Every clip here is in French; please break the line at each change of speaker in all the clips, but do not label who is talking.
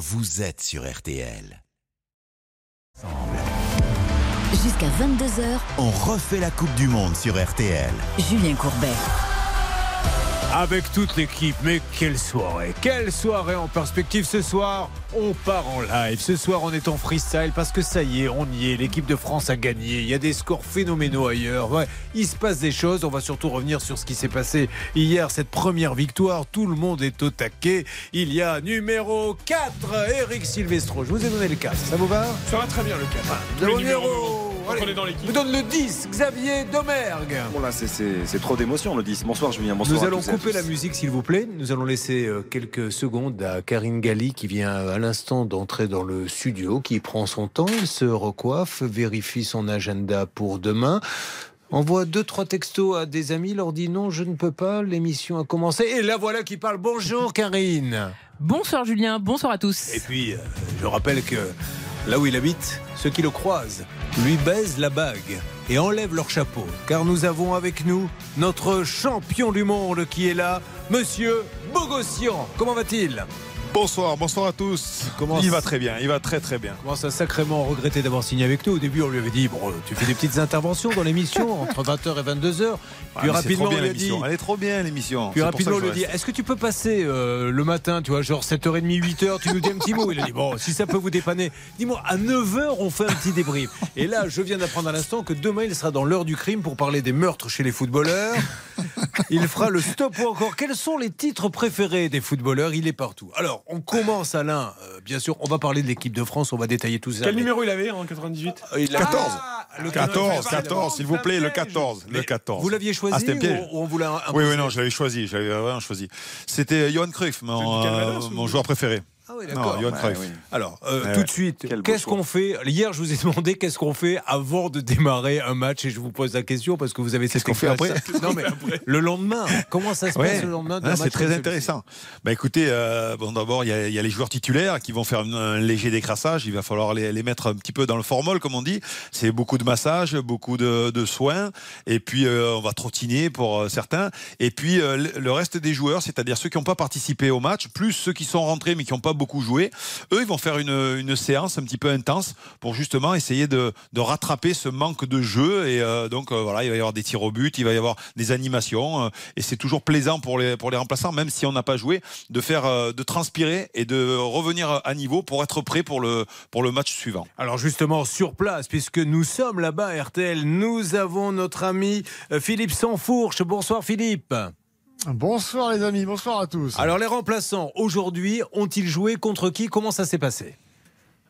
vous êtes sur RTL.
Jusqu'à 22h,
On refait la Coupe du Monde sur RTL.
Julien Courbet.
Avec toute l'équipe, mais quelle soirée Quelle soirée en perspective ce soir On part en live. Ce soir, on est en freestyle parce que ça y est, on y est. L'équipe de France a gagné. Il y a des scores phénoménaux ailleurs. Ouais, il se passe des choses. On va surtout revenir sur ce qui s'est passé hier, cette première victoire. Tout le monde est au taquet. Il y a numéro 4, Eric Silvestro. Je vous ai donné le 4. Ça vous va?
Ça va très bien le cas.
Le numéro.
Quand
Allez,
on est dans
je
l'équipe.
vous donne le 10, Xavier Domergue.
Bon là, c'est- trop d'émotion le 10. Bonsoir Julien, bonsoir
Nous
à
allons couper la musique, s'il vous plaît. Nous allons laisser euh, quelques secondes à Karine Galli, qui vient à l'instant d'entrer dans le studio, qui prend son temps, elle se recoiffe, vérifie son agenda pour demain. Envoie deux, trois textos à des amis, leur dit non, je ne peux pas, l'émission a commencé. Et la voilà qui parle. Bonjour Karine.
Bonsoir Julien, bonsoir à tous.
Et puis, euh, je rappelle que là où il habite, ceux qui le croisent lui baisent la bague et enlèvent leur chapeau. Car nous avons avec nous notre champion du monde qui est là, Monsieur Bogossian. Comment va-t-il?
Bonsoir, bonsoir à tous.
Comment
il va très bien, il va très très bien.
Commence à sacrément regretter d'avoir signé avec nous. Au début, on lui avait dit bon, tu fais des petites interventions dans l'émission entre 20h et 22h.
Ah,
Puis rapidement,
trop bien
on lui a dit.
Elle est trop bien l'émission.
Puis rapidement, on lui a dit. Est-ce que tu peux passer euh, le matin, tu vois, genre 7h30, 8h, tu nous dis un petit mot Il a dit Bon, si ça peut vous dépanner, dis-moi, à 9h, on fait un petit débrief. Et là, je viens d'apprendre à l'instant que demain, il sera dans l'heure du crime pour parler des meurtres chez les footballeurs. Il fera le stop ou encore. Quels sont les titres préférés des footballeurs? Il est partout. Alors, on commence, Alain. Euh, bien sûr, on va parler de l'équipe de France, on va détailler tout ça.
Quel
mais-
numéro il avait en 98
Euh, il a-
14.
Ah, le
14,
il a-
14, s'il vous plaît, le 14. Le
Mais
14.
Vous l'aviez choisi
Ah,
ou ou on vous l'a
Oui, oui, non, je l'avais choisi, je l'avais vraiment choisi. C'était Johan Cruyff, mon, euh, mon joueur préféré.
Ah oui,
Non,
Ouais, oui.
Alors, euh,
Ouais,
tout de suite, qu'est-ce qu'on fait? Hier, je vous ai demandé qu'est-ce qu'on fait avant de démarrer un match et je vous pose la question parce que vous avez cette
qu'on fait après?
Expérience. Non, mais le lendemain, comment ça se
Ouais.
passe le lendemain d'un
Ah,
match
c'est très intéressant. Bah écoutez, euh, bon d'abord il y, a- il y a les joueurs titulaires qui vont faire un, un léger décrassage. Il va falloir les, les mettre un petit peu dans le formol, comme on dit. C'est beaucoup de massage, beaucoup de, de soins, et puis euh, on va trottiner pour certains. Et puis le reste des joueurs, c'est-à-dire ceux qui n'ont pas participé au match, plus ceux qui sont rentrés mais qui n'ont pas beaucoup joué, eux ils vont faire une, une séance un petit peu intense pour justement essayer de, de rattraper ce manque de jeu. Et euh, donc euh, voilà, il va y avoir des tirs au but, il va y avoir des animations, euh, et c'est toujours plaisant pour les pour les remplaçants, même si on n'a pas joué, de faire de transpirer et de revenir à niveau pour être prêt pour le pour le match suivant.
Alors justement, sur place, puisque nous sommes là-bas RTL, nous avons notre ami Philippe Sansfourche. Bonsoir Philippe.
Bonsoir les amis, bonsoir à tous.
Alors les remplaçants, aujourd'hui, ont-ils joué contre qui? Comment ça s'est passé?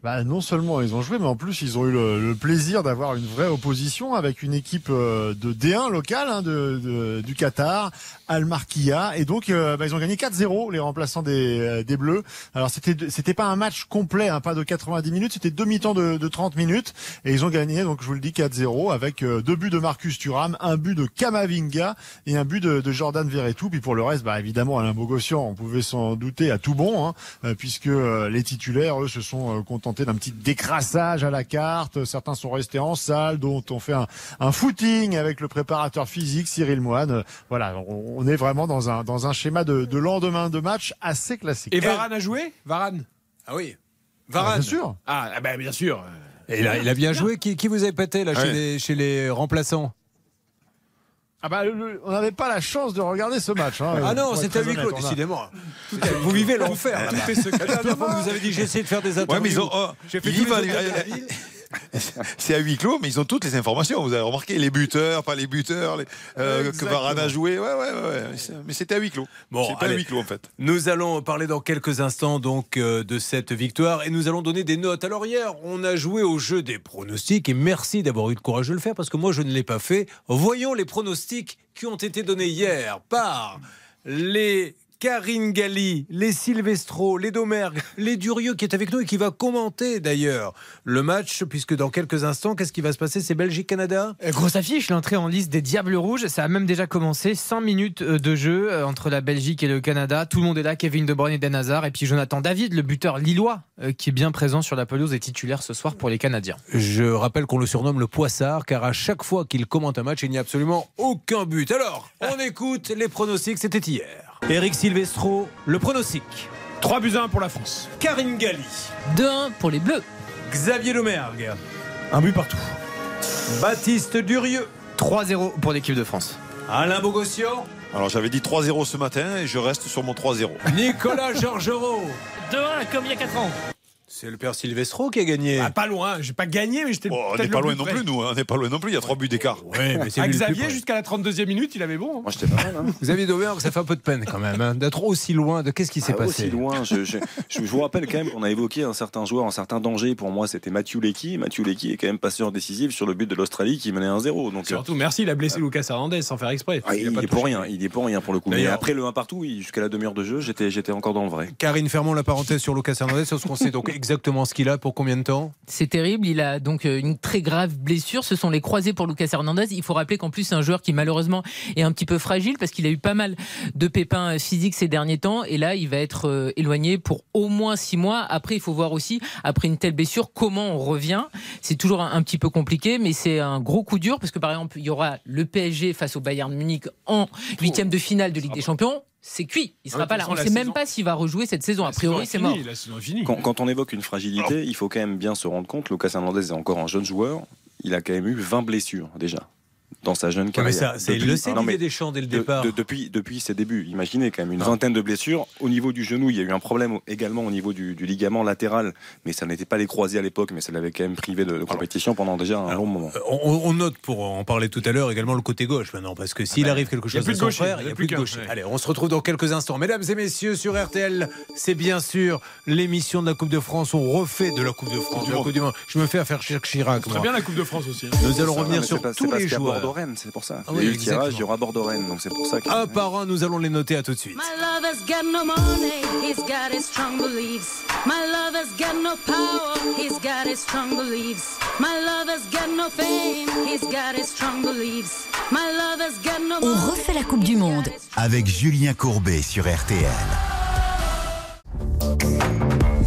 Bah, non seulement ils ont joué, mais en plus ils ont eu le, plaisir d'avoir une vraie opposition avec une équipe euh, de D1 locale hein, de, du Qatar, Al Markia, et donc euh, bah, ils ont gagné 4-0 les remplaçants des, euh, des Bleus. Alors c'était c'était pas un match complet, hein, pas de 90 minutes, c'était demi-temps de, de 30 minutes, et ils ont gagné donc je vous le dis 4-0 avec euh, deux buts de Marcus Thuram, un but de Kamavinga et un but de, de Jordan Verretou. Puis pour le reste, bah évidemment Alain Bogossian, on pouvait s'en douter à tout bon, hein, puisque les titulaires eux se sont euh, contentés d'un petit décrassage à la carte. Certains sont restés en salle, dont on fait un, un footing avec le préparateur physique Cyril Moine. Voilà, on, on est vraiment dans un dans un schéma de, de lendemain de match assez classique.
Et Varane a joué? Varane
Ah oui.
Ah,
Varane.
bien sûr.
Ah, ah ben bien sûr.
Et là, il a bien joué. Qui, qui vous avez pété là, chez,
Ouais.
les, chez les remplaçants?
Ah bah, le- on n'avait pas la chance de regarder ce match. hein,
Ah non, c'était à huis clos, décidément. Vous vivez l'enfer. fois, vous avez dit j'essaie de faire des interviews.
Ouais, mais ils ont, oh,
J'ai fait
ils
tous les
C'est à huis clos, mais ils ont toutes les informations. Vous avez remarqué les buteurs, pas les buteurs, les, euh, que. Varane a joué. Ouais, ouais, ouais. Mais c'était à huis clos.
Bon,
c'est pas à huis clos en fait.
Nous allons parler dans quelques instants donc euh, de cette victoire et nous allons donner des notes. Alors hier, on a joué au jeu des pronostics et merci d'avoir eu le courage de le faire parce que moi je ne l'ai pas fait. Voyons les pronostics qui ont été donnés hier par les Karine Galli, les Silvestro, les Domergue, les Durieux qui est avec nous et qui va commenter d'ailleurs le match puisque dans quelques instants, qu'est-ce qui va se passer? C'est Belgique-Canada?
Euh, Grosse affiche, l'entrée en liste des Diables Rouges. Ça a même déjà commencé. 100 minutes euh, de jeu euh, entre la Belgique et le Canada. Tout le monde est là. Kevin De Bruyne et Den Hazard. Et puis Jonathan David, le buteur lillois, qui est bien présent sur la pelouse et titulaire ce soir pour les Canadiens.
Je rappelle qu'on le surnomme le poissard car à chaque fois qu'il commente un match, il n'y a absolument aucun but. Alors, on écoute les pronostics, c'était hier. Eric Silvestro, le pronostic.
3 buts à 1 pour la France.
Karine Galli,
2-1 pour les Bleus.
Xavier Domergue,
Un but partout.
Baptiste Durieux,
3-0 pour l'équipe de France.
Alain Bogossian,
Alors j'avais dit 3-0 ce matin et je reste sur mon 3-0.
Nicolas Georgerot.
2-1 comme il y a 4 ans.
C'est le père Silvestro qui a gagné.
Ah, pas loin. J'ai pas gagné, mais j'étais.
Oh, on n'est pas loin non
près.
plus, nous. hein. On n'est pas loin non plus. Il y a trois buts d'écart.
Oui, mais c'est plus
Xavier, jusqu'à la 32e minute, il avait bon. hein.
Moi, j'étais pas mal. Hein.
Xavier Domergue, ça fait un peu de peine quand même, hein, d'être aussi loin de qu'est-ce qui s'est
Ah,
passé.
Aussi loin. Je, je- je vous rappelle quand même qu'on a évoqué un certain joueur, un certain danger. Pour moi, c'était Mathieu Lecky. Mathieu Lecky est quand même passeur décisif sur le but de l'Australie qui menait 1-0. Donc, euh,
Surtout, merci, il a blessé Lucas Hernandez sans faire exprès.
ah, il,
a pas
est pour rien. Il est pour rien pour le coup. Mais après le 1 partout, il- jusqu'à la demi-heure de jeu, j'étais, j'étais encore dans le vrai.
Karine, fermons la parenthèse sur Lucas Hernandez, sur ce qu'on sait donc exactement ce qu'il a, pour combien de temps?
C'est terrible. Il a donc euh, une très grave blessure. Ce sont les croisés pour Lucas Hernandez. Il faut rappeler qu'en plus, c'est un joueur qui malheureusement est un petit peu fragile parce qu'il a eu pas mal de pépins euh, physiques ces derniers temps. Et là, il va être euh, éloigné pour au moins six mois. Après, il faut voir aussi, après une telle blessure, comment on revient. C'est toujours un, un petit peu compliqué, mais c'est un gros coup dur parce que par exemple, il y aura le PSG face au Bayern Munich en huitième de finale de Ligue des Champions. C'est cuit. Il sera
Ouais,
pas là. On
la
sait même
saison-
pas s'il va rejouer cette saison. A
La
priori,
est
c'est mort.
La saison est finie.
Quand, quand on évoque une fragilité, il faut quand même bien se rendre compte. Lucas Hernandez est encore un jeune joueur. Il a quand même eu 20 blessures déjà dans sa jeune
mais
carrière.
ça, c'est
Depuis-
le
mais
Didier Deschamps dès le départ.
de- depuis, depuis ses débuts, imaginez quand même une vingtaine de blessures. Au niveau du genou, il y a eu un problème également au niveau du, du ligament latéral, mais ça n'était pas les croisés à l'époque, mais ça l'avait quand même privé de, de compétition pendant déjà un long moment.
Euh, On, on note, pour en parler tout à l'heure, également le côté gauche maintenant, parce que s'il arrive quelque
Ah ben, y a
chose à
de
son frère, il n'y a plus de
qu'un,
gauche.
ouais.
Allez, on se retrouve dans quelques instants. Mesdames et messieurs, sur RTL, c'est bien sûr l'émission de la Coupe de France. On refait de la Coupe de France. de la Coupe du Monde. Je me fais faire Jacques Chirac.
Très
moi.
bien la Coupe de France aussi. hein.
Nous allons revenir sur tous les joueurs.
Bordeaux-Rennes, c'est pour ça.
Ah
il y
oui,
a eu le tirage,
exactement.
il y aura Bordeaux-Rennes, donc c'est pour ça. que-
Un par un, nous allons les noter à tout de suite.
My lover's got no money, he's got his strong beliefs. My lover's got no power, he's got his strong beliefs. My lover's got no fame, he's got his strong beliefs. My lover's got no
On refait la Coupe du Monde.
Avec Julien Courbet sur RTL.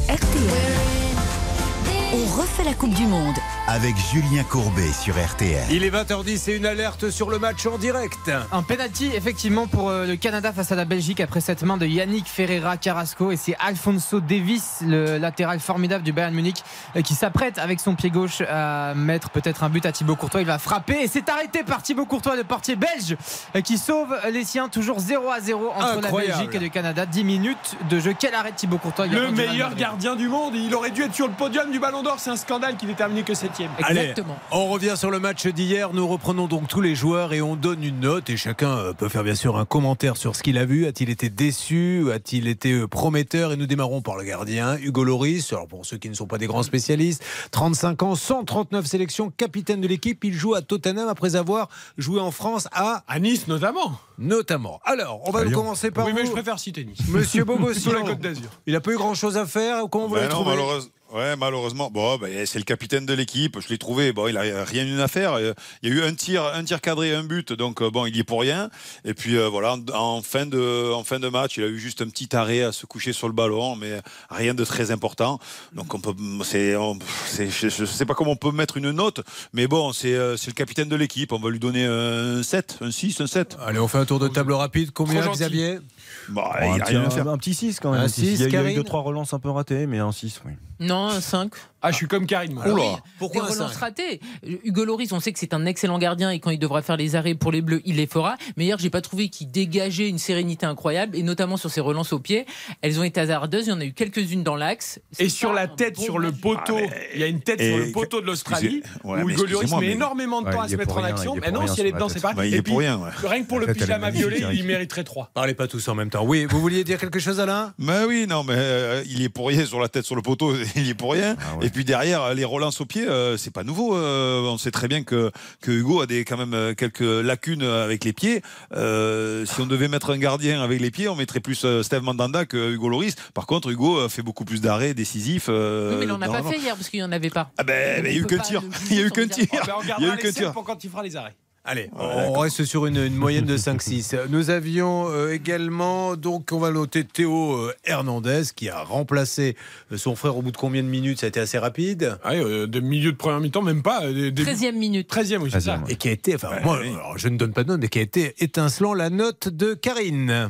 RTL. On refait la Coupe du Monde.
Avec Julien Courbet sur RTL.
Il est 20h10 et une alerte sur le match en direct.
Un penalty effectivement pour euh, le Canada face à la Belgique après cette main de Yannick Ferreira Carrasco et c'est Alfonso Davis, le latéral formidable du Bayern Munich, euh, qui s'apprête avec son pied gauche à mettre peut-être un but à Thibaut Courtois. Il va frapper et c'est arrêté par Thibaut Courtois, le portier belge, euh, qui sauve les siens toujours 0 à 0 entre la. Belgique et le Canada. 10 minutes de jeu. Quel arrêt de Thibaut Courtois
Le meilleur gardien du monde. Il aurait dû être sur le podium du Ballon d'Or. C'est un scandale qu'il ait terminé que 7
Exactement.
On revient sur le match d'hier. Nous reprenons donc tous les joueurs et on donne une note. Et chacun euh, peut faire bien sûr un commentaire sur ce qu'il a vu. A-t-il été déçu? A-t-il été euh, prometteur? Et nous démarrons par le gardien, Hugo Loris. Alors pour ceux qui ne sont pas des grands spécialistes, 35 ans, 139 sélections, capitaine de l'équipe. Il joue à Tottenham après avoir joué en France à
À Nice notamment.
notamment. Alors, on va commencer par
oui, mais
vous.
je préfère citer Nice.
Monsieur Bogossian.
Sur la Côte d'Azur.
Il a pas eu grand-chose à faire. Comment vous
Ben
l'avez trouvé?
malheureuse- Ouais, malheureusement. Bon, ben, c'est le capitaine de l'équipe. Je l'ai trouvé. Bon, il a rien eu à faire. Euh, Il y a eu un tir, un tir cadré, un but. Donc euh, bon, il y est pour rien. Et puis euh, voilà, en, fin de, en fin de match, il a eu juste un petit arrêt à se coucher sur le ballon, mais rien de très important. Donc on peut, c'est, on- c'est- je, je sais pas comment on peut mettre une note, mais bon, c'est, c'est le capitaine de l'équipe. On va lui donner un 7, un 6, un 7.
Allez, on fait un tour de table rapide. Combien. Xavier?
Bah,
Bon,
il
un,
a
petit,
rien à faire.
un- un petit 6 quand même.
Un
Un 6,
6,
il y a eu
Karine
2-3 relances un peu ratées, mais un 6, oui.
Non, un 5.
Ah, je suis comme Karine. moi.
Ah oui,
Pourquoi
des relances ratées. Hugo Loris, on sait que c'est un excellent gardien et quand il devra faire les arrêts pour les Bleus, il les fera. Mais hier, j'ai pas trouvé qu'il dégageait une sérénité incroyable et notamment sur ses relances au pied. Elles ont été hasardeuses. Il y en a eu quelques-unes dans l'axe.
Et sur la tête,
bon
sur le poteau,
Ah, mais-
il y a une tête
et-
sur le poteau de l'Australie
ouais,
où Hugo
excusez-moi,
met
mais-
énormément de
Ouais,
temps à se mettre en action. Mais non, si elle est dedans, c'est pas.
Bah, il
Et
est
puis,
pour rien. ouais.
Rien que pour le pyjama violet, il mériterait 3.
Parlez pas tous en même temps. Oui, vous vouliez dire quelque chose, Alain?
Mais oui, non, mais euh, il est pour rien sur la tête, sur le poteau, il est pour rien.
Ah
puis derrière, les relances au pied, euh, c'est pas nouveau. euh, on sait très bien que, que Hugo a des, quand même euh, quelques lacunes avec les pieds. Euh, si on devait mettre un gardien avec les pieds, on mettrait plus euh, Steve Mandanda que Hugo Loris. Par contre, Hugo euh, fait beaucoup plus d'arrêts décisifs. euh,
Oui, mais il en a pas fait hier parce qu'il n'y en avait pas.
Ah ben, il y a
on
eu qu'un tir. Il y a eu qu'un tir.
On
Il y a eu qu'un tir.
pour quand il fera les arrêts.
Allez,
Ouais,
on reste sur une, une moyenne de 5-6. Nous avions euh, également, donc on va noter Théo euh, Hernandez qui a remplacé euh, son frère au bout de combien de minutes? Ça a été assez rapide.
Ah, euh, de milieu de première mi-temps, même pas. euh, début-
13e minute.
13e, oui, c'est ça.
13e, ouais.
Et qui a été, enfin, moi, alors, je ne donne pas de note, mais qui a été étincelant la note de Karine.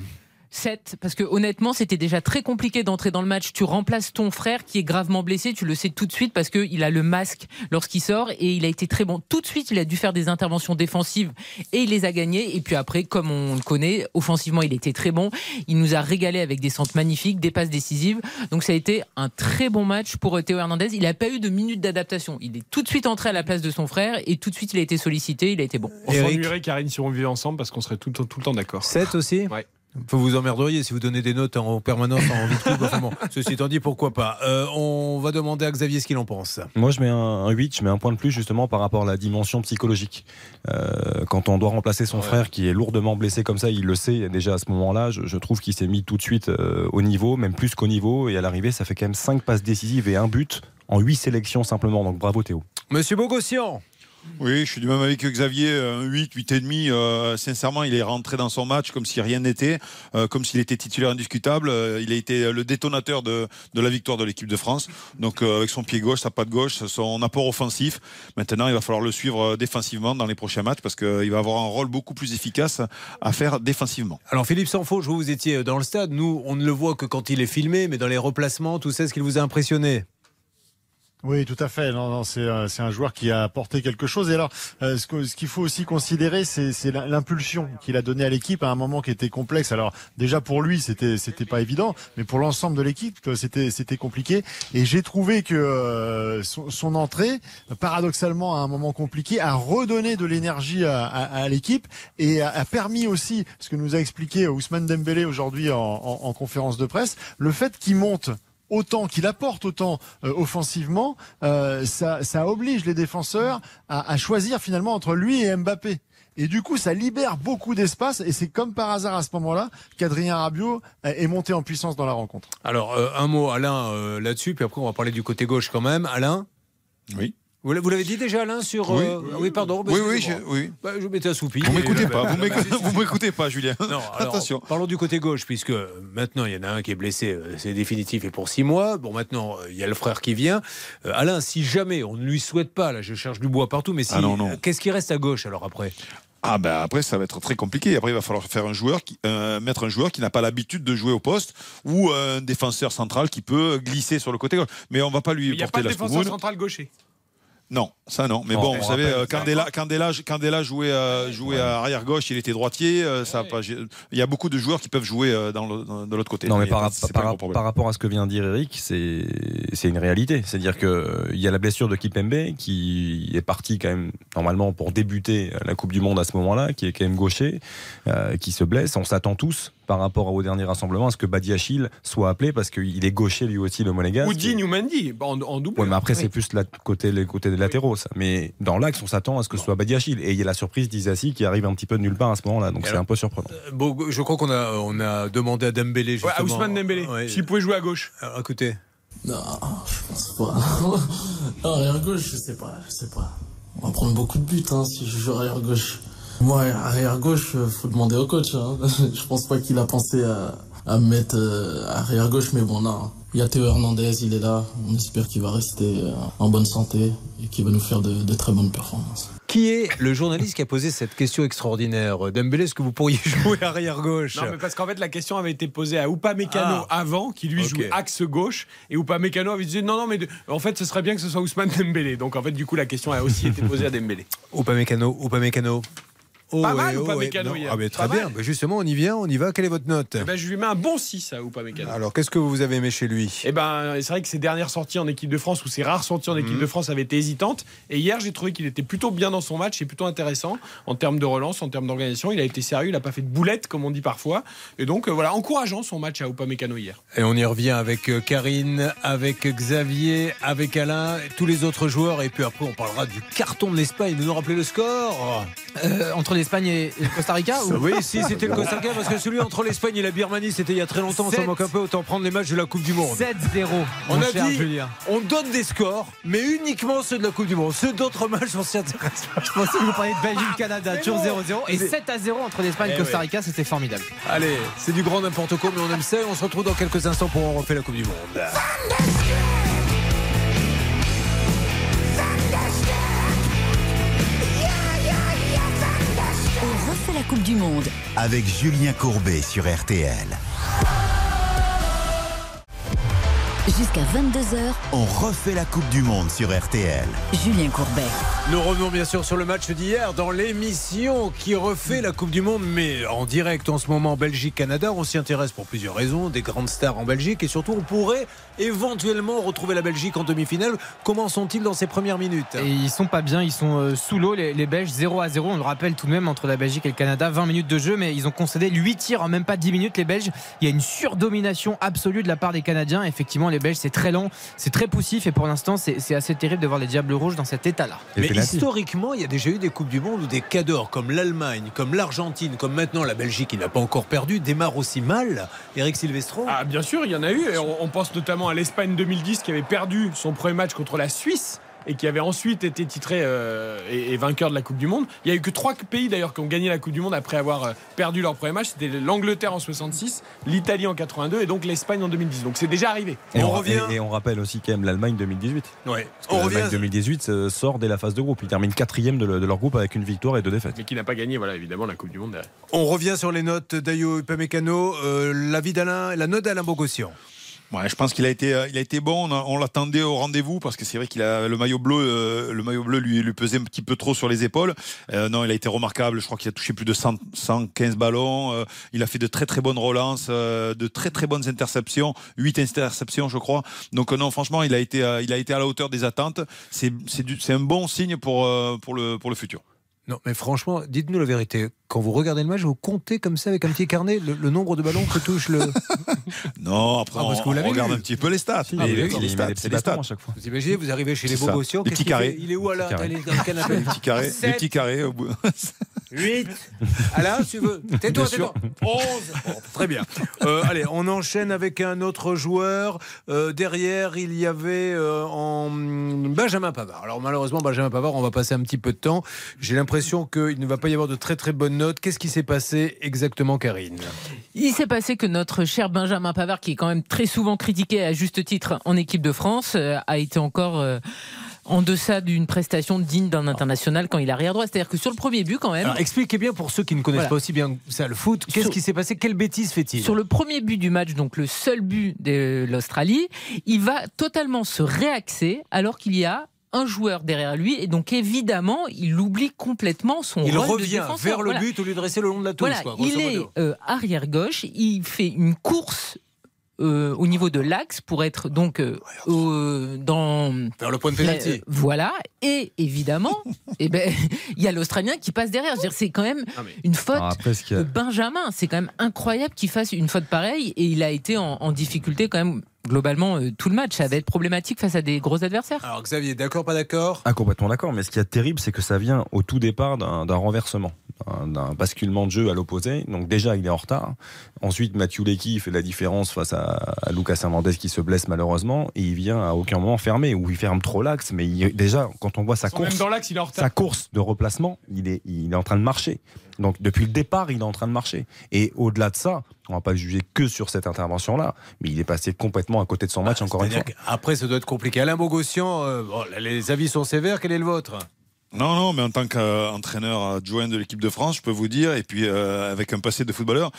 7, parce que honnêtement, c'était déjà très compliqué d'entrer dans le match. Tu remplaces ton frère qui est gravement blessé, tu le sais tout de suite parce qu'il a le masque lorsqu'il sort et il a été très bon. Tout de suite, il a dû faire des interventions défensives et il les a gagnées. Et puis après, comme on le connaît, offensivement, il était très bon. Il nous a régalé avec des centres magnifiques, des passes décisives. Donc ça a été un très bon match pour Théo Hernandez. Il n'a pas eu de minutes d'adaptation. Il est tout de suite entré à la place de son frère et tout de suite, il a été sollicité. Il a été bon.
On
Eric.
s'ennuierait, Karine, si on vivait ensemble parce qu'on serait tout, le temps- tout le temps d'accord.
7 aussi
Ouais.
Vous vous emmerderiez si vous donnez des notes en permanence en vie de couple. Enfin bon, ceci étant dit, pourquoi pas. Euh, on va demander à Xavier ce qu'il en pense.
Moi, je mets un, un 8, je mets un point de plus justement par rapport à la dimension psychologique. Euh, quand on doit remplacer son frère qui est lourdement blessé comme ça, il le sait déjà à ce moment-là. Je, je trouve qu'il s'est mis tout de suite euh, au niveau, même plus qu'au niveau. Et à l'arrivée, ça fait quand même 5 passes décisives et un but en 8 sélections simplement. Donc bravo Théo.
Monsieur Bogossian
Oui, je suis du même avec Xavier, euh, un 8, 8,5. Euh, sincèrement, il est rentré dans son match comme si rien n'était, euh, comme s'il était titulaire indiscutable. Euh, il a été le détonateur de, la victoire de l'équipe de France. Donc, euh, avec son pied gauche, sa patte gauche, son apport offensif. Maintenant, il va falloir le suivre euh, défensivement dans les prochains matchs parce qu'il va avoir un rôle beaucoup plus efficace à faire défensivement.
Alors Philippe Sanfaux, je vois que vous étiez dans le stade. Nous, on ne le voit que quand il est filmé, mais dans les replacements, tout ça, ce qui vous a impressionné?
Oui, tout à fait. Non, non, c'est un joueur qui a apporté quelque chose. Et alors, euh, ce qu'il faut aussi considérer, c'est c'est l'im- l'impulsion qu'il a donnée à l'équipe à un moment qui était complexe. Alors déjà pour lui, c'était c'était pas évident, mais pour l'ensemble de l'équipe, euh, c'était c'était compliqué. Et j'ai trouvé que euh, son, son entrée, paradoxalement à un moment compliqué, a redonné de l'énergie à, à- à l'équipe et a, a permis aussi, ce que nous a expliqué Ousmane Dembélé aujourd'hui en- en conférence de presse, le fait qu'il monte autant qu'il apporte autant euh, offensivement, euh, ça, ça oblige les défenseurs à, à choisir finalement entre lui et Mbappé. Et du coup, ça libère beaucoup d'espace et c'est comme par hasard à ce moment-là qu'Adrien Rabiot euh, est monté en puissance dans la rencontre.
Alors, euh, un mot, Alain, euh, là-dessus, puis après, on va parler du côté gauche quand même. Alain?
Oui.
Vous l'a- l'avez dit déjà, Alain, sur.
Oui.
euh, oui, pardon.
Oui, oui,
excusez-moi.
je- oui.
Bah, je m'étais assoupi.
Vous m'écoutez pas, vous
bah,
m'écoutez- pas, Julien.
Non, alors,
Attention.
Parlons du côté gauche, puisque maintenant il y en a un qui est blessé, euh, c'est définitif et pour six mois. Bon, maintenant euh, il y a le frère qui vient. Euh, Alain, si jamais on ne lui souhaite pas, là je cherche du bois partout, mais si,
Ah non, non.
qu'est-ce qui reste à gauche alors après?
Ah ben après ça va être très compliqué. Après il va falloir faire un joueur qui, euh, mettre un joueur qui n'a pas l'habitude de jouer au poste ou un défenseur central qui peut glisser sur le côté gauche. Mais on va pas lui
Il n'y a
porter
pas de
la
défenseur central gaucher.
Non, ça non. Mais
Bon,
bon,
on
vous savez,
rappelle,
euh, Candela, Candela, Candela jouait, euh, jouait à arrière gauche, il était droitier. euh, ça il y a beaucoup de joueurs qui peuvent jouer euh, dans le- dans- de l'autre côté.
Non, mais par,
pas
rapport à ce que vient de dire Eric, c'est c'est une réalité. C'est-à-dire que il y a la blessure de Kipembe qui est parti quand même normalement pour débuter la Coupe du Monde à ce moment-là, qui est quand même gaucher, euh, qui se blesse. On s'attend tous par rapport au dernier rassemblement à ce que Badiachil soit appelé parce qu'il est gaucher lui aussi le Monégasque.
Ou Digne ou Mendy, en, en double.
Ouais, mais après, c'est plus la côté, les côtés des latéraux, ça. Mais dans l'axe, on s'attend à ce que ce soit Badiachil. Et il y a la surprise d'Isassi qui arrive un petit peu de nulle part à ce moment-là. Donc c'est un peu surprenant.
Euh, bon, Je crois qu'on a, on a demandé à Dembélé
Ouais,
justement.
à Ousmane Dembélé,
Ouais.
s'il pouvait jouer à gauche.
Alors, écoutez,
Non, je pense pas. non, arrière gauche, je sais pas, je sais pas. On va prendre beaucoup de buts hein, si je joue arrière gauche. Moi, arrière gauche, euh, faut demander au coach. Hein. je pense pas qu'il a pensé à, à me mettre euh, arrière gauche, mais bon, non. Il y a Théo Hernandez, il est là. On espère qu'il va rester euh, en bonne santé et qu'il va nous faire de, de très bonnes performances.
qui est le journaliste qui a posé cette question extraordinaire Dembélé, est-ce que vous pourriez jouer arrière gauche?
Non, mais parce qu'en fait, la question avait été posée à Upamecano
Ah.
avant, qui lui
Ok.
joue axe gauche, et Upamecano avait dit non, non, mais de- en fait, ce serait bien que ce soit Ousmane Dembélé. Donc, en fait, du coup, la question a aussi été posée à Dembélé.
Upamecano, Upamecano. Oh,
Pas
ouais,
mal,
oh,
Upamecano,
ouais. Non,
hier.
Ah, mais très
Pas
bien. Bah, justement, on y vient, on y va. Quelle est votre note
Eh ben, je lui mets un bon 6 à Upamecano.
Alors, qu'est-ce que vous avez aimé chez lui?
Eh ben, c'est vrai que ses dernières sorties en équipe de France ou ses rares sorties en équipe
Mhm.
de France avaient été hésitantes. Et hier, j'ai trouvé qu'il était plutôt bien dans son match et plutôt intéressant en termes de relance, en termes d'organisation. Il a été sérieux, il n'a pas fait de boulette, comme on dit parfois. Et donc, euh, voilà, encourageant son match à Upamecano hier.
Et on y revient avec euh, Karine, avec Xavier, avec Alain, tous les autres joueurs. Et puis après, on parlera du carton de l'Espagne. Vous nous rappelez le score?
Euh, entre l'Espagne et et le Costa Rica ou-
Oui, si, c'était le Costa Rica, parce que celui entre l'Espagne et la Birmanie, c'était il y a très longtemps. On s'en
Sept.
moque un peu, autant prendre les matchs de la Coupe du Monde.
7-0.
On a dit,
Julien.
on donne des scores, mais uniquement ceux de la Coupe du Monde. Ceux d'autres matchs, on s'y intéresse pas.
Je pensais que vous parliez de Belgique-Canada, toujours 0-0. Et 7-0 entre l'Espagne et
Eh
le Costa Rica, c'était formidable.
Allez, c'est du grand n'importe quoi, mais on aime ça. Et on se retrouve dans quelques instants pour en refaire la Coupe du Monde.
Coupe du Monde.
Avec Julien Courbet sur RTL.
Jusqu'à 22h,
on refait la Coupe du Monde sur RTL.
Julien Courbet.
Nous revenons bien sûr sur le match d'hier dans l'émission qui refait la Coupe du Monde, mais en direct en ce moment Belgique-Canada. On s'y intéresse pour plusieurs raisons, des grandes stars en Belgique et surtout on pourrait éventuellement retrouver la Belgique en demi-finale. Comment sont-ils dans ces premières minutes?
Et ils sont pas bien, ils sont euh, sous l'eau, les, les Belges, 0 à 0. On le rappelle tout de même entre la Belgique et le Canada, 20 minutes de jeu, mais ils ont concédé 8 tirs en même pas 10 minutes. Les Belges, il y a une surdomination absolue de la part des Canadiens. Effectivement, les Belges, c'est très lent, c'est très poussif et pour l'instant, c'est c'est assez terrible de voir les Diables Rouges dans cet état-là.
Mais historiquement, il y a déjà eu des Coupes du Monde où des cadors comme l'Allemagne, comme l'Argentine, comme maintenant la Belgique qui n'a pas encore perdu, démarrent aussi mal. Eric Silvestro?
Ah, bien sûr, il y en a eu. Et on, on pense notamment à l'Espagne 2010 qui avait perdu son premier match contre la Suisse et qui avait ensuite été titré euh, et, et vainqueur de la Coupe du Monde. Il n'y a eu que trois pays d'ailleurs qui ont gagné la Coupe du Monde après avoir euh, perdu leur premier match. C'était l'Angleterre en 66, l'Italie en 82 et donc l'Espagne en 2010. Donc c'est déjà arrivé.
Et
On
on,
revient-
et, et on rappelle aussi quand même l'Allemagne 2018.
Ouais.
Parce que
On
L'Allemagne
revient
2018 euh, sort dès la phase de groupe. Ils terminent quatrième de, le- de leur groupe avec une victoire et deux défaites.
Mais qui n'a pas gagné, voilà, évidemment, la Coupe du Monde derrière.
On revient sur les notes d'Ayo Upamecano, euh, l'avis d'Alain, la note d'Alain Bogossian.
Je pense qu'il a été, euh, il a été bon. On, l'attendait au rendez-vous parce que c'est vrai qu'il a le maillot bleu, euh, le maillot bleu lui, lui pesait un petit peu trop sur les épaules. Euh, non, il a été remarquable. Je crois qu'il a touché plus de 100 115 ballons. Il a fait de très très bonnes relances, de très très bonnes interceptions, 8 interceptions, je crois. Donc non, franchement, il a été, il a été à la hauteur des attentes. C'est, un bon signe pour pour le pour le futur.
Non, mais franchement, dites-nous la vérité. Quand vous regardez le match, vous comptez comme ça avec un petit carnet le, le nombre de ballons que touche le.
Non, après
Ah, parce que vous
on, regarde un petit peu les stats.
Ah,
Les-
oui,
les
il met
stats, les stats.
à chaque fois.
Vous imaginez, vous arrivez chez les.
Des
qu'est-ce
petits carrés.
Il est où. Allez, dans le canapé.
Des petits carrés,
Sept.
petits carrés au bout.
8. Alain, tu veux Tais-toi, tais-toi. 11. Bon, très bien. Euh, allez, on enchaîne avec un autre joueur. Euh, derrière, il y avait euh, en Benjamin Pavard. Alors malheureusement, Benjamin Pavard, on va passer un petit peu de temps. J'ai l'impression qu'il ne va pas y avoir de très très bonnes notes. Qu'est-ce qui s'est passé exactement, Karine?
Il s'est passé que notre cher Benjamin Pavard, qui est quand même très souvent critiqué à juste titre en équipe de France, a été encore euh, en deçà d'une prestation digne d'un international quand il est arrière droit. C'est-à-dire que sur le premier but, quand même.
Alors expliquez bien pour ceux qui ne connaissent
Voilà.
pas aussi bien ça le foot. Qu'est-ce qui s'est passé? Quelle bêtise fait-il?
Sur le premier but du match, donc le seul but de l'Australie, il va totalement se réaxer alors qu'il y a un joueur derrière lui et donc évidemment il oublie complètement son
Il
rôle de
revient
défenseur.
vers le
Voilà.
but au lieu de rester le long de la touche.
Voilà,
quoi,
il est euh, arrière gauche, il fait une course euh, au niveau de l'axe pour être donc euh, au- dans
Vers le point de
euh, voilà et évidemment eh ben il y a l'Australien qui passe derrière. C'est quand même
Ah,
une faute
Alors après, ce qu'il y
de Benjamin. C'est quand même incroyable qu'il fasse une faute pareille et il a été en, en difficulté quand même globalement euh, tout le match. Ça va être problématique face à des gros adversaires.
Alors Xavier, d'accord, pas d'accord
Ah, complètement d'accord. Mais ce qui est terrible, c'est que ça vient au tout départ d'un renversement, d'un- basculement de jeu à l'opposé. Donc déjà, il est en retard. Ensuite, Mathieu Lecky fait la différence face à, à Lucas Hernandez qui se blesse malheureusement. Et il vient à aucun moment fermer, ou il ferme trop l'axe. Mais il- déjà, quand on voit sa course,
dans l'axe, il est en retard.
sa course de replacement, il est, il est en train de marcher. Donc depuis le départ, il est en train de marcher. Et au-delà de ça, on va pas le juger que sur cette intervention-là, mais il est passé complètement à côté de son match encore une fois.
Qu'après, ça doit être compliqué. Alain Bogossian, euh, bon, les avis sont sévères. Quel est le vôtre?
Non, non, mais en tant qu'entraîneur adjoint de l'équipe de France, je peux vous dire, et puis euh, avec un passé de footballeur,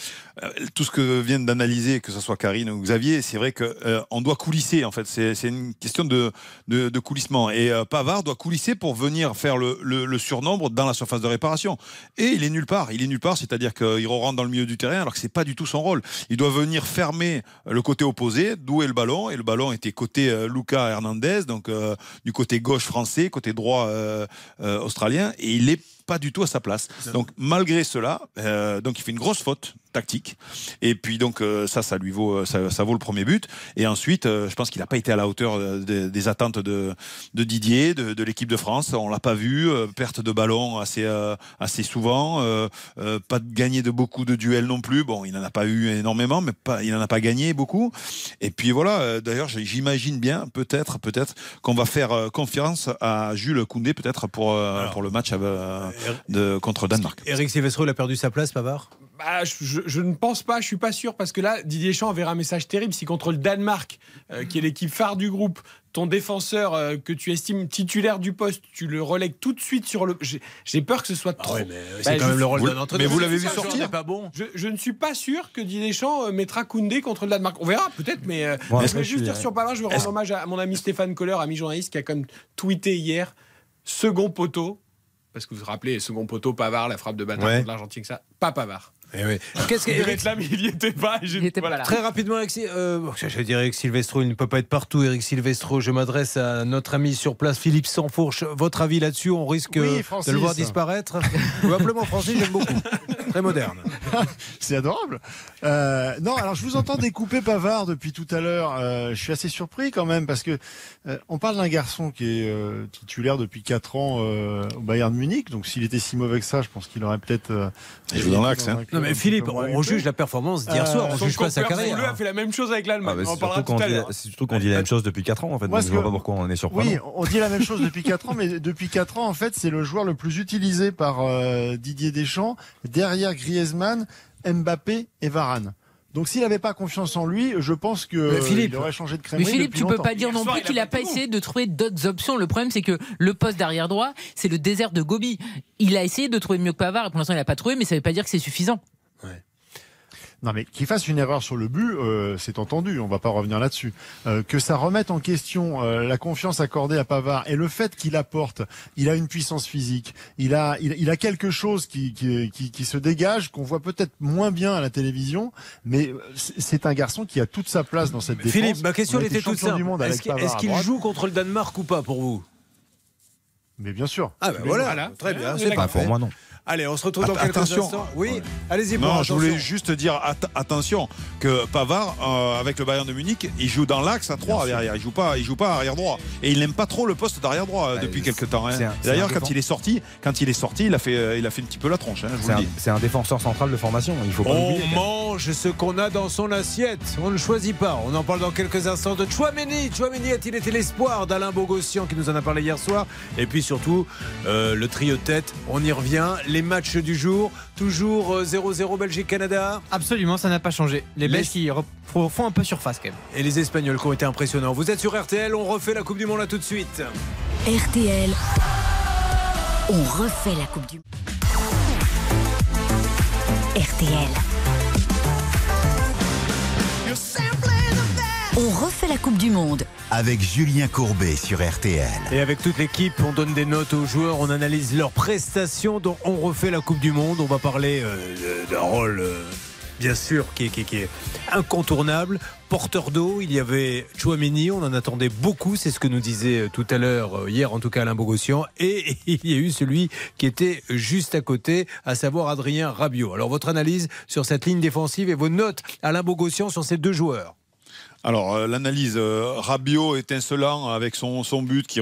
euh, tout ce que viennent d'analyser, que ce soit Karine ou Xavier, c'est vrai que euh, doit coulisser. En fait, c'est une question de, de, de coulissement. Et euh, Pavard doit coulisser pour venir faire le, le, le surnombre dans la surface de réparation. Et il est nulle part. Il est nulle part, c'est-à-dire qu'il rentre dans le milieu du terrain, alors que c'est pas du tout son rôle. Il doit venir fermer le côté opposé, d'où est le ballon, et le ballon était côté euh, Luca Hernandez, donc euh, du côté gauche français, côté droit euh, euh, australien, et il est pas du tout à sa place. Donc malgré cela, euh, donc il fait une grosse faute tactique. Et puis donc euh, ça, ça lui vaut, euh, ça, ça vaut le premier but. Et ensuite, euh, je pense qu'il n'a pas été à la hauteur euh, des, des attentes de, de Didier, de, de l'équipe de France. On l'a pas vu, euh, perte de ballon assez euh, assez souvent, euh, euh, pas de gagné de beaucoup de duels non plus. Bon, il n'en a pas eu énormément, mais pas, il n'en a pas gagné beaucoup. Et puis voilà. euh, D'ailleurs, j'imagine bien, peut-être, peut-être qu'on va faire confiance à Jules Koundé, peut-être pour euh, pour le match euh, de contre Danemark.
Eric Silvestro, il a perdu sa place, Pavard?
Bah, je, je- je ne pense pas, je suis pas sûr, parce que là, Didier Deschamps enverra un message terrible si contre le Danemark, euh, qui est l'équipe phare du groupe, ton défenseur euh, que tu estimes titulaire du poste, tu le relègues tout de suite sur le. J'ai peur que ce soit trop.
Ah ouais, mais c'est quand
je-
même le rôle
vous-
d'un entraîneur.
mais vous l'avez vu sortir
c'est pas bon.
Je, je ne suis pas sûr que Didier Deschamps euh, mettra Koundé contre le Danemark. On verra peut-être, mais euh,
Bon,
je vais
je
juste dire sur Pavard, je veux rendre hommage à mon ami Stéphane Kohler, ami journaliste, qui a comme tweeté hier second poteau. Parce que vous vous rappelez, second poteau, Pavard, la frappe de bâtard
Ouais.
contre l'Argentine, ça, pas Pavard.
Eh oui. Qu'est-ce que
Il devait
Eric-
être là, mais il n'y était pas. et j'ai-
Il était pas
voilà.
là.
Très rapidement, Eric, euh, bon, j'allais dire Eric Silvestro, il ne peut pas être partout. Eric Silvestro, je m'adresse à notre ami sur place, Philippe Sansfourche. Votre avis là-dessus On risque
Oui,
de le voir disparaître Ou appelez-moi Francis, j'aime beaucoup. Très moderne.
C'est adorable. Euh, non, alors je vous entends découper Pavard depuis tout à l'heure. Euh, je suis assez surpris quand même parce que euh, on parle d'un garçon qui est euh, titulaire depuis 4 ans euh, au Bayern de Munich. Donc s'il était si mauvais que ça, je pense qu'il aurait peut-être. euh,
Il joue dans l'axe, hein.
Mais Philippe, on, on juge la performance d'hier
Euh,
soir, on juge pas sa carrière.
bleu a fait la même chose avec
Ah,
l'Allemagne.
bah,
on en
c'est
parlera tout à l'heure.
c'est surtout qu'on dit la même chose depuis 4 ans en fait.
Moi,
donc
ce
je vois pas pourquoi on est surprenant.
Oui, on dit la même chose depuis 4 ans, mais depuis 4 ans, en fait, c'est le joueur le plus utilisé par euh, Didier Deschamps, derrière Griezmann, Mbappé et Varane. Donc s'il n'avait pas confiance en lui, je pense que
Mais Philippe-
il aurait changé de
Mais
crèmerie
Philippe, tu peux
longtemps.
pas dire non plus qu'il
pas
a pas essayé de trouver d'autres options. Le problème, c'est que le poste d'arrière droit, c'est le désert de Gobi. Il a essayé de trouver mieux que Pavard et pour l'instant, il n'a pas trouvé, mais ça veut pas dire que c'est suffisant.
Non mais qu'il fasse une erreur sur le but, euh, c'est entendu, on va pas revenir là-dessus. Euh, que ça remette en question euh, la confiance accordée à Pavard et le fait qu'il apporte, il a une puissance physique, il a, il, il a quelque chose qui, qui, qui, qui se dégage, qu'on voit peut-être moins bien à la télévision, mais euh, c'est un garçon qui a toute sa place dans cette défense.
Philippe, ma question était toute simple. Est-ce qu'il joue contre le Danemark ou pas pour vous?
Mais bien sûr.
Ah ben
Mais
voilà,
voilà.
très bien, c'est.
Pas pour moi non.
Allez, on se retrouve dans
Att-
quelques
attention.
instants. Oui,
Ouais.
allez-y.
Non, je voulais juste dire at- attention que Pavard euh, avec le Bayern de Munich, il joue dans l'axe à 3 derrière, il joue pas, il joue pas arrière droit et il n'aime pas trop le poste d'arrière droit euh,
Bah,
depuis quelques temps. hein. D'ailleurs, quand il est sorti, quand il est sorti, il a fait, euh, il a fait un petit peu la tronche. hein, je vous
C'est
le
un,
dis.
c'est un défenseur central de formation. Il faut pas
On
l'oublier.
mange ce qu'on a dans son assiette. On ne choisit pas. On en parle dans quelques instants de Chouameni. Chouameni a-t-il été l'espoir d'Alain Bogossian qui nous en a parlé hier soir? Et puis surtout, euh, le trio tête. On y revient. Les matchs du jour. Toujours euh, 0-0 Belgique-Canada.
Absolument, ça n'a pas changé. Les
Les-
Belges qui font un peu surface quand même.
Et les Espagnols qui ont été impressionnants. Vous êtes sur RTL. On refait la Coupe du Monde là tout de suite.
RTL. On refait la Coupe du RTL. On refait la Coupe du Monde.
Avec Julien Courbet sur RTL.
Et avec toute l'équipe, on donne des notes aux joueurs, on analyse leurs prestations, donc on refait la Coupe du Monde. On va parler euh, d'un rôle, euh, bien sûr, qui est, qui est- qui est incontournable. Porteur d'eau, il y avait Chouameni, on en attendait beaucoup, c'est ce que nous disait euh, tout à l'heure, hier en tout cas Alain Bogossian. Et il y a eu celui qui était juste à côté, à savoir Adrien Rabiot. Alors votre analyse sur cette ligne défensive et vos notes, Alain Bogossian, sur ces deux joueurs
Alors euh, l'analyse euh, Rabiot étincelant avec son, son but qui,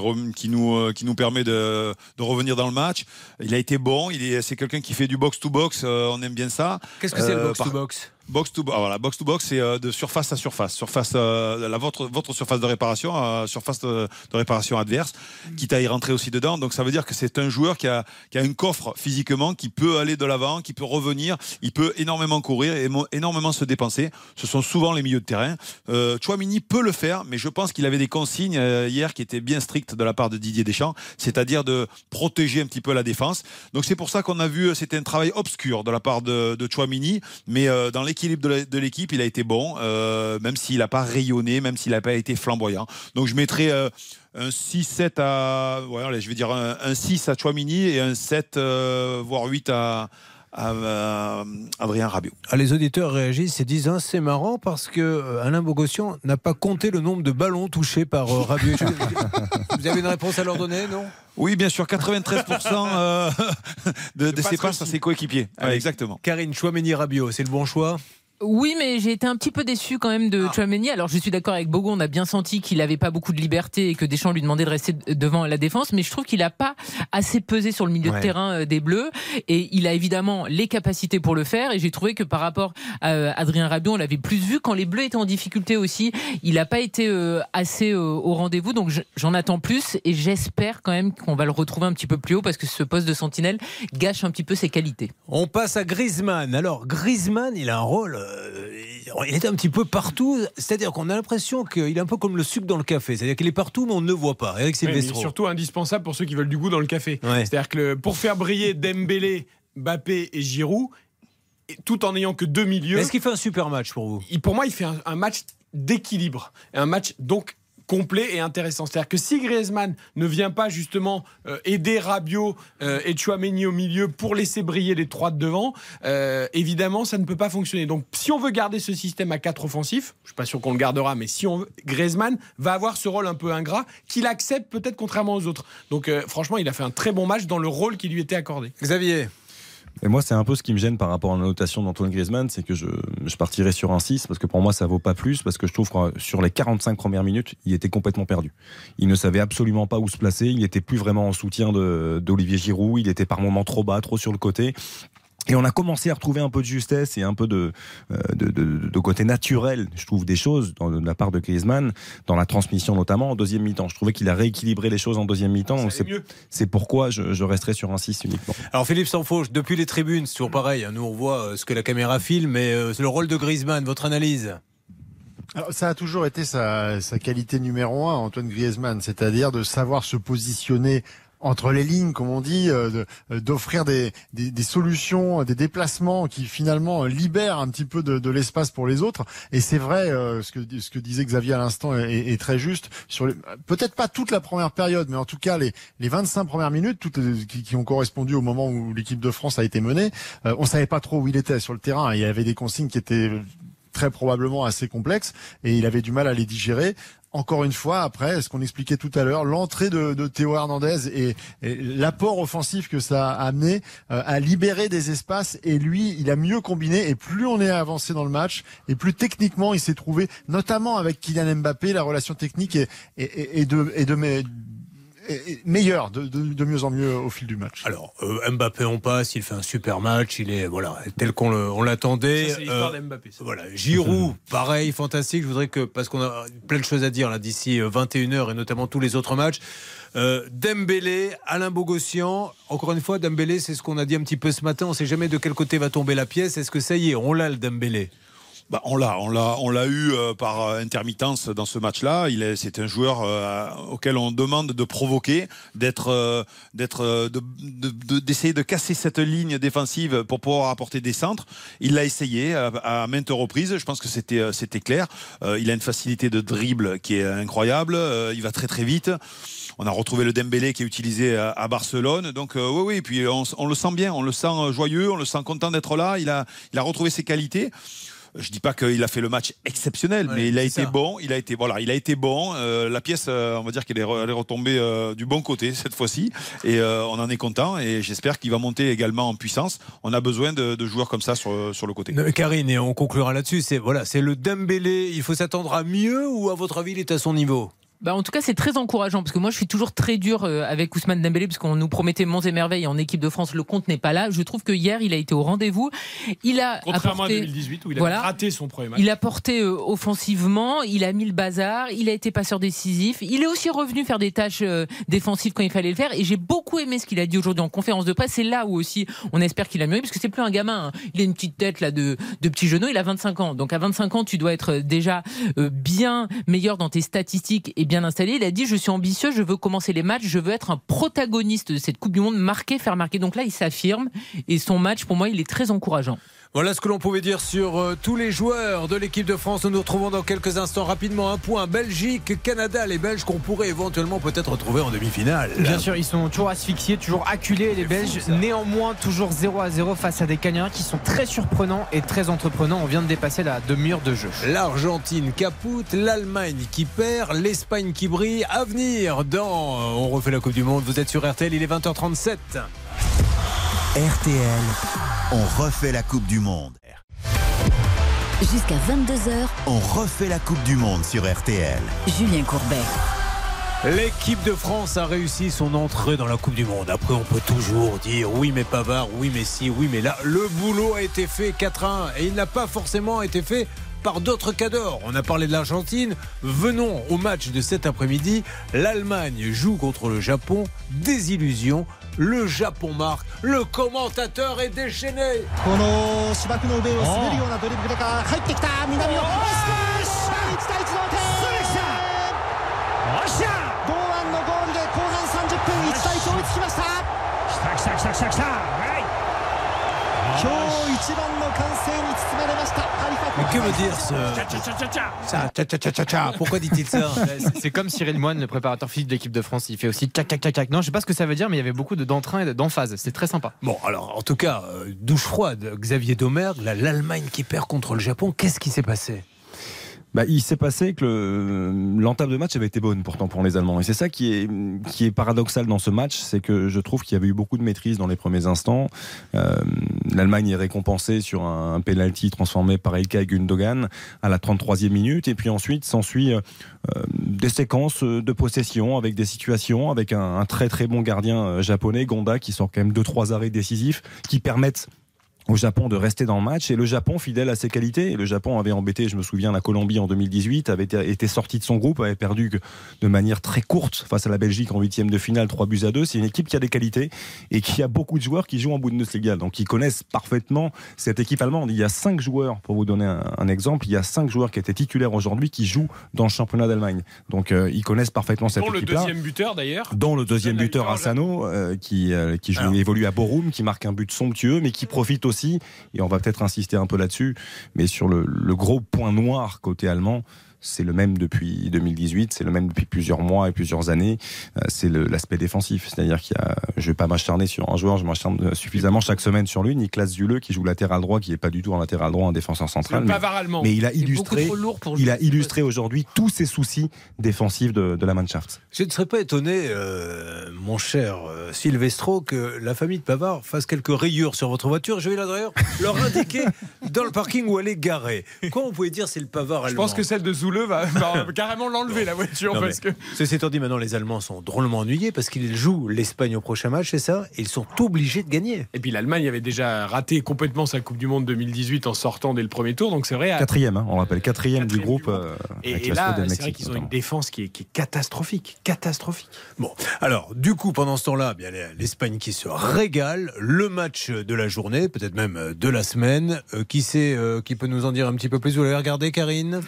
nous, euh, qui nous permet de, de revenir dans le match. Il a été bon, il est, c'est quelqu'un qui fait du box to box, on aime bien ça.
Qu'est-ce que c'est le
Euh,
box to box
ah, voilà, box to box, c'est euh, de surface à surface. Surface, euh, la, votre, votre surface de réparation à surface de, de réparation adverse, quitte à y rentrer aussi dedans. Donc ça veut dire que c'est un joueur qui a, qui a un coffre physiquement, qui peut aller de l'avant, qui peut revenir, il peut énormément courir et énormément se dépenser. Ce sont souvent les milieux de terrain. Euh, Chouamini peut le faire, mais je pense qu'il avait des consignes euh, hier qui étaient bien strictes de la part de Didier Deschamps, c'est-à-dire de protéger un petit peu la défense. Donc c'est pour ça qu'on a vu, euh, c'était un travail obscur de la part de, de Chouamini, mais euh, dans l'équilibre de l'équipe, il a été bon, euh, même s'il n'a pas rayonné, même s'il n'a pas été flamboyant. Donc je mettrais euh, un 6-7 à. ouais, allez, je vais dire un, un 6 à Chouamini et un 7, euh, voire 8 à, à, euh, Adrien Rabiot.
Ah, les auditeurs réagissent et disent hein, c'est marrant parce que euh, Alain Bogossian n'a pas compté le nombre de ballons touchés par euh, Rabiot. Vous avez une réponse à leur donner, non?
Oui, bien sûr, 93% euh, de, ses passes à ses coéquipiers. Ouais, exactement.
Karine Chouameni Rabiot, c'est le bon choix?
Oui, mais j'ai été un petit peu déçu quand même de
Ah.
Chouameni. Alors, je suis d'accord avec Bogo, on a bien senti qu'il n'avait pas beaucoup de liberté et que Deschamps lui demandait de rester devant la défense, mais je trouve qu'il n'a pas assez pesé sur le milieu
Ouais.
de terrain euh, des Bleus et il a évidemment les capacités pour le faire. Et j'ai trouvé que par rapport à euh, Adrien Rabiot, on l'avait plus vu quand les Bleus étaient en difficulté aussi. Il n'a pas été euh, assez au rendez-vous, donc je- j'en attends plus et j'espère quand même qu'on va le retrouver un petit peu plus haut parce que ce poste de sentinelle gâche un petit peu ses qualités.
On passe à Griezmann. Alors Griezmann, il a un rôle, il est un petit peu partout. C'est-à-dire qu'on a l'impression qu'il est un peu comme le sucre dans le café. C'est-à-dire qu'il est partout, mais on ne le voit pas. Eric Silvestro.
surtout indispensable pour ceux qui veulent du goût dans le café.
Ouais.
C'est-à-dire que le- pour faire briller Dembélé, Mbappé et Giroud, tout en n'ayant que deux milieux.
Est-ce qu'il fait un super match pour vous?
il- pour moi, il fait un, un match d'équilibre. Un match donc complet et intéressant. C'est-à-dire que si Griezmann ne vient pas justement euh, aider Rabiot euh, et Chouameni au milieu pour laisser briller les trois de devant, euh, évidemment, ça ne peut pas fonctionner. Donc, si on veut garder ce système à quatre offensifs, je suis pas sûr qu'on le gardera, mais si on Griezmann va avoir ce rôle un peu ingrat qu'il accepte peut-être contrairement aux autres. Donc, franchement, il a fait un très bon match dans le rôle qui lui était accordé.
Xavier
Et moi, c'est un peu ce qui me gêne par rapport à la notation d'Antoine Griezmann, c'est que je, je partirais sur un 6 parce que pour moi, ça vaut pas plus parce que je trouve que sur les 45 premières minutes, il était complètement perdu. Il ne savait absolument pas où se placer. Il n'était plus vraiment en soutien d'Olivier Giroud. Il était par moments trop bas, trop sur le côté. Et on a commencé à retrouver un peu de justesse et un peu de, euh, de, de- de côté naturel, je trouve, des choses dans- de la part de Griezmann, dans la transmission notamment en deuxième mi-temps. Je trouvais qu'il a rééquilibré les choses en deuxième mi-temps. C'est
mieux.
c'est pourquoi je, je resterai sur un 6 uniquement.
Alors Philippe Sansfauche, depuis les tribunes, c'est toujours pareil. hein. Nous, on voit euh, ce que la caméra filme, mais euh, c'est le rôle de Griezmann. Votre analyse?
Alors, ça a toujours été sa, sa qualité numéro un, Antoine Griezmann, c'est-à-dire de savoir se positionner entre les lignes, comme on dit, euh, euh, d'offrir des, solutions, des déplacements qui finalement euh, libèrent un petit peu de, l'espace pour les autres. Et c'est vrai, ce, que, disait Xavier à l'instant est, très juste. Peut-être pas toute la première période, mais en tout cas les, les 25 premières minutes, toutes qui, qui ont correspondu au moment où l'équipe de France a été menée, on savait pas trop où il était sur le terrain. Il y avait des consignes qui étaient très probablement assez complexes et il avait du mal à les digérer. Encore une fois, après, ce qu'on expliquait tout à l'heure, l'entrée de, de Théo Hernandez et, et l'apport offensif que ça a amené euh, à libérer des espaces et lui, il a mieux combiné et plus on est avancé dans le match et plus techniquement il s'est trouvé, notamment avec Kylian Mbappé, la relation technique est, est- est de, de me- meilleure, de, de, de mieux en mieux au fil du match.
Alors, euh, Mbappé, on passe, il fait un super match, il est voilà tel qu'on le- on l'attendait.
C'est l'histoire
Euh,
d'Mbappé. ça.
Voilà, Giroud, pareil, fantastique. Je voudrais que, parce qu'on a plein de choses à dire là d'ici euh, 21h et notamment tous les autres matchs. Euh, Dembélé, Alain Bogossian. Encore une fois, Dembélé, c'est ce qu'on a dit un petit peu ce matin. On ne sait jamais de quel côté va tomber la pièce. Est-ce que ça y est, on l'a le Dembélé?
Bah, on l'a, on l'a, on l'a eu euh, par euh, intermittence dans ce match-là. Il est, c'est un joueur euh, auquel on demande de provoquer, d'être, d'être, euh, de, de- de- d'essayer de casser cette ligne défensive pour pouvoir apporter des centres. Il l'a essayé à, à maintes reprises. Je pense que c'était, c'était clair. Il a une facilité de dribble qui est incroyable. Il va très très vite. On a retrouvé le Dembélé qui est utilisé à, Barcelone. Donc oui, oui. Et puis on, on le sent bien, on le sent joyeux, on le sent content d'être là. Il a, il a retrouvé ses qualités. Je dis pas qu'il a fait le match exceptionnel,
Ouais,
mais il a été
ça.
bon. Il a été voilà, il a été bon. Euh, la pièce, euh, on va dire qu'elle est, re- elle est retombée euh, du bon côté cette fois-ci, et euh, on en est content. Et j'espère qu'il va monter également en puissance. On a besoin de, de joueurs comme ça sur, sur le côté.
Non, Karine, et on conclura là-dessus. C'est voilà, c'est le Dembélé. Il faut s'attendre à mieux ou à votre avis, il est à son niveau?
Bah, en tout cas, c'est très encourageant parce que moi, je suis toujours très dur euh, avec Ousmane Dembélé parce qu'on nous promettait monts et merveilles en équipe de France. Le compte n'est pas là. Je trouve que hier, il a été au rendez-vous. Il a
Contrairement
apporté,
à 2018 où il a
Voilà.
raté son premier match.
il a porté euh, offensivement, il a mis le bazar, il a été passeur décisif. Il est aussi revenu faire des tâches euh, défensives quand il fallait le faire. Et j'ai beaucoup aimé ce qu'il a dit aujourd'hui en conférence de presse. C'est là où aussi on espère qu'il a mûri parce que c'est plus un gamin. hein. Il a une petite tête là de, de petit genou. Il a 25 ans. Donc à 25 ans, tu dois être déjà bien meilleur dans tes statistiques et bien installé. Il a dit je suis ambitieux, je veux commencer les matchs, je veux être un protagoniste de cette Coupe du Monde, marquer, faire marquer. Donc là, il s'affirme et son match pour moi, il est très encourageant.
Voilà ce que l'on pouvait dire sur euh, tous les joueurs de l'équipe de France. Nous nous retrouvons dans quelques instants rapidement. Un point Belgique, Canada, les Belges qu'on pourrait éventuellement peut-être retrouver en demi-finale.
Bien sûr, ils sont toujours asphyxiés, toujours acculés, les Belges. Néanmoins, toujours 0 à 0 face à des Canadiens qui sont très surprenants et très entreprenants. On vient de dépasser la demi-heure de jeu.
L'Argentine capoute, l'Allemagne qui perd, l'Espagne qui brille. À venir dans euh, On refait la Coupe du Monde. Vous êtes sur RTL, il est 20h37.
RTL, on refait la Coupe du Monde.
Jusqu'à 22h,
On refait la Coupe du Monde sur RTL.
Julien Courbet.
L'équipe de France a réussi son entrée dans la Coupe du Monde. Après, on peut toujours dire oui, mais Pavard, oui, mais si, oui, mais là, le boulot a été fait 4-1 et il n'a pas forcément été fait par d'autres cadors. On a parlé de l'Argentine. Venons au match de cet après-midi. L'Allemagne joue contre le Japon. Désillusion. Le Japon marque. Le commentateur est déchaîné.
こ
Mais que veut dire ce. Ça, tcha, tcha, tcha, tcha, tcha. Pourquoi dit-il ça
C'est- comme Cyril Moine, le préparateur physique de l'équipe de France. Il fait aussi tchac tchac tchac tchac. Non, je sais pas ce que ça veut dire, mais il y avait beaucoup de- d'entrain et de- d'emphase. C'est très sympa.
Bon, alors, en tout cas, euh, douche froide. Xavier Domergue, l'Allemagne qui perd contre le Japon. Qu'est-ce qui s'est passé?
Bah, il s'est passé que le- l'entame de match avait été bonne pourtant pour les Allemands. Et c'est ça qui est, qui est paradoxal dans ce match, c'est que je trouve qu'il y avait eu beaucoup de maîtrise dans les premiers instants. Euh, L'Allemagne est récompensée sur un, un penalty transformé par Ilkay Gundogan à la 33e minute. Et puis ensuite s'ensuit euh, des séquences de possession avec des situations, avec un, un très très bon gardien euh, japonais, Gonda, qui sort quand même deux trois arrêts décisifs qui permettent au Japon de rester dans le match et le Japon fidèle à ses qualités. Et le Japon avait embêté, je me souviens, la Colombie en 2018, avait été, sorti de son groupe, avait perdu de manière très courte face à la Belgique en huitième de finale, 3 buts à 2. C'est une équipe qui a des qualités et qui a beaucoup de joueurs qui jouent en Bundesliga, donc qui connaissent parfaitement cette équipe allemande. Il y a cinq joueurs, pour vous donner un, un exemple, il y a cinq joueurs qui étaient titulaires aujourd'hui qui jouent dans le championnat d'Allemagne. Donc euh, ils connaissent parfaitement cette
Dont le deuxième buteur d'ailleurs.
dont le deuxième
la
buteur Asano, euh, qui, euh, qui joue,
Alors.
évolue à Borum, qui marque un but somptueux, mais qui profite aussi, et on va peut-être insister un peu là-dessus, mais sur le, le gros point noir côté allemand, c'est le même depuis 2018, c'est le même depuis plusieurs mois et plusieurs années, euh, c'est l'aspect défensif. C'est-à-dire qu'il y a, je vais pas m'acharner sur un joueur, je m'acharne euh, suffisamment chaque semaine sur lui, Niklas Zule, qui joue latéral droit, qui est pas du tout un latéral droit, un défenseur central. mais-
Pavard allemand.
mais il a illustré, il a illustré aujourd'hui tous ses soucis défensifs de, de la Mannschaft.
Je ne serais pas étonné, euh, mon cher Silvestro, que la famille de Pavard fasse quelques rayures sur votre voiture. Je vais là d'ailleurs leur indiquer dans le parking où elle est garée. Comment vous pouvez dire c'est le Pavard
Je
allemand
pense que celle de Zoule va, va carrément l'enlever la voiture
Non,
parce que
mais Ceci étant dit, maintenant les Allemands sont drôlement ennuyés parce qu'ils jouent l'Espagne au prochain match, c'est ça? Et ils sont obligés de gagner.
et puis l'Allemagne avait déjà raté complètement sa Coupe du Monde 2018 en sortant dès le premier tour donc c'est vrai à-
Quatrième, hein, on rappelle, quatrième, du
Quatrième
groupe.
du groupe.
euh,
et, là c'est vrai qu'ils ont une défense qui est, qui est catastrophique catastrophique
Bon, alors du coup, pendant ce temps-là, bien l'Espagne qui se régale, le match de la journée, peut-être même de la semaine. Euh, qui sait, euh, qui peut nous en dire un petit peu plus? Vous l'avez regardé, Karine?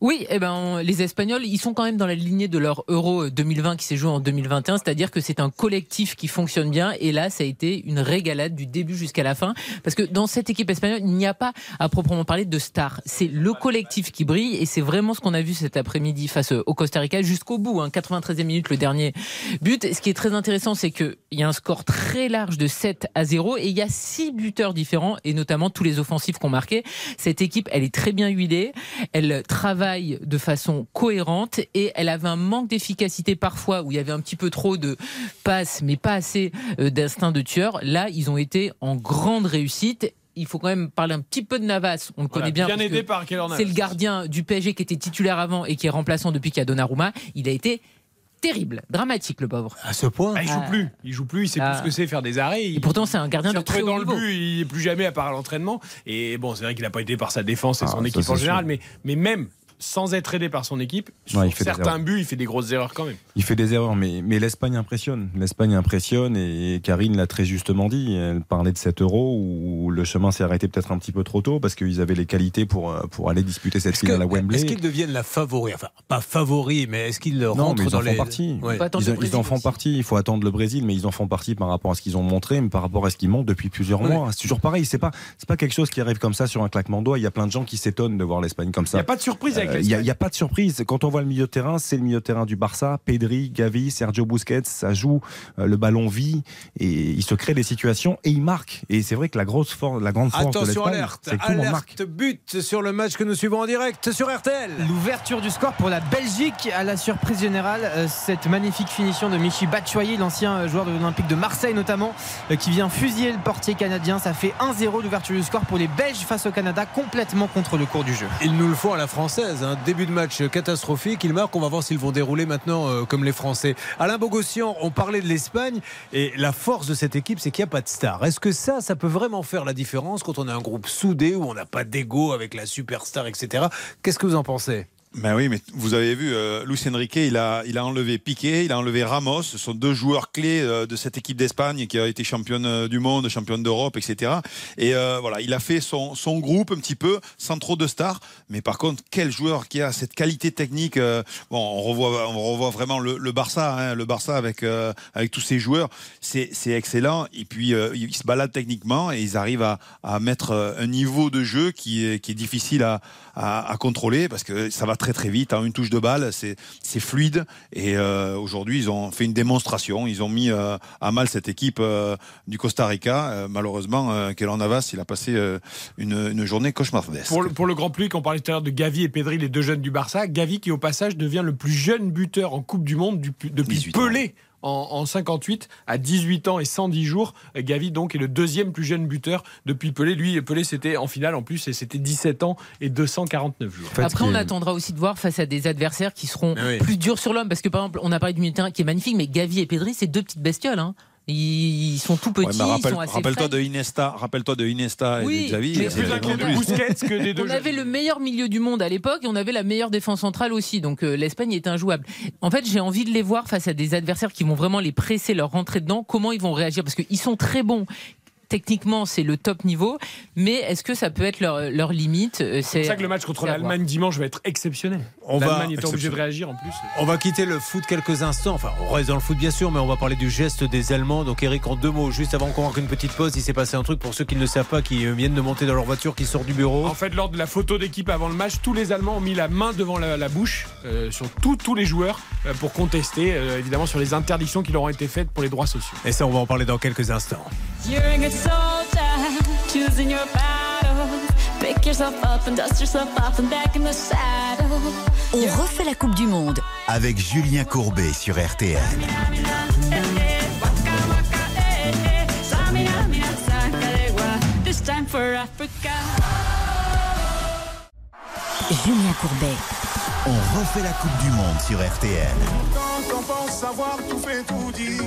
Oui, eh ben, les Espagnols, ils sont quand même dans la lignée de leur Euro 2020 qui s'est joué en 2021, c'est-à-dire que c'est un collectif qui fonctionne bien. Et là, ça a été une régalade du début jusqu'à la fin, parce que dans cette équipe espagnole, il n'y a pas à proprement parler de stars. C'est le collectif qui brille, et c'est vraiment ce qu'on a vu cet après-midi face au Costa Rica jusqu'au bout. Hein, 93e minute, le dernier but. Ce qui est très intéressant, c'est qu'il y a un score très large de 7 à 0, et il y a six buteurs différents, et notamment tous les offensifs qu'on marqué. Cette équipe, elle est très bien huilée, elle travaille de façon cohérente et elle avait un manque d'efficacité parfois où il y avait un petit peu trop de passes mais pas assez euh, d'instinct de tueur. Là, ils ont été en grande réussite. Il faut quand même parler un petit peu de Navas, on le
Voilà,
connaît bien.
bien aidé par.
C'est le gardien du PSG qui était titulaire avant et qui est remplaçant depuis qu'il y a Donnarumma. Il a été terrible, dramatique le pauvre.
À ce point
Ah, il joue
Ah.
plus il joue plus il sait
Ah.
plus ce que c'est faire des arrêts
Et
il,
pourtant, c'est un gardien
s'est
de très haut
dans le but, il n'est plus jamais à part à l'entraînement. Et bon, c'est vrai qu'il n'a pas été par sa défense et
Ah,
son équipe en général, mais, mais même sans être aidé par son équipe, sur
Ouais, il fait des
certains
erreurs.
buts, il fait des grosses erreurs quand même.
Il fait des erreurs, mais, mais l'Espagne impressionne. L'Espagne impressionne et Karine l'a très justement dit. Elle parlait de 7 euros où le chemin s'est arrêté peut-être un petit peu trop tôt parce qu'ils avaient les qualités pour, euh, pour aller disputer cette
Est-ce que-
finale à Wembley.
est-ce qu'ils deviennent la favori Enfin, pas favori, mais est-ce qu'ils
Non,
rentrent
mais ils
dans
en font
les.
partie.
Ouais.
Faut attendre
Ils,
le
ils
Brésil
en font
aussi.
partie. Il faut attendre le Brésil, mais ils en font partie par rapport à ce qu'ils ont montré, mais par rapport à ce qu'ils montrent depuis plusieurs
Ouais.
mois. C'est toujours pareil. C'est pas, c'est pas quelque chose qui arrive comme ça sur un claquement de doigts. Il y a plein de gens qui s'étonnent de voir l'Espagne comme
Il n'y
ça.
a pas de surprise avec
Il n'y a, a pas de surprise. Quand on voit le milieu de terrain, c'est le milieu de terrain du Barça. Pedri, Gavi, Sergio Busquets, ça joue, euh, le ballon vit et il se crée des situations et il marque. Et c'est vrai que la grosse force, la grande force de
Attention,
l'Espagne,
alerte,
c'est que tout le monde marque.
alerte, but sur le match que nous suivons en direct sur RTL.
L'ouverture du score pour la Belgique à la surprise générale. euh, Cette magnifique finition de Michi Batshuayi, l'ancien euh, joueur de l'Olympique de Marseille notamment, euh, qui vient fusiller le portier canadien. Ça fait 1-0 l'ouverture du score pour les Belges face au Canada, complètement contre le cours du jeu.
Ils nous le font à la française. Un début de match catastrophique. Ils marquent. On va voir s'ils vont dérouler maintenant euh, comme les Français. Alain Bogossian, on parlait de l'Espagne. Et la force de cette équipe, c'est qu'il n'y a pas de star. Est-ce que ça, ça peut vraiment faire la différence quand on a un groupe soudé où on n'a pas d'ego avec la superstar, etc. Qu'est-ce que vous en pensez?
Ben oui, mais vous avez vu, euh, Luis Enrique, il a, il a enlevé Piqué, il a enlevé Ramos. Ce sont deux joueurs clés euh, de cette équipe d'Espagne qui a été championne euh, du monde, championne d'Europe, etc. Et euh, voilà, il a fait son, son groupe un petit peu, sans trop de stars. Mais par contre, quel joueur qui a cette qualité technique euh, Bon, on revoit, on revoit vraiment le, le Barça, hein, le Barça avec, euh, avec tous ces joueurs. C'est excellent. Et puis, ils se baladent techniquement et ils arrivent à, à mettre un niveau de jeu qui est, qui est difficile à, à, à contrôler parce que ça va très très vite. En une touche de balle, c'est c'est fluide. Et euh, aujourd'hui, ils ont fait une démonstration. Ils ont mis euh, à mal cette équipe euh, du Costa Rica. Malheureusement, Keylor Navas, il a passé une, une journée cauchemardesque.
Pour le, pour le grand public, on parlait tout à l'heure de Gavi et Pedri, les deux jeunes du Barça. Gavi qui, au passage, devient le plus jeune buteur en Coupe du Monde du- depuis
18 ans.
En, en 58, à 18 ans et 110 jours, Gavi donc est le deuxième plus jeune buteur depuis Pelé. Lui, Pelé c'était en finale en plus et c'était 17 ans et 249 jours.
Après, on attendra aussi de voir face à des adversaires qui seront
oui.
plus durs sur l'homme. Parce que, par exemple, on a parlé du milieu qui est magnifique, mais Gavi et Pedri, c'est deux petites bestioles. hein. Ils, sont tout petits,
Ouais, mais
ils
rappelle-
sont assez
rappelle-toi
frais.
de Inesta, rappelle-toi de Inesta et
Oui,
de Xavi.
mais
c'est-
plus inquiet de
plus.
Busquets que des deux
On avait le meilleur milieu du monde à l'époque et on avait la meilleure défense centrale aussi. Donc euh, l'Espagne est injouable. En fait, j'ai envie de les voir face à des adversaires qui vont vraiment les presser, leur rentrer dedans. Comment ils vont réagir? Parce qu'ils sont très bons. Techniquement, c'est le top niveau, mais est-ce que ça peut être leur, leur limite Euh,
C'est pour ça que le match contre l'Allemagne dimanche va être exceptionnel.
On va-
L'Allemagne était obligée de réagir en plus.
On va quitter le foot quelques instants. Enfin, on reste dans le foot bien sûr, mais on va parler du geste des Allemands. Donc, Eric, en deux mots, juste avant qu'on rentre une petite pause, il s'est passé un truc pour ceux qui ne le savent pas, qui euh, viennent de monter dans leur voiture, qui sortent du bureau.
En fait, lors de la photo d'équipe avant le match, tous les Allemands ont mis la main devant la, la bouche euh, sur tous tous les joueurs euh, pour contester, euh, évidemment, sur les interdictions qui leur ont été faites pour les droits sociaux.
Et ça, on va en parler dans quelques instants.
Soldier, choosing your battle. Pick yourself up and dust yourself off and back in the saddle.
On refait la Coupe du Monde.
Avec Julien Courbet sur RTL.
Julien Courbet.
On refait la Coupe du Monde sur RTL.
Quand on pense savoir tout fait tout dit,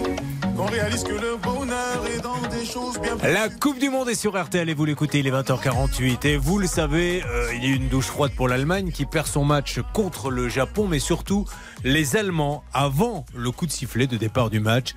qu'on réalise que le bonheur est dans des choses bien plus
La Coupe du Monde est sur RTL et vous l'écoutez, il est 20h48. Et vous le savez, euh, il y a eu une douche froide pour l'Allemagne qui perd son match contre le Japon, mais surtout les Allemands, avant le coup de sifflet de départ du match,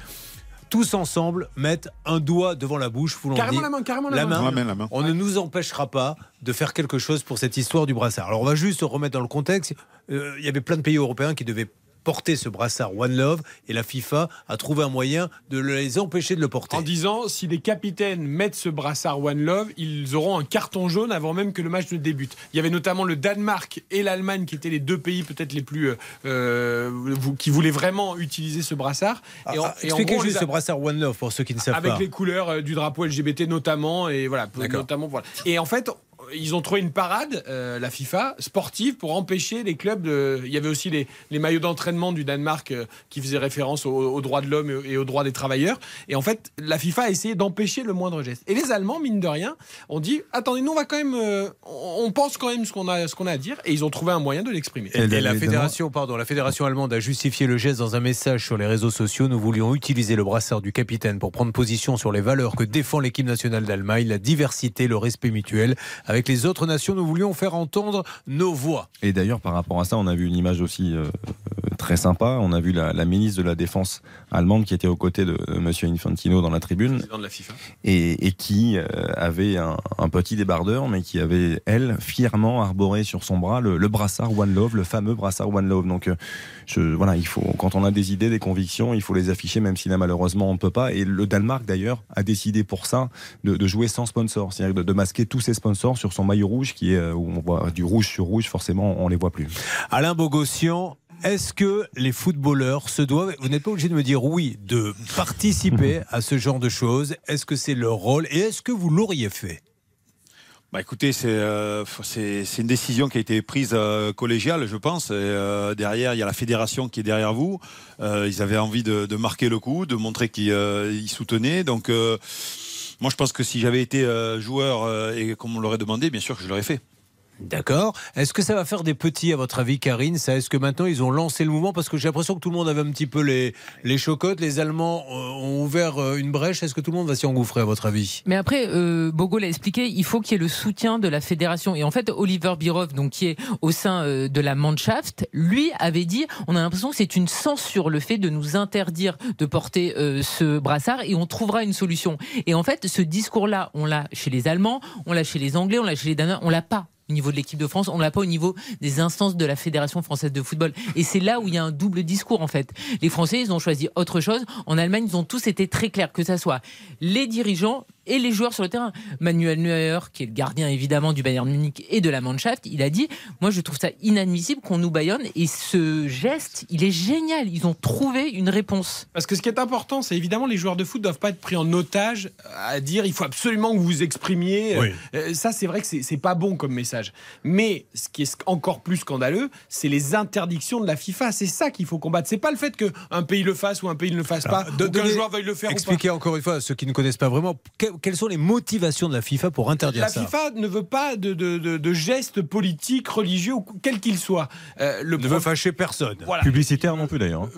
tous ensemble mettent un doigt devant la bouche, vous
Carrément
dit.
la main, carrément la main.
La main, la main.
On ne nous empêchera pas de faire quelque chose pour cette histoire du brassard. Alors on va juste remettre dans le contexte. Euh, il y avait plein de pays européens qui devaient porter ce brassard One Love et la FIFA a trouvé un moyen de les empêcher de le porter.
En disant, si les capitaines mettent ce brassard One Love, ils auront un carton jaune avant même que le match ne débute. Il y avait notamment le Danemark et l'Allemagne qui étaient les deux pays peut-être les plus euh, euh, qui voulaient vraiment utiliser ce brassard. Et en-
Ah,
et en
expliquez
gros, on
juste
a-
ce brassard One Love pour ceux qui ne savent
avec
pas.
les couleurs euh, du drapeau LGBT notamment et voilà notamment voilà et en fait ils ont trouvé une parade, euh, la FIFA, sportive pour empêcher les clubs de. Il y avait aussi les, les maillots d'entraînement du Danemark euh, qui faisaient référence aux, aux droits de l'homme et, aux droits des travailleurs. Et en fait, la FIFA a essayé d'empêcher le moindre geste. Et les Allemands, mine de rien, ont dit attendez, nous on va quand même. euh, on pense quand même ce qu'on a, ce qu'on a à dire. Et ils ont trouvé un moyen de l'exprimer.
Et, et la fédération, pardon, la fédération allemande a justifié le geste dans un message sur les réseaux sociaux. Nous voulions utiliser le brassard du capitaine pour prendre position sur les valeurs que défend l'équipe nationale d'Allemagne, la diversité, le respect mutuel. Avec les autres nations, nous voulions faire entendre nos voix.
Et d'ailleurs, par rapport à ça, on a vu une image aussi euh, euh, très sympa. On a vu la, la ministre de la Défense allemande qui était aux côtés de, Monsieur Infantino dans la tribune
Président de la FIFA.
et, et qui euh, avait un, un petit débardeur, mais qui avait, elle, fièrement arboré sur son bras le, le brassard One Love, le fameux brassard One Love. Donc, je, voilà, il faut, quand on a des idées, des convictions, il faut les afficher, même si là, malheureusement, on ne peut pas. Et le Danemark, d'ailleurs, a décidé pour ça de, de jouer sans sponsor, c'est-à-dire de, de masquer tous ses sponsors sur sur son maillot rouge qui est euh, où on voit du rouge sur rouge, forcément, on les voit plus.
Alain Bogossian, est-ce que les footballeurs se doivent, vous n'êtes pas obligé de me dire oui, de participer à ce genre de choses Est-ce que c'est leur rôle et est-ce que vous l'auriez fait?
Bah écoutez, c'est euh, une décision qui a été prise euh, collégiale, je pense. Et, euh, derrière, il y a la fédération qui est derrière vous. Euh, ils avaient envie de, de marquer le coup, de montrer qu'ils euh, ils soutenaient. Donc, euh, moi, je pense que si j'avais été euh, joueur euh, et qu'on me l'aurait demandé, bien sûr que je l'aurais fait.
D'accord. Est-ce que ça va faire des petits, à votre avis, Karine Est-ce que maintenant ils ont lancé le mouvement? Parce que j'ai l'impression que tout le monde avait un petit peu les, les chocottes. Les Allemands euh, ont ouvert euh, une brèche. Est-ce que tout le monde va s'y engouffrer, à votre avis?
Mais après, euh, Bogo expliqué, il faut qu'il y ait le soutien de la fédération. Et en fait, Oliver Birov, donc qui est au sein euh, de la Mannschaft, lui avait dit, on a l'impression que c'est une censure le fait de nous interdire de porter ce brassard et on trouvera une solution. Et en fait, ce discours-là, on l'a chez les Allemands, on l'a chez les Anglais, on l'a chez les Danois, on l'a pas au niveau de l'équipe de France, on l'a pas au niveau des instances de la Fédération française de football. Et c'est là où il y a un double discours en fait. Les Français, ils ont choisi autre chose. En Allemagne, ils ont tous été très clairs, que ça soit les dirigeants et les joueurs sur le terrain. Manuel Neuer, qui est le gardien évidemment du Bayern Munich et de la Mannschaft, il a dit Moi, je trouve ça inadmissible qu'on nous baillonne. Et ce geste, il est génial. Ils ont trouvé une réponse.
Parce que ce qui est important, c'est évidemment les joueurs de foot doivent pas être pris en otage à dire il faut absolument que vous vous exprimiez.
Oui.
Euh, ça, c'est vrai que c'est c'est pas bon comme message. Mais ce qui est encore plus scandaleux, c'est les interdictions de la FIFA. C'est ça qu'il faut combattre. C'est pas le fait qu'un pays le fasse ou un pays ne le fasse pas,
Alors,
qu'un joueur veuille le faire ou pas.
Expliquez encore une fois à ceux qui ne connaissent pas vraiment que- quelles sont les motivations de la FIFA pour interdire
La
ça.
FIFA ne veut pas de, de, de, de gestes politiques, religieux, ou quel qu'il soit. Euh, le
ne veut fâcher personne.
Voilà.
Publicitaire non plus d'ailleurs.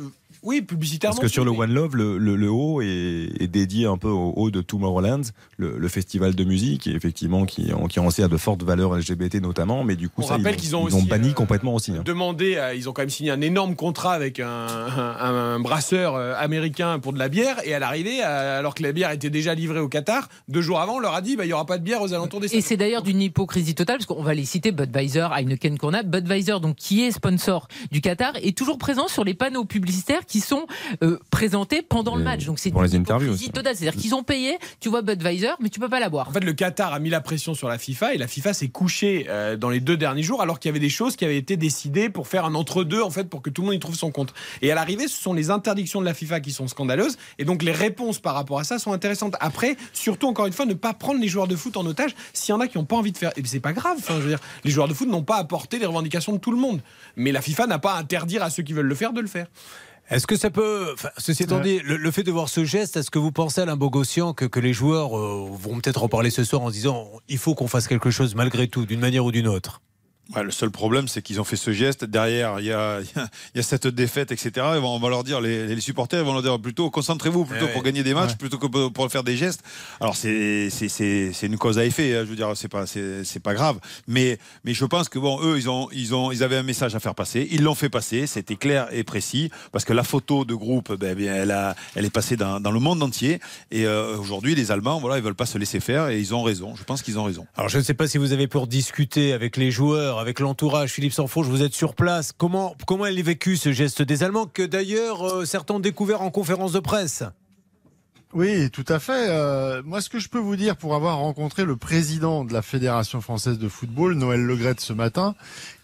Oui, publicitairement.
Parce que sur le One Love, le, le- le haut est, est dédié un peu au haut de Tomorrowland, le, le festival de musique, et effectivement qui, en- qui en sait à de fortes valeurs LGBT notamment, mais du coup
On
ça,
rappelle
ils,
qu'ils
ont,
ont
ils ont banni
euh,
complètement aussi. hein.
demandé, à- ils ont quand même signé un énorme contrat avec un, un- un brasseur euh, américain pour de la bière, et à l'arrivée, alors que la bière était déjà livrée au Qatar, deux jours avant, on leur a dit bah, il n'y aura pas de bière aux alentours des
Et c'est d'ailleurs d'une hypocrisie totale, parce qu'on va les citer, Budweiser, Heineken, qu'on a. Budweiser, donc, qui est sponsor du Qatar, est toujours présent sur les panneaux publicitaires qui sont euh, présentés pendant le
Et
match. Donc c'est
pour les interviews
totale. C'est-à-dire qu'ils ont payé, tu vois Budweiser, mais tu peux pas la boire.
En fait, le Qatar a mis la pression sur la FIFA et la FIFA s'est couchée euh, dans les deux derniers jours alors qu'il y avait des choses qui avaient été décidées pour faire un entre-deux en fait pour que tout le monde y trouve son compte. Et à l'arrivée, ce sont les interdictions de la FIFA qui sont scandaleuses et donc les réponses par rapport à ça sont intéressantes. Après, surtout encore une fois, ne pas prendre les joueurs de foot en otage s'il y en a qui n'ont pas envie de faire. Et c'est pas grave. Enfin, je veux dire, les joueurs de foot n'ont pas apporté les revendications de tout le monde. Mais la FIFA n'a pas à interdire à ceux qui veulent le faire de le faire.
Est-ce que ça peut, enfin, ceci étant dit, le, le fait de voir ce geste, est-ce que vous pensez, Alain Bogossian, que, que les joueurs euh, vont peut-être en parler ce soir en se disant il faut qu'on fasse quelque chose malgré tout, d'une manière ou d'une autre?
Ouais, le seul problème, c'est qu'ils ont fait ce geste. Derrière, il y a, il y a- il y a cette défaite, etc. Vont- on va leur dire, les, les supporters, ils vont leur dire plutôt concentrez-vous plutôt
Eh
pour
ouais.
gagner des matchs
Ouais.
plutôt que pour, pour faire des gestes. Alors c'est une cause à effet. hein, je veux dire, c'est pas c'est pas grave. Mais mais je pense que bon, eux, ils ont ils ont ils avaient un message à faire passer. Ils l'ont fait passer. C'était clair et précis parce que la photo de groupe, ben, elle a elle est passée dans, dans le monde entier. Et euh, aujourd'hui, les Allemands, voilà, ils veulent pas se laisser faire et ils ont raison. Je pense qu'ils ont raison.
Alors je ne sais pas si vous avez pour discuter avec les joueurs, avec l'entourage. Philippe Sanfourche, vous êtes sur place. Comment, comment elle est vécu ce geste des Allemands que d'ailleurs euh, certains ont découvert en conférence de presse?
Oui, tout à fait. Euh, moi, ce que je peux vous dire pour avoir rencontré le président de la Fédération française de football, Noël Legrette, ce matin,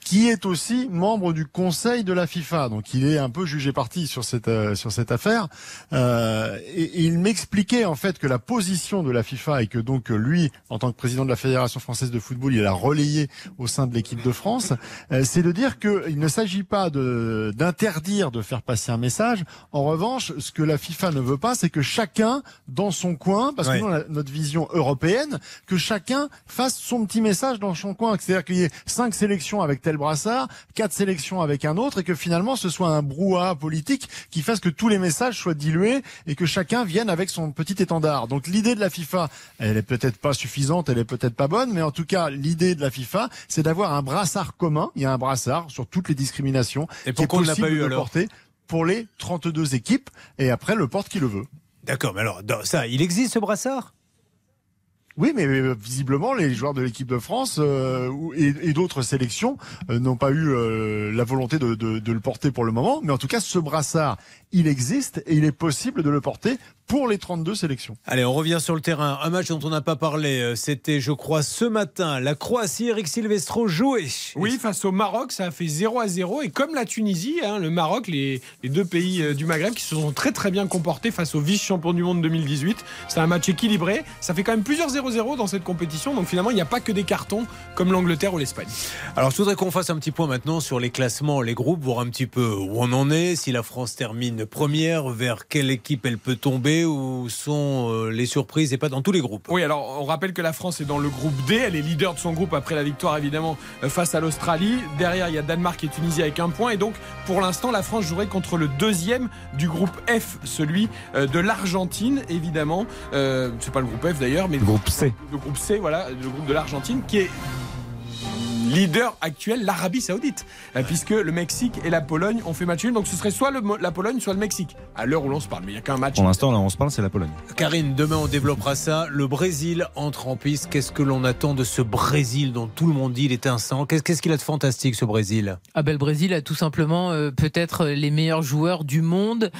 qui est aussi membre du conseil de la FIFA. Donc, il est un peu jugé parti sur cette euh, sur cette affaire. Euh, et, et il m'expliquait en fait que la position de la FIFA et que donc lui, en tant que président de la Fédération française de football, il a relayé au sein de l'équipe de France, euh, c'est de dire qu'il ne s'agit pas de d'interdire de faire passer un message. En revanche, ce que la FIFA ne veut pas, c'est que chacun dans son coin, parce
Ouais.
que nous, on a notre vision européenne, que chacun fasse son petit message dans son coin. C'est-à-dire qu'il y ait cinq sélections avec tel brassard, quatre sélections avec un autre, et que finalement ce soit un brouhaha politique qui fasse que tous les messages soient dilués et que chacun vienne avec son petit étendard. Donc l'idée de la FIFA, elle est peut-être pas suffisante, elle est peut-être pas bonne, mais en tout cas l'idée de la FIFA, c'est d'avoir un brassard commun. Il y a un brassard sur toutes les discriminations
Et pourquoi on l'a pas eu alors
pour les 32 équipes, et après le porte qui le veut.
D'accord, mais alors ça, il existe ce brassard?
Oui, mais euh, visiblement, les joueurs de l'équipe de France euh, et, d'autres sélections euh, n'ont pas eu euh, la volonté de le porter pour le moment. Mais en tout cas, ce brassard, il existe et il est possible de le porter pour les 32 sélections.
Allez, on revient sur le terrain. Un match dont on n'a pas parlé, euh, c'était, je crois, ce matin. La Croatie, Eric Silvestro jouait.
Oui, face au Maroc, ça a fait 0 à 0. Et comme la Tunisie, hein, le Maroc, les, les deux pays euh, du Maghreb qui se sont très très bien comportés face au vice-champion du monde 2018. C'est un match équilibré. Ça fait quand même plusieurs 0-0 dans cette compétition. Donc finalement, il n'y a pas que des cartons comme l'Angleterre ou l'Espagne.
Alors, je voudrais qu'on fasse un petit point maintenant sur les classements, les groupes, voir un petit peu où on en est. Si la France termine première, vers quelle équipe elle peut tomber, où sont euh, les surprises et pas dans tous les groupes?
Oui, alors on rappelle que la France est dans le groupe D. Elle est leader de son groupe après la victoire évidemment euh, face à l'Australie. Derrière, il y a Danemark et Tunisie avec un point. Et donc, pour l'instant, la France jouerait contre le deuxième du groupe F, celui euh, de l'Argentine, évidemment. Euh, c'est pas le groupe F d'ailleurs, mais le
groupe C.
Le groupe C, voilà, le groupe de l'Argentine, qui est leader actuel, l'Arabie Saoudite, Euh, puisque le Mexique et la Pologne ont fait match nul. Donc ce serait soit le la Pologne, soit le Mexique. À l'heure où l'on se parle, mais il n'y a qu'un match.
Pour l'instant, là, on se parle, c'est la Pologne.
Karine, demain on développera ça. Le Brésil entre en piste. Qu'est-ce que l'on attend de ce Brésil dont tout le monde dit il est Qu'est-ce qu'est-ce qu'il a de fantastique ce Brésil?
Ah ben, le Brésil a tout simplement euh, peut-être les meilleurs joueurs du monde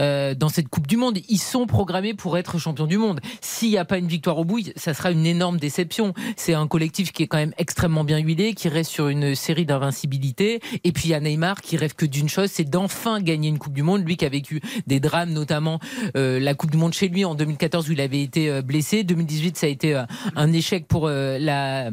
euh, dans cette Coupe du Monde. Ils sont programmés pour être champions du monde. S'il n'y a pas une victoire au bout, ça sera une énorme déception. C'est un collectif qui est quand même extrêmement bien huilé, qui reste sur une série d'invincibilité. Et puis il y a Neymar qui rêve que d'une chose, c'est d'enfin gagner une Coupe du Monde. Lui qui a vécu des drames, notamment euh, la Coupe du Monde chez lui en 2014 où il avait été euh, blessé. 2018, ça a été euh, un échec pour la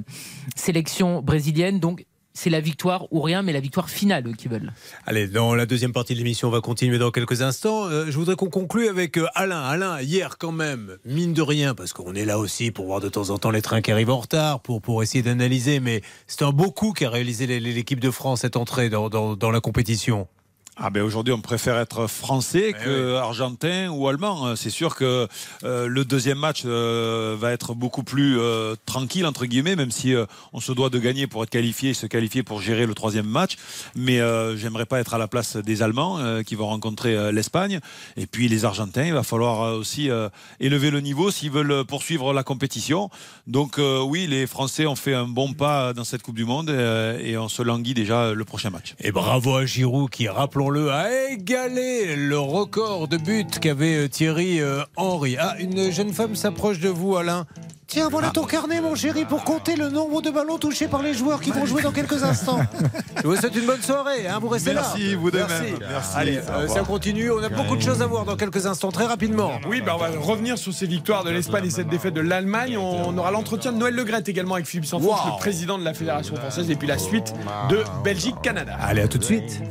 sélection brésilienne. Donc c'est la victoire ou rien, mais la victoire finale qu'ils veulent.
Allez, dans la deuxième partie de l'émission, on va continuer dans quelques instants. Euh, je voudrais qu'on conclue avec euh, Alain. Alain, hier quand même, mine de rien, parce qu'on est là aussi pour voir de temps en temps les trains qui arrivent en retard, pour, pour essayer d'analyser, mais c'est un beau coup qu'a réalisé l'équipe de France cette entrée dans- dans la compétition.
Ah ben aujourd'hui, on préfère être français que argentin ou allemand. Euh, C'est sûr que euh, le deuxième match euh, va être beaucoup plus euh, tranquille entre guillemets, même si euh, on se doit de gagner pour être qualifié et se qualifier pour gérer le troisième match. Mais euh, j'aimerais pas être à la place des Allemands euh, qui vont rencontrer euh, l'Espagne. Et puis les Argentins, il va falloir euh, aussi euh, élever le niveau s'ils veulent poursuivre la compétition. Donc euh, oui, les Français ont fait un bon pas dans cette Coupe du Monde euh, et on se languit déjà le prochain match.
Et bravo à Giroud qui, rappelons-le, a égalé le record de buts qu'avait euh, Thierry euh, Henry. Ah, une jeune femme s'approche de vous, Alain. Tiens, voilà ton carnet, mon chéri, pour compter le nombre de ballons touchés par les joueurs qui vont jouer dans quelques instants. Je vous souhaite une bonne soirée, hein, vous restez là.
Merci, vous de
Merci.
même. Merci.
Allez, euh, ça continue. On a beaucoup de choses à voir dans quelques instants, très rapidement.
Oui, bah on va revenir sur ces victoires de l'Espagne et cette défaite de l'Allemagne. On aura l'entretien de Noël Legrette également avec Philippe Sanfons,
Wow.
le président de la Fédération française, et puis la suite de Belgique-Canada.
Allez, à tout de suite.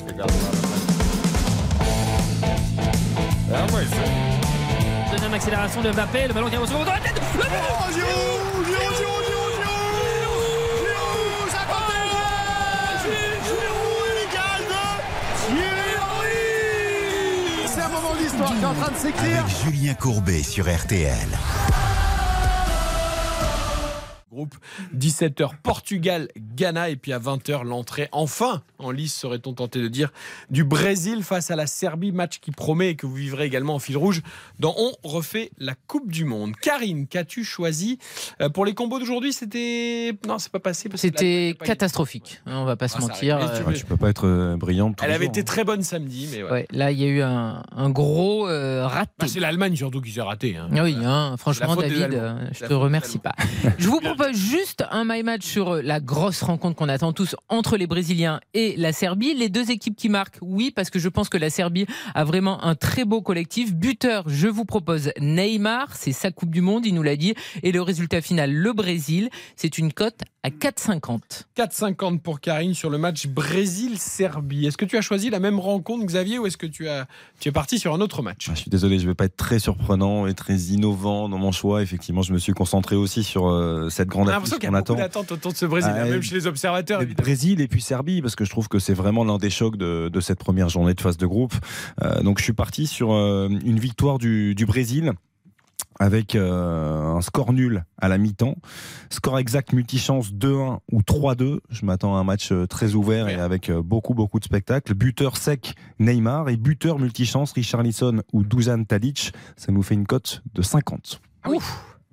Deuxième accélération de Mbappé, le ballon qui arrive au second dans la tête. Le
C'est un moment qui est en train de s'écrire.
Julien Courbet sur RTL.
Groupe 17h Portugal, Ghana et puis à 20h l'entrée enfin en lice serait-on tenté de dire du Brésil face à la Serbie match qui promet et que vous vivrez également en fil rouge dans On refait la Coupe du monde. Karine, qu'as-tu choisi Euh, pour les combos d'aujourd'hui? C'était non, c'est pas passé
C'était
pas
catastrophique, hein, on va pas se
Ah, ça
mentir.
arrive. Mais tu
Euh,
veux-
Tu peux pas être euh, brillante.
Elle avait
jours,
été
hein.
très bonne samedi mais ouais.
ouais, là, il y a eu un, un gros euh, raté.
Bah, c'est l'Allemagne surtout qui s'est ratée. hein.
Ah Oui, hein, franchement, David, euh, je te remercie pas. Je vous propose juste un my match sur euh, la grosse rencontre qu'on attend tous entre les Brésiliens et la Serbie. Les deux équipes qui marquent, oui, parce que je pense que la Serbie a vraiment un très beau collectif. Buteur, je vous propose Neymar, c'est sa Coupe du Monde, il nous l'a dit. Et le résultat final, le Brésil, c'est une cote à 4,50.
4,50 pour Karine sur le match Brésil-Serbie. Est-ce que tu as choisi la même rencontre, Xavier, ou est-ce que tu, as, tu es parti sur un autre match?
Ah, Je suis désolé, je vais pas être très surprenant et très innovant dans mon choix. Effectivement, je me suis concentré aussi sur euh, cette grande affiche qu'on
a beaucoup
attend.
d'attentes autour de ce Brésil,
Ah,
même chez les observateurs.
Le
évidemment.
Brésil et puis Serbie, parce que je trouve que c'est vraiment l'un des chocs de, de cette première journée de phase de groupe. Euh, donc je suis parti sur euh, une victoire du, du Brésil avec euh, un score nul à la mi-temps, score exact multichance 2-1 ou 3-2. Je m'attends à un match très ouvert et avec beaucoup beaucoup de spectacles. Buteur sec Neymar et buteur multichance Richarlison ou Dusan Tadic. Ça nous fait une cote de 50.
Ah oui.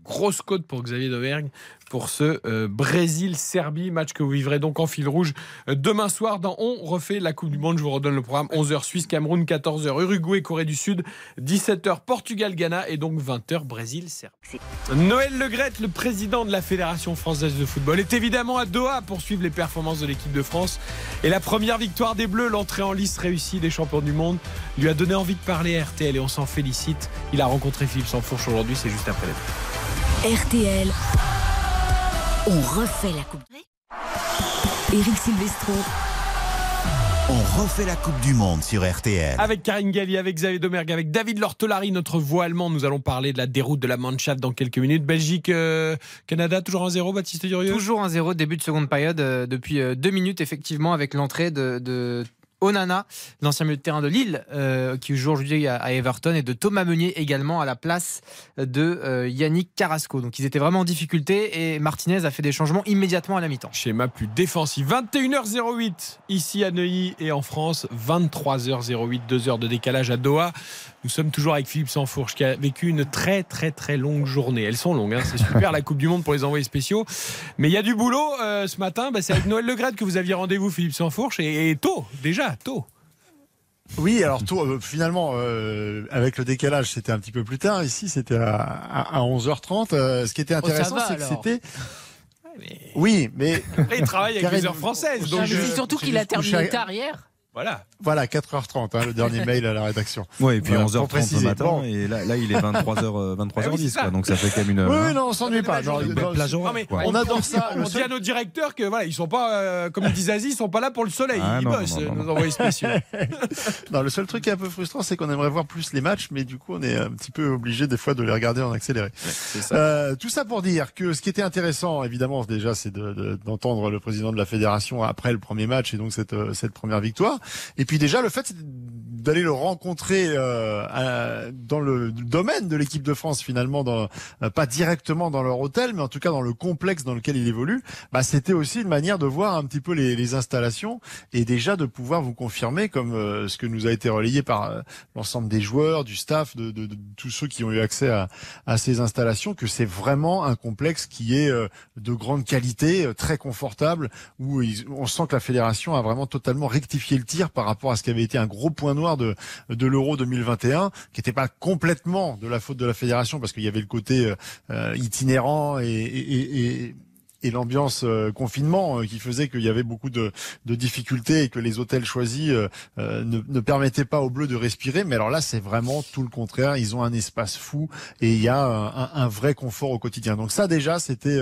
Grosse côte pour Xavier Domergue pour ce euh, Brésil-Serbie, match que vous vivrez donc en fil rouge euh, demain soir dans On refait la Coupe du Monde. Je vous redonne le programme 11h Suisse-Cameroun, 14h Uruguay-Corée du Sud, 17h Portugal-Ghana et donc 20h Brésil-Serbie. Noël Legrette, le président de la Fédération française de football, est évidemment à Doha pour suivre les performances de l'équipe de France. Et la première victoire des Bleus, l'entrée en lice réussie des champions du monde, lui a donné envie de parler à RTL et on s'en félicite. Il a rencontré Philippe Sansfourche aujourd'hui, c'est juste après la
RTL. On refait la Coupe. Eric Silvestro.
On refait la Coupe du Monde sur RTL.
Avec Karine Galli, avec Xavier Domergue, avec David Lortolari, notre voix allemand. Nous allons parler de la déroute de la Mannschaft dans quelques minutes. Belgique, euh, Canada, toujours un 0 Baptiste Durieux?
Toujours un 0 début de seconde période euh, depuis euh, deux minutes, effectivement, avec l'entrée de, de Onana, l'ancien milieu de terrain de Lille, euh, qui joue aujourd'hui à, Everton, et de Thomas Meunier également à la place de euh, Yannick Carrasco. Donc ils étaient vraiment en difficulté et Martinez a fait des changements immédiatement à la mi-temps.
Schéma plus défensif. 21h08 ici à Neuilly et en France. 23h08, 2 heures de décalage à Doha. Nous sommes toujours avec Philippe Sansfourche qui a vécu une très très très longue journée. Elles sont longues, hein. c'est super la Coupe du Monde pour les envoyés spéciaux. Mais il y a du boulot euh, ce matin. Bah, c'est avec Noël Legrette que vous aviez rendez-vous, Philippe Sansfourche, et, et tôt, déjà, tôt.
Oui, alors tôt, euh, finalement, euh, avec le décalage, c'était un petit peu plus tard. Ici, c'était à, à, à 11h30. Euh, ce qui était
Oh,
intéressant, c'est que c'était. Oui, mais.
Après, il travaille avec
Karine,
les heures françaises. Donc, je-
c'est surtout qu'il a terminé tard hier.
Voilà.
Voilà, 4h30, hein, le dernier mail à la rédaction.
Ouais, et puis
Voilà,
11h30
pour
le
préciser.
matin,
Bon.
et là, là il est 23h, 23h10,
Ah oui, c'est ça.
quoi, donc ça fait quand même une.
Oui,
hein,
oui, non, on s'ennuie pas. Genre,
mais
quoi.
On adore ça.
On dit à nos directeurs que voilà, ils sont pas, euh, comme dit Zazie, ils sont pas là pour le soleil.
Ah,
ils
non,
bossent,
non, non, non.
nos envoyés spéciaux.
Non, le seul truc qui est un peu frustrant, c'est qu'on aimerait voir plus les matchs, mais du coup, on est un petit peu obligé des fois de les regarder en accéléré. Euh, tout ça pour dire que ce qui était intéressant, évidemment, déjà, c'est de- de- d'entendre le président de la fédération après le premier match et donc cette, euh, cette première victoire. Et puis déjà, le fait d'aller le rencontrer euh, dans le domaine de l'équipe de France, finalement, dans, euh, pas directement dans leur hôtel, mais en tout cas dans le complexe dans lequel il évolue, bah, c'était aussi une manière de voir un petit peu les, les installations et déjà de pouvoir vous confirmer, comme euh, ce que nous a été relayé par euh, l'ensemble des joueurs, du staff, de, de- de tous ceux qui ont eu accès à, à ces installations, que c'est vraiment un complexe qui est euh, de grande qualité, très confortable, où ils- on sent que la fédération a vraiment totalement rectifié le par rapport à ce qui avait été un gros point noir de, de l'Euro 2021, qui n'était pas complètement de la faute de la fédération, parce qu'il y avait le côté euh, euh, itinérant et, et- l'ambiance euh, confinement qui faisait qu'il y avait beaucoup de, de difficultés et que les hôtels choisis ne, permettaient pas aux Bleus de respirer. Mais alors là, c'est vraiment tout le contraire. Ils ont un espace fou et il y a un, vrai confort au quotidien. Donc ça, déjà, c'était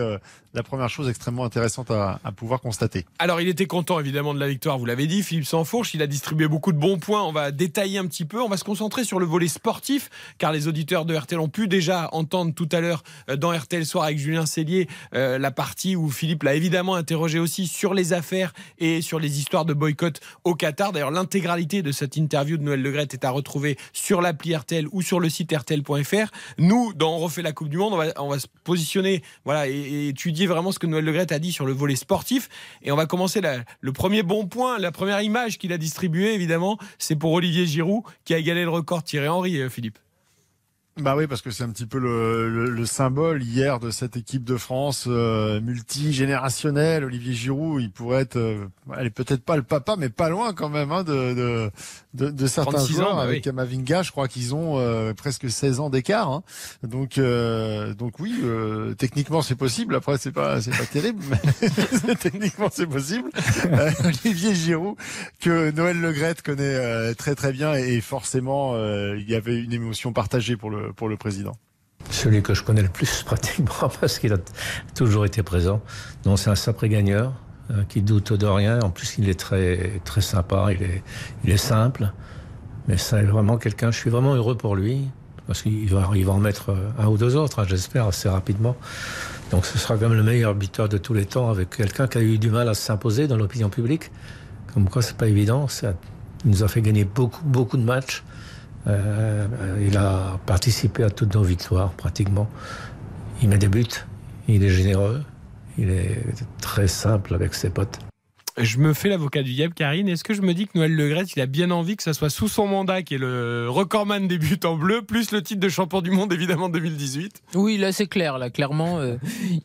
la première chose extrêmement intéressante à, pouvoir constater.
Alors, il était content évidemment de la victoire, vous l'avez dit, Philippe Sansfourche. Il a distribué beaucoup de bons points. On va détailler un petit peu. On va se concentrer sur le volet sportif, car les auditeurs de RTL ont pu déjà entendre tout à l'heure euh, dans RTL Soir avec Julien Cellier euh, la partie où Philippe l'a évidemment interrogé aussi sur les affaires et sur les histoires de boycott au Qatar. D'ailleurs, l'intégralité de cette interview de Noël Legrette est à retrouver sur l'appli RTL ou sur le site RTL.fr. Nous, dans On refait la Coupe du Monde, on va, se positionner voilà, et étudier vraiment ce que Noël Legrette a dit sur le volet sportif. Et on va commencer la- le premier bon point, la première image qu'il a distribuée, évidemment, c'est pour Olivier Giroud qui a égalé le record Thierry Henry, euh, Philippe.
Bah oui, parce que c'est un petit peu le, le- le symbole hier de cette équipe de France euh, multigénérationnelle. Olivier Giroud, il pourrait être, euh, elle est peut-être pas le papa, mais pas loin quand même hein, de, de, de certains
36 ans,
joueurs.
bah
avec
oui.
Kamavinga, je crois qu'ils ont euh, presque 16 ans d'écart. hein. Donc, euh, donc oui, euh, techniquement c'est possible. Après, c'est pas, c'est pas terrible, mais techniquement c'est possible. Euh, Olivier Giroud, que Noël Legrette connaît euh, très très bien, et forcément, euh, il y avait une émotion partagée pour le pour le président.
Celui que je connais le plus pratiquement parce qu'il a toujours été présent. Non, c'est un sacré gagneur euh, qui doute de rien. En plus, il est très très sympa. Il est il est simple. Mais c'est vraiment quelqu'un. Je suis vraiment heureux pour lui parce qu'il va il va en mettre euh, un ou deux autres. hein, J'espère assez rapidement. Donc, ce sera quand même le meilleur buteur de tous les temps avec quelqu'un qui a eu du mal à s'imposer dans l'opinion publique. Comme quoi, c'est pas évident. Ça, il nous a fait gagner beaucoup beaucoup de matchs. Euh, il a participé à toutes nos victoires, pratiquement. Il met des buts, il est généreux, il est très simple avec ses potes.
Je me fais l'avocat du diable, Karine. Est-ce que je me dis que Noël Legret, il a bien envie que ça soit sous son mandat, qui est le recordman des buts en bleu, plus le titre de champion du monde, évidemment, 2018
Oui, là c'est clair. Là, clairement, euh,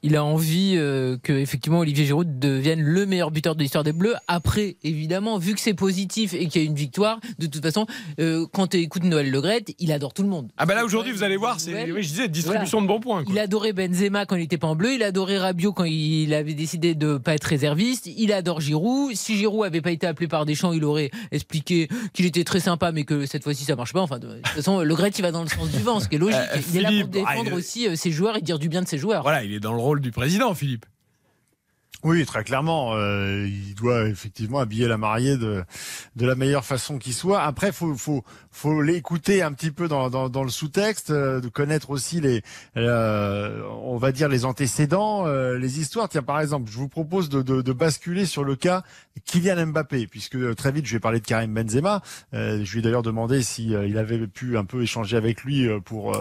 il a envie euh, que effectivement Olivier Giroud devienne le meilleur buteur de l'histoire des Bleus. Après, évidemment, vu que c'est positif et qu'il y a une victoire, de toute façon, euh, quand tu écoutes Noël Legret, il adore tout le monde.
Ah bah là aujourd'hui, vous allez voir, c'est, oui, je disais, distribution de bons points. quoi.
Il adorait Benzema quand il était pas en bleu, il adorait Rabiot quand il avait décidé de pas être réserviste, il adore Giroud. Si Giroud avait pas été appelé par Deschamps, il aurait expliqué qu'il était très sympa, mais que cette fois-ci ça marche pas. Enfin, de toute façon, Le Gret, il va dans le sens du vent, ce qui est logique.
Euh,
il est là
Philippe,
pour défendre
ah, il-
aussi euh, ses joueurs et dire du bien de ses joueurs.
Voilà, il est dans le rôle du président, Philippe.
Oui, très clairement, euh, il doit effectivement habiller la mariée de de la meilleure façon qui soit. Après, faut faut faut l'écouter un petit peu dans dans, dans le sous-texte, euh, de connaître aussi les euh, on va dire les antécédents, euh, les histoires. Tiens, par exemple, je vous propose de, de de basculer sur le cas Kylian Mbappé, puisque euh, très vite je vais parler de Karim Benzema. Euh, je lui ai d'ailleurs demandé si euh, il avait pu un peu échanger avec lui pour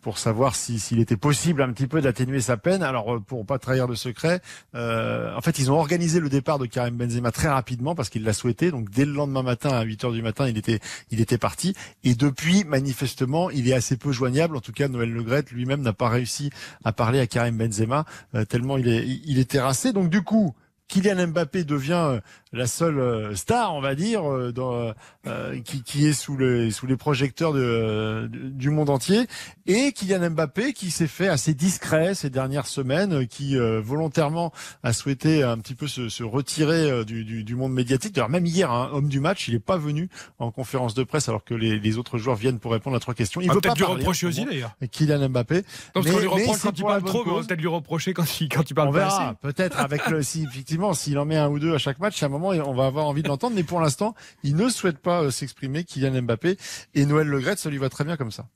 pour savoir si s'il était possible un petit peu d'atténuer sa peine. Alors pour pas trahir de secret, en fait ils ont organisé le départ de Karim Benzema très rapidement parce qu'il l'a souhaité. Donc dès le lendemain matin à 8 heures du matin, il était il était parti. Et depuis manifestement, il est assez peu joignable. En tout cas, Noël Legret lui-même n'a pas réussi à parler à Karim Benzema euh, tellement il est il est terrassé. Donc du coup. Kylian Mbappé devient euh, la seule euh, star, on va dire, euh, dans, euh, qui, qui est sous les sous les projecteurs de, euh, du monde entier, et Kylian Mbappé qui s'est fait assez discret ces dernières semaines, euh, qui euh, volontairement a souhaité un petit peu se, se retirer du, du, du monde médiatique. D'ailleurs, même hier, hein, homme du match, il n'est pas venu en conférence de presse alors que les, les autres joueurs viennent pour répondre à trois questions. Il
On va
veut
peut-être
pas
lui reprocher
ce
aussi, d'ailleurs.
Kylian Mbappé.
Non,
Mais-
qu'on lui reproche quand il parle trop, mais on peut-être lui reprocher quand il, quand il parle
On verra, peut-être avec le, si effectivement s'il en met un ou deux à chaque match, à un moment on va avoir envie de l'entendre, mais pour l'instant il ne souhaite pas euh, s'exprimer, Kylian Mbappé et Noël Le Graët, ça lui va très bien comme ça.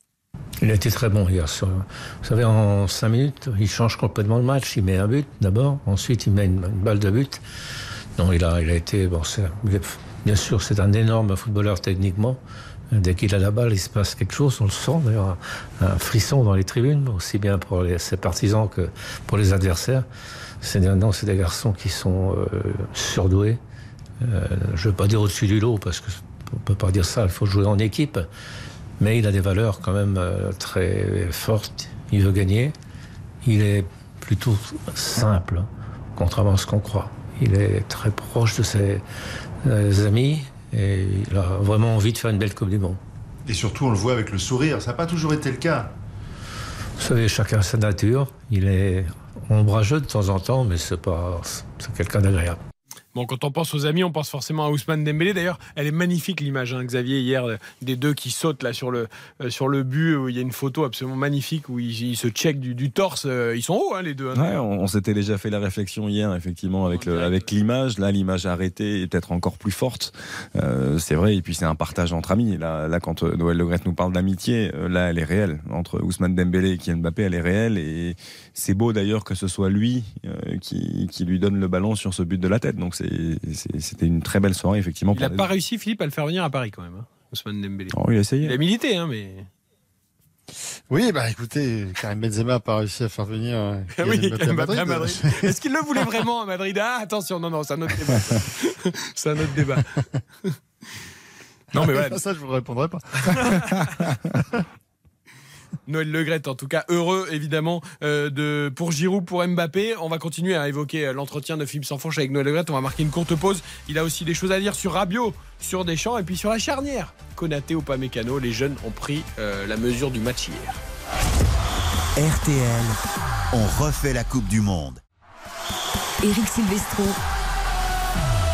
Il a été très bon hier. Sur, vous savez, en 5 minutes, il change complètement le match. Il met un but d'abord, ensuite il met une, balle de but. Non, il a, il a été. Bon, bien sûr, c'est un énorme footballeur techniquement. Dès qu'il a la balle, il se passe quelque chose. On le sent d'ailleurs, un, frisson dans les tribunes, aussi bien pour ses partisans que pour les adversaires. C'est des, non, c'est des garçons qui sont euh, surdoués. Euh, je ne veux pas dire au-dessus du lot, parce qu'on ne peut pas dire ça, il faut jouer en équipe. Mais il a des valeurs quand même euh, très fortes. Il veut gagner. Il est plutôt simple, hein, contrairement à ce qu'on croit. Il est très proche de ses euh, amis et il a vraiment envie de faire une belle Coupe du Monde.
Et surtout, on le voit avec le sourire. Ça n'a pas toujours été le cas.
Vous savez, chacun a sa nature. Il est ombrageux de temps en temps, mais c'est pas, c'est quelqu'un d'agréable.
Bon, quand on pense aux amis, on pense forcément à Ousmane Dembélé. D'ailleurs, elle est magnifique l'image, hein, Xavier, hier, euh, des deux qui sautent là sur le, euh, sur le but. Où il y a une photo absolument magnifique où ils, ils se checkent du, du torse. Euh, Ils sont hauts, hein, les deux. hein.
Ouais, on, on s'était déjà fait la réflexion hier, effectivement, avec le- avec l'image. Là, l'image arrêtée est peut-être encore plus forte. Euh, c'est vrai. Et puis c'est un partage entre amis. Là, là, quand Noël Le Graët nous parle d'amitié, là, elle est réelle entre Ousmane Dembélé et Kylian Mbappé. Elle est réelle. Et c'est beau d'ailleurs que ce soit lui euh, qui, qui lui donne le ballon sur ce but de la tête. Donc c'était une très belle soirée, effectivement.
Il n'a pas réussi, Philippe, à le faire venir à Paris quand même, hein, Ousmane Dembélé.
Oh, il a essayé.
Il a milité, hein, mais.
Oui, bah écoutez, Karim Benzema n'a pas réussi à faire venir euh,
Ah oui,
à. Madrid.
Est-ce qu'il le voulait vraiment à Madrid? Ah, attention, non, non, c'est un autre débat. c'est un autre débat. Non, mais voilà.
Ça, je vous répondrai pas.
Noël Legret, en tout cas, heureux évidemment euh, de, pour Giroud, pour Mbappé. On va continuer à évoquer euh, l'entretien de Philippe Sanfonche avec Noël Legret. On va marquer une courte pause. Il a aussi des choses à dire sur Rabiot, sur Deschamps et puis sur la charnière. Konaté ou Pamecano, les jeunes ont pris euh, la mesure du match hier.
RTL, on refait la Coupe du Monde.
Éric Silvestro.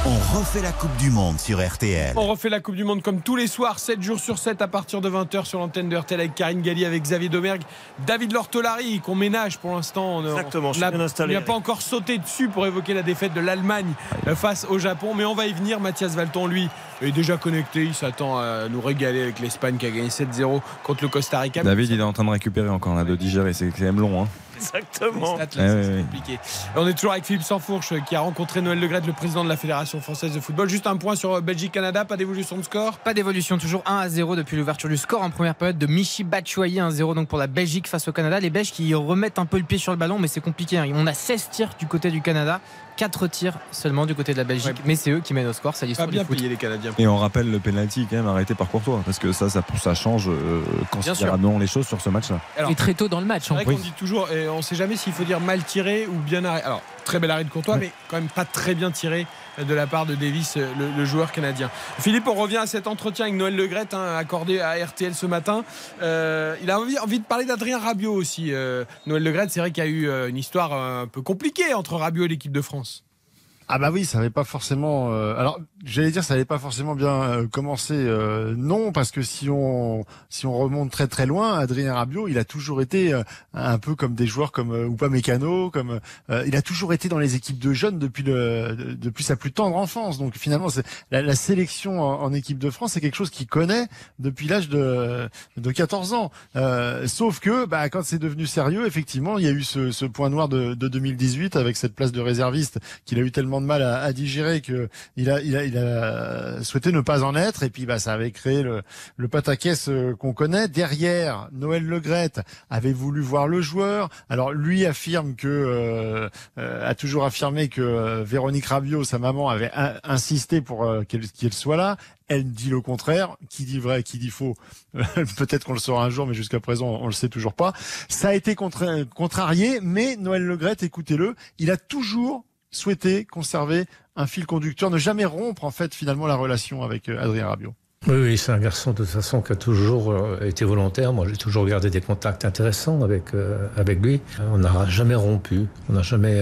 On refait la Coupe du Monde sur RTL.
On refait la Coupe du Monde comme tous les soirs, 7 jours sur 7 à partir de 20h sur l'antenne de RTL avec Karine Galli, avec Xavier Domergue, David Lortolari qu'on ménage pour l'instant. On a-
Exactement,
on
je suis
a-
bien installé.
On n'a pas encore sauté dessus pour évoquer la défaite de l'Allemagne euh, face au Japon, mais on va y venir. Mathias Valton, lui, est déjà connecté. Il s'attend à nous régaler avec l'Espagne qui a gagné 7-0 contre le Costa Rica.
David, il est en train de récupérer encore là, de digérer. C'est quand même long. Hein.
Exactement.
Ouais, ouais, ouais.
compliqué. On est toujours avec Philippe Sansfourche qui a rencontré Noël Legrette, le président de la Fédération française de football. Juste un point sur euh, Belgique-Canada, pas d'évolution de score?
Pas d'évolution, toujours 1 à 0 depuis l'ouverture du score en première période de Michi Batshuayi 1-0 donc pour la Belgique face au Canada. Les Belges qui remettent un peu le pied sur le ballon, mais c'est compliqué. hein. On a 16 tirs du côté du Canada, 4 tirs seulement du côté de la Belgique, mais c'est eux qui mènent au score. Ça
Pas
l'histoire
bien
du foot.
payé les Canadiens.
Et on rappelle le penalty quand même arrêté par Courtois parce que ça, ça, ça change euh, considérablement les choses sur ce match-là.
Et très tôt dans le match.
C'est
en
qu'on dit toujours, et on sait jamais s'il faut dire mal tiré ou bien arrêté. Alors, très bel arrêt de Courtois, mais quand même pas très bien tiré de la part de Davis, le, le joueur canadien. Philippe, on revient à cet entretien avec Noël Legrette, hein, accordé à RTL ce matin. Euh, il a envie, envie de parler d'Adrien Rabiot aussi. euh, Noël Legrette, c'est vrai qu'il y a eu euh, une histoire euh, un peu compliquée entre Rabiot et l'équipe de France.
Ah bah oui, ça n'avait pas forcément. euh, alors, j'allais dire, ça n'avait pas forcément bien euh, commencé. euh, non, parce que si on si on remonte très très loin, Adrien Rabiot, il a toujours été euh, un peu comme des joueurs comme euh, Oupa Mécano, comme euh, il a toujours été dans les équipes de jeunes depuis le de- depuis sa plus tendre enfance. Donc finalement, la, la sélection en, équipe de France, c'est quelque chose qu'il connaît depuis l'âge de de 14 ans. Sauf que, bah, quand c'est devenu sérieux, effectivement, il y a eu ce, ce point noir de, de 2018 avec cette place de réserviste qu'il a eu tellement de mal à, digérer que il a, il a, il a souhaité ne pas en être. Et puis, bah, ça avait créé le, le pataquès euh, qu'on connaît. Derrière, Noël Legrette avait voulu voir le joueur. Alors, lui affirme que, euh, euh, a toujours affirmé que euh, Véronique Rabiot, sa maman, avait in- insisté pour euh, qu'elle soit là. Elle dit le contraire. Qui dit vrai, qui dit faux Peut-être qu'on le saura un jour, mais jusqu'à présent, on le sait toujours pas. Ça a été contra- contrarié, mais Noël Legrette, écoutez-le, il a toujours souhaité conserver un fil conducteur, ne jamais rompre en fait finalement la relation avec euh, Adrien Rabiot.
Oui, c'est un garçon de toute façon qui a toujours euh, été volontaire. Moi, j'ai toujours gardé des contacts intéressants avec euh, avec lui. On n'a jamais rompu, on n'a jamais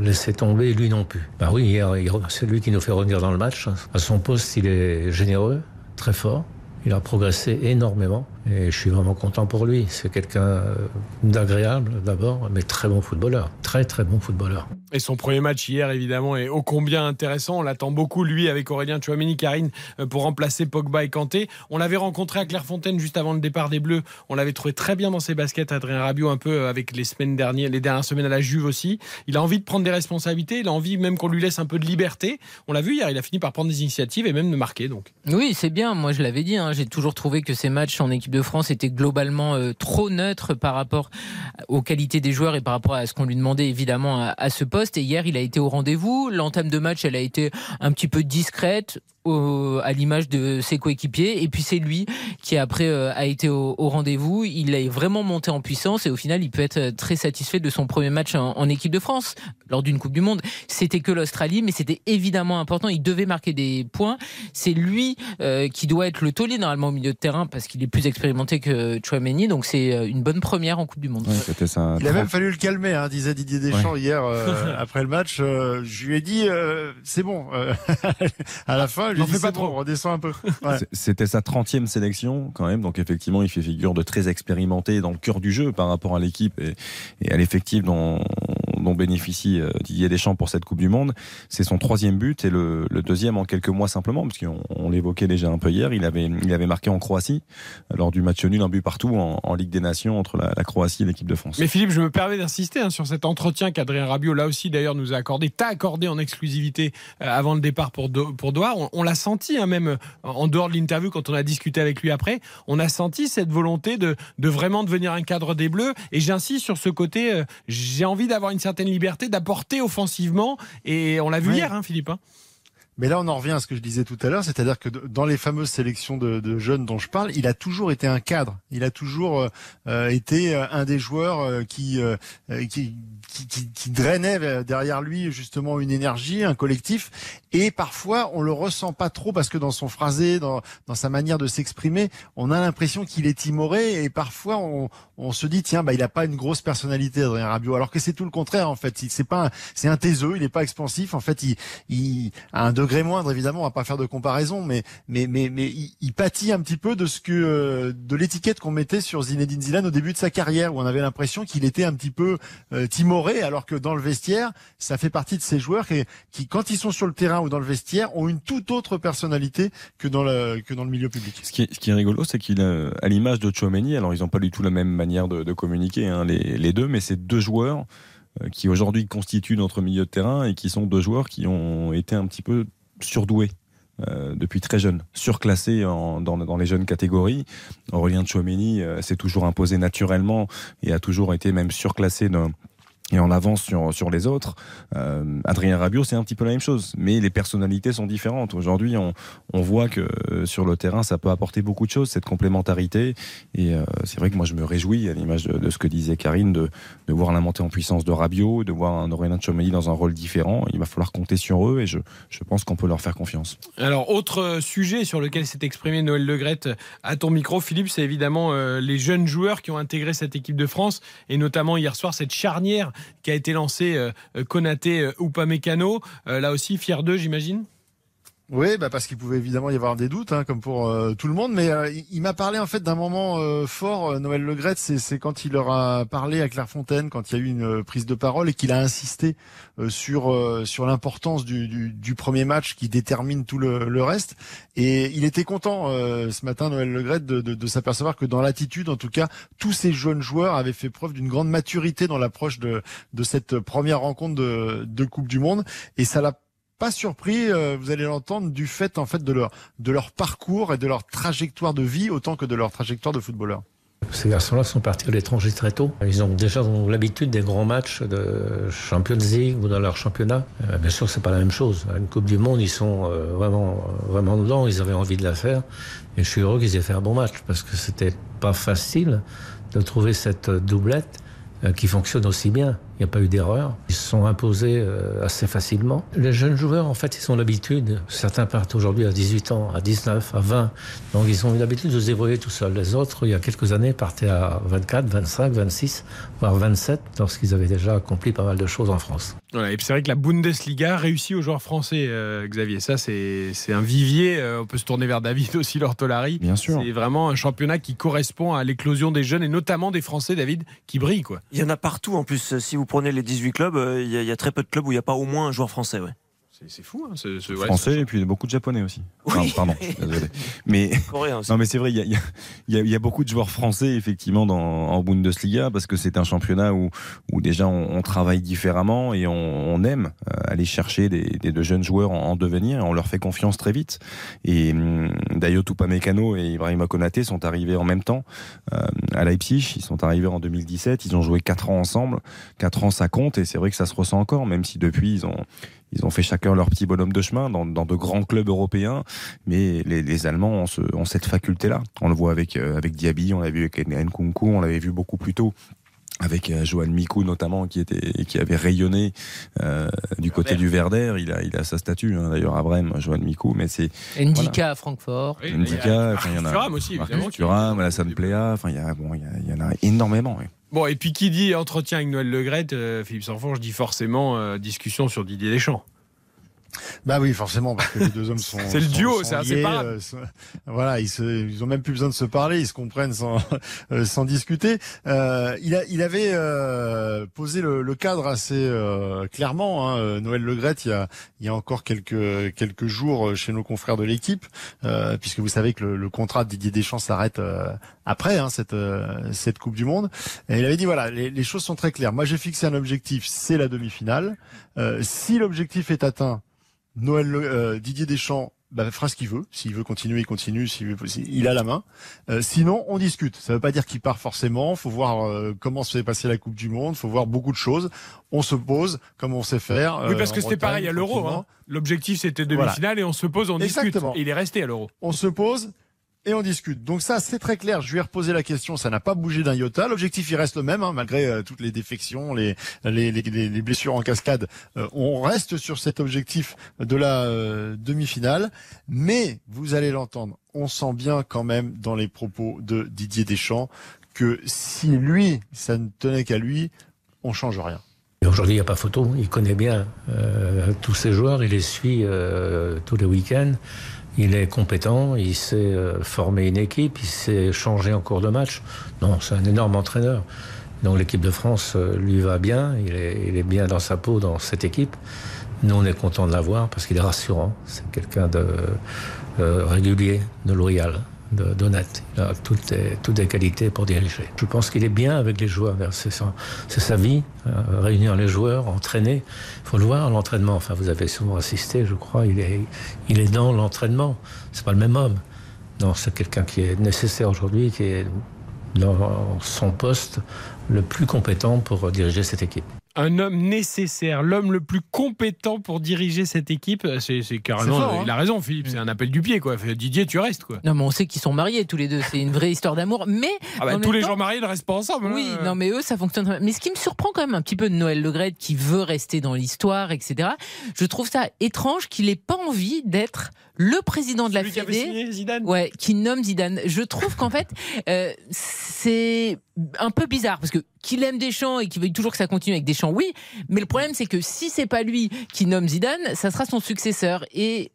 laissé tomber, lui non plus. Bah oui, hier, c'est lui qui nous fait revenir dans le match. À son poste, il est généreux, très fort. Il a progressé énormément et je suis vraiment content pour lui. C'est quelqu'un euh, d'agréable d'abord, mais très bon footballeur, très très bon footballeur.
Et son premier match hier, évidemment, est ô combien intéressant. On l'attend beaucoup, lui, avec Aurélien Chouameni, Karine, euh, pour remplacer Pogba et Kanté. On l'avait rencontré à Clairefontaine juste avant le départ des Bleus. On l'avait trouvé très bien dans ses baskets, Adrien Rabiot, un peu euh, avec les semaines dernières, les dernières semaines à la Juve aussi. Il a envie de prendre des responsabilités. Il a envie même qu'on lui laisse un peu de liberté. On l'a vu hier, il a fini par prendre des initiatives et même de marquer, donc.
Oui, c'est bien. Moi, je l'avais dit. hein, J'ai toujours trouvé que ces matchs en équipe de France étaient globalement euh, trop neutres par rapport aux qualités des joueurs et par rapport à ce qu'on lui demandait évidemment à, à ce poste. Et hier, il a été au rendez-vous. L'entame de match, elle a été un petit peu discrète. Au- à l'image de ses coéquipiers. Et puis c'est lui qui après euh, a été au, au rendez-vous. Il est vraiment monté en puissance et au final il peut être euh, très satisfait de son premier match en, en équipe de France lors d'une Coupe du Monde. C'était que l'Australie mais c'était évidemment important. Il devait marquer des points. C'est lui euh, qui doit être le taulier normalement au milieu de terrain parce qu'il est plus expérimenté que Chouameni. Donc c'est une bonne première en Coupe du Monde.
Ça.
Il a même fallu le calmer, hein, disait Didier Deschamps hier euh, après le match. Euh, je lui ai dit, euh, c'est bon. euh, à la fin, je
N'en fais pas
c'est bon,
trop.
redescends un peu. Ouais.
C'était sa 30e sélection quand même, donc effectivement il fait figure de très expérimenté dans le cœur du jeu par rapport à l'équipe et, et à l'effectif dont, dont bénéficie euh, Didier Deschamps pour cette Coupe du Monde. C'est son troisième but et le, deuxième en quelques mois simplement, parce qu'on on l'évoquait déjà un peu hier, il avait, il avait marqué en Croatie lors du match nul, un but partout en, Ligue des Nations entre la, Croatie et l'équipe de France.
Mais Philippe, je me permets d'insister hein, sur cet entretien qu'Adrien Rabiot, là aussi d'ailleurs, nous a accordé, t'a accordé en exclusivité euh, avant le départ pour, pour Doha. On, l'a senti, hein, même euh, en dehors de l'interview, quand on a discuté avec lui après, on a senti cette volonté de, de vraiment devenir un cadre des Bleus. Et j'insiste sur ce côté, euh, j'ai envie d'avoir une certaine liberté, d'apporter offensivement. Et on l'a vu
Ouais.
hier, hein, Philippe. hein.
Mais là, on en revient à ce que je disais tout à l'heure, c'est-à-dire que dans les fameuses sélections de, jeunes dont je parle, il a toujours été un cadre. Il a toujours euh, euh, été euh, un des joueurs euh, qui, euh, qui, qui, qui, drainait derrière lui justement une énergie, un collectif. Et parfois, on le ressent pas trop parce que dans son phrasé, dans, dans sa manière de s'exprimer, on a l'impression qu'il est timoré. Et parfois, on, on se dit tiens, bah il a pas une grosse personnalité, Adrien Rabiot. Alors que c'est tout le contraire en fait. C'est pas, c'est un taiseux. Il est pas expansif. En fait, il, il a un degré degré moindre évidemment, on va pas faire de comparaison, mais mais mais mais il, il pâtit un petit peu de ce que euh, de l'étiquette qu'on mettait sur Zinedine Zidane au début de sa carrière, où on avait l'impression qu'il était un petit peu euh, timoré, alors que dans le vestiaire, ça fait partie de ces joueurs qui, qui, quand ils sont sur le terrain ou dans le vestiaire, ont une toute autre personnalité que dans le que dans le milieu public.
Ce qui est, ce qui est rigolo, c'est qu'il a, à l'image de Chouameni, alors ils n'ont pas du tout la même manière de, de communiquer, hein, les, les deux, mais c'est deux joueurs euh, qui aujourd'hui constituent notre milieu de terrain et qui sont deux joueurs qui ont été un petit peu surdoués euh, depuis très jeune, surclassés en, dans, les jeunes catégories. Aurélien Chouameni euh, s'est toujours imposé naturellement et a toujours été même surclassé dans, et en avance sur, sur les autres. Euh, Adrien Rabiot, c'est un petit peu la même chose, mais les personnalités sont différentes. Aujourd'hui, on, on voit que euh, sur le terrain, ça peut apporter beaucoup de choses, cette complémentarité. Et euh, c'est vrai que moi, je me réjouis, à l'image de, de, ce que disait Karine, de, de voir la montée en puissance de Rabiot, de voir un Aurélien Tchouameni dans un rôle différent. Il va falloir compter sur eux et je, je pense qu'on peut leur faire confiance.
Alors, autre sujet sur lequel s'est exprimé Noël Legrette à ton micro, Philippe, c'est évidemment les jeunes joueurs qui ont intégré cette équipe de France et notamment hier soir cette charnière qui a été lancé euh, Konaté euh, Upamecano. Euh, là aussi, fier d'eux, j'imagine?
Oui, bah parce qu'il pouvait évidemment y avoir des doutes, hein, comme pour euh, tout le monde. Mais euh, il m'a parlé en fait d'un moment euh, fort, Noël Legrette, c'est quand il leur a parlé à Clairefontaine, quand il y a eu une prise de parole et qu'il a insisté sur sur l'importance du, du, du, premier match qui détermine tout le, le reste. Et il était content ce matin, Noël Legrette, de, de, de s'apercevoir que dans l'attitude, en tout cas, tous ces jeunes joueurs avaient fait preuve d'une grande maturité dans l'approche de, de cette première rencontre de, de Coupe du Monde. Et ça l'a pas surpris, euh, vous allez l'entendre, du fait en fait de leur de leur parcours et de leur trajectoire de vie autant que de leur trajectoire de footballeur.
Ces garçons-là sont partis à l'étranger très tôt. Ils ont déjà l'habitude des grands matchs de Champions League ou dans leur championnat. Euh, bien sûr, c'est pas la même chose. Une Coupe du Monde, ils sont euh, vraiment, vraiment dedans. Ils avaient envie de la faire. Et je suis heureux qu'ils aient fait un bon match parce que c'était pas facile de trouver cette doublette qui fonctionne aussi bien. Il n'y a pas eu d'erreur. Ils se sont imposés euh, assez facilement. Les jeunes joueurs, en fait, ils ont l'habitude. Certains partent aujourd'hui à 18 ans, à 19, à 20. Donc, ils ont eu l'habitude de se débrouiller tout seuls. Les autres, il y a quelques années, partaient à 24, 25, 26, voire 27, lorsqu'ils avaient déjà accompli pas mal de choses en France.
Voilà, et c'est vrai que la Bundesliga réussit aux joueurs français, euh, Xavier. Ça, c'est un vivier. Euh, on peut se tourner vers David aussi, l'ortolari.
Bien sûr.
C'est vraiment un championnat qui correspond à l'éclosion des jeunes et notamment des Français, David, qui brillent. Quoi.
Il y en a partout en plus. Si vous prenez les 18 clubs, euh, il y, a très peu de clubs où il n'y a pas au moins un joueur français. Ouais.
C'est fou, hein, ce, ce,
français
ouais,
et puis beaucoup de japonais aussi.
Oui.
Enfin, pardon, désolé. Mais non, mais c'est vrai, il y a, y, a, y a, beaucoup de joueurs français effectivement dans, en Bundesliga parce que c'est un championnat où, où déjà on, on, travaille différemment et on, on aime euh, aller chercher des, des, de jeunes joueurs en, en, devenir on leur fait confiance très vite. Et hum, Dayo Tupamecano et Ibrahima Konaté sont arrivés en même temps euh, à Leipzig. Ils sont arrivés en 2017. Ils ont joué quatre ans ensemble. Quatre ans, ça compte et c'est vrai que ça se ressent encore, même si depuis ils ont ils ont fait chacun leur petit bonhomme de chemin dans, dans de grands clubs européens, mais les, les Allemands ont, ce, ont, cette faculté-là. On le voit avec, euh, avec Diaby, on l'a vu avec Nkunku, on l'avait vu beaucoup plus tôt avec euh, Johan Mikou notamment qui était qui avait rayonné euh, du côté du Verder il a il a sa statue hein, d'ailleurs à Brême Johan Mikou mais c'est
Ndika voilà. à Francfort
oui, Ndika
enfin
il y en a
Thuram aussi
Marcus Thuram Alassane Plea enfin il y a bon il y, a, il y en a énormément oui.
Bon, et puis qui dit entretien avec Noël Legrette, euh, Philippe Sanfon, je dis forcément euh, discussion sur Didier Deschamps.
Bah oui, forcément, parce que les deux hommes sont.
c'est le duo, c'est inséparable.
Euh, voilà, ils, se, ils ont même plus besoin de se parler, ils se comprennent sans, euh, sans discuter. Euh, il, a, il avait euh, posé le, le, cadre assez euh, clairement. Hein, Noël Legrette, il y a, il y a encore quelques quelques jours chez nos confrères de l'équipe, euh, puisque vous savez que le, le, contrat de Didier Deschamps s'arrête après hein, cette cette Coupe du Monde. Et il avait dit voilà, les, les choses sont très claires. Moi, j'ai fixé un objectif, c'est la demi-finale. si l'objectif est atteint Noël euh, Didier Deschamps bah, fera ce qu'il veut. S'il veut continuer, il continue. S'il veut, il a la main. Euh, sinon, on discute. Ça ne veut pas dire qu'il part forcément. Faut voir euh, comment se fait passer la Coupe du Monde. Faut voir beaucoup de choses. On se pose comme on sait faire.
oui, parce que c'était pareil à l'Euro. Hein. L'objectif c'était demi-finale voilà. et on se pose, on
Exactement.
discute. Et il est resté à l'Euro.
On se pose et on discute. Donc ça, c'est très clair. Je lui ai reposé la question. Ça n'a pas bougé d'un iota. L'objectif, il reste le même, hein, malgré euh, toutes les défections, les, les, les, les, blessures en cascade. Euh, on reste sur cet objectif de la euh, demi-finale. Mais, vous allez l'entendre, on sent bien quand même dans les propos de Didier Deschamps que si lui, ça ne tenait qu'à lui, on change rien.
Aujourd'hui, il n'y a pas photo. Il connaît bien euh, tous ses joueurs, il les suit euh, tous les week-ends. Il est compétent, il sait euh, former une équipe, il sait changer en cours de match. Non, c'est un énorme entraîneur. Donc l'équipe de France euh, lui va bien, il est, bien dans sa peau dans cette équipe. Nous, on est content de l'avoir parce qu'il est rassurant. C'est quelqu'un de euh, régulier, de loyal, d'honnête. Il a toutes les, toutes les qualités pour diriger. Je pense qu'il est bien avec les joueurs. C'est sa, vie, euh, réunir les joueurs, entraîner. Il faut le voir, l'entraînement. Enfin, vous avez souvent assisté, je crois. Il est, il est dans l'entraînement. C'est pas le même homme. Non, c'est quelqu'un qui est nécessaire aujourd'hui, qui est dans son poste le plus compétent pour diriger cette équipe.
Un homme nécessaire, l'homme le plus compétent pour diriger cette équipe, c'est carrément.
Fort, hein.
il a raison, Philippe, c'est un appel du pied, quoi. Fait, Didier, tu restes, quoi.
Non, mais on sait qu'ils sont mariés tous les deux. C'est une vraie histoire d'amour. Mais
Ah bah, tous les
temps-
gens mariés ne restent pas ensemble. hein.
Oui, non, mais eux, ça fonctionne. très bien. Mais ce qui me surprend quand même un petit peu de Noël Legrette, qui veut rester dans l'histoire, etc. Je trouve ça étrange qu'il ait pas envie d'être le président de la
Celui qui signé Zidane.
Ouais, qui nomme Zidane. Je trouve qu'en fait, euh, c'est un peu bizarre parce que qu'il aime Deschamps et qu'il veuille toujours que ça continue avec Deschamps, oui. Mais le problème, c'est que si c'est pas lui qui nomme Zidane, ça sera son successeur. Et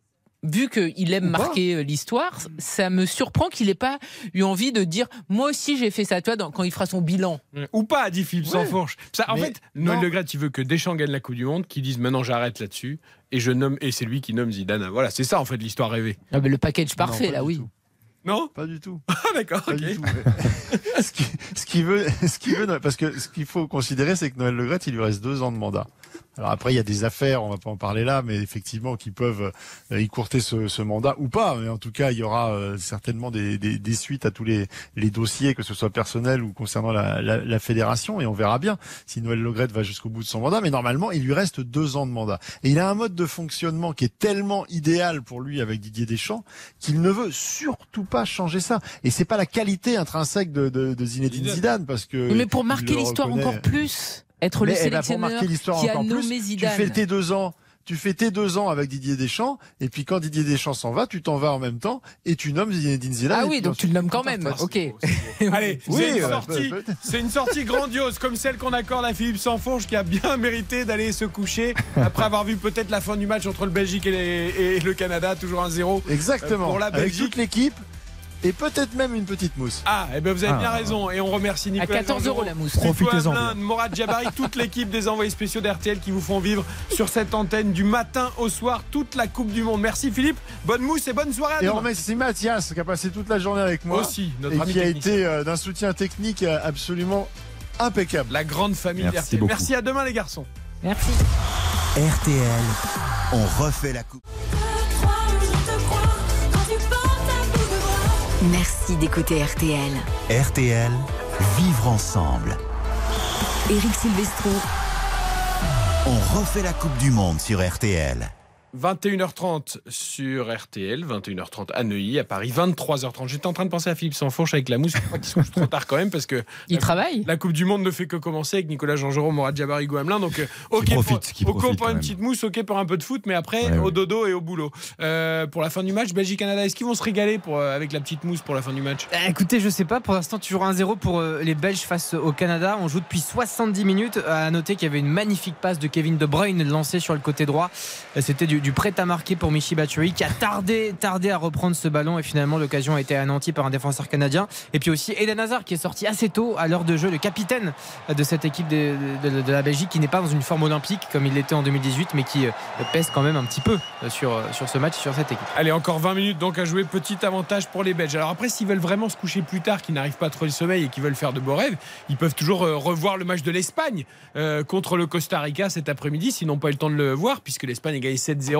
vu qu'il aime marquer euh, l'histoire, ça me surprend qu'il ait pas eu envie de dire moi aussi j'ai fait ça, toi, dans- quand il fera son bilan.
Ou pas, dit Philippe sans fourche. Ça, en
Mais
fait, Noël. Le Graët, il veut que Deschamps gagne la Coupe du Monde, qu'il dise maintenant j'arrête là-dessus, et je nomme, et c'est lui qui nomme Zidane. Voilà, c'est ça en fait l'histoire rêvée.
Ah, mais le package parfait,
pas
là,
du
oui.
tout.
Non
Pas du tout.
Ah d'accord,
Pas
ok.
du tout, mais- ce qui- ce qu'il veut, ce qu'il veut, parce que ce qu'il faut considérer, c'est que Noël Le Graët, il lui reste deux ans de mandat. Alors après, il y a des affaires, on va pas en parler là, mais effectivement, qui peuvent euh, écourter ce, ce mandat ou pas. Mais en tout cas, il y aura euh, certainement des, des, des suites à tous les, les dossiers, que ce soit personnel ou concernant la, la, la fédération, et on verra bien si Noël Le Graët va jusqu'au bout de son mandat. Mais normalement, il lui reste deux ans de mandat. Et il a un mode de fonctionnement qui est tellement idéal pour lui avec Didier Deschamps qu'il ne veut surtout pas changer ça. Et c'est pas la qualité intrinsèque de, de, de Zinedine Zidane, parce que
Mais pour marquer l'histoire encore plus, être le
Mais, pour
sélectionneur
marquer l'histoire
qui a
encore
nommé
plus,
Zidane.
Tu fais tes deux ans. Tu fais tes deux ans avec Didier Deschamps, et puis quand Didier Deschamps s'en va, tu t'en vas en même temps, et tu nommes Zinedine Zidane.
Ah oui, donc tu le nommes quand même. Ok.
Allez,
Oui,
c'est une, sortie-
peut- peut-
c'est une sortie grandiose comme celle qu'on accorde à Philippe Sansfourche qui a bien mérité d'aller se coucher après avoir vu peut-être la fin du match entre le Belgique et, les- et le Canada, toujours 1-0.
Exactement.
Euh, Pour la
avec
Belgique.
toute l'équipe, et peut-être même une petite mousse.
Ah, eh ben vous avez
Ah.
bien raison. Et on remercie Nicolas.
14
Jean-Jean,
euros la mousse.
Profitez-en
Hamelin,
bien.
Morad Jabari, toute l'équipe des envoyés spéciaux d'RTL qui vous font vivre sur cette antenne du matin au soir toute la Coupe du Monde. Merci Philippe. Bonne mousse et bonne soirée à
Et on remercie Mathias qui a passé toute la journée avec moi.
Aussi, notre
et
ami
qui a
technicien.
été euh, d'un soutien technique euh, absolument impeccable.
La grande famille
Merci
d'RTL.
beaucoup.
Merci à demain les garçons.
Merci.
RTL, on refait la coupe.
Merci d'écouter RTL.
RTL, vivre ensemble.
Éric Silvestro.
On refait la Coupe du Monde sur RTL.
21h30 sur RTL, 21h30 à Neuilly, à Paris, 23h30. J'étais en train de penser à Philippe Sansfourche avec la mousse. Je crois qu'il se couche trop tard quand même parce que.
Il
la-
travaille
La Coupe du Monde ne fait que commencer avec Nicolas Jean-Jérôme, Morad Jabari, Gouamelin. Donc, euh, ok,
profite,
pour, ok
profite
pour une
même.
petite mousse, ok pour un peu de foot, mais après,
Ouais,
au dodo et au boulot. Euh, pour la fin du match, Belgique-Canada, est-ce qu'ils vont se régaler pour, euh, avec la petite mousse pour la fin du match?
Euh, Écoutez, je sais pas, pour l'instant toujours 1-0 pour euh, les Belges face au Canada. On joue depuis 70 minutes. À noter qu'il y avait une magnifique passe de Kevin De Bruyne lancée sur le côté droit. C'était du, du prêt à marquer pour Michi Batshuayi qui a tardé, tardé à reprendre ce ballon et finalement l'occasion a été anéantie par un défenseur canadien. Et puis aussi Eden Hazard qui est sorti assez tôt à l'heure de jeu, le capitaine de cette équipe de, la Belgique qui n'est pas dans une forme olympique comme il l'était en 2018 mais qui euh, pèse quand même un petit peu euh, sur, euh, sur ce match, sur cette équipe.
Allez, encore 20 minutes donc à jouer. Petit avantage pour les Belges. Alors après, s'ils veulent vraiment se coucher plus tard, qu'ils n'arrivent pas trouver le sommeil et qu'ils veulent faire de beaux rêves, ils peuvent toujours revoir le match de l'Espagne contre le Costa Rica cet après-midi, s'ils n'ont pas eu le temps de le voir, puisque l'Espagne a gagné 7-0,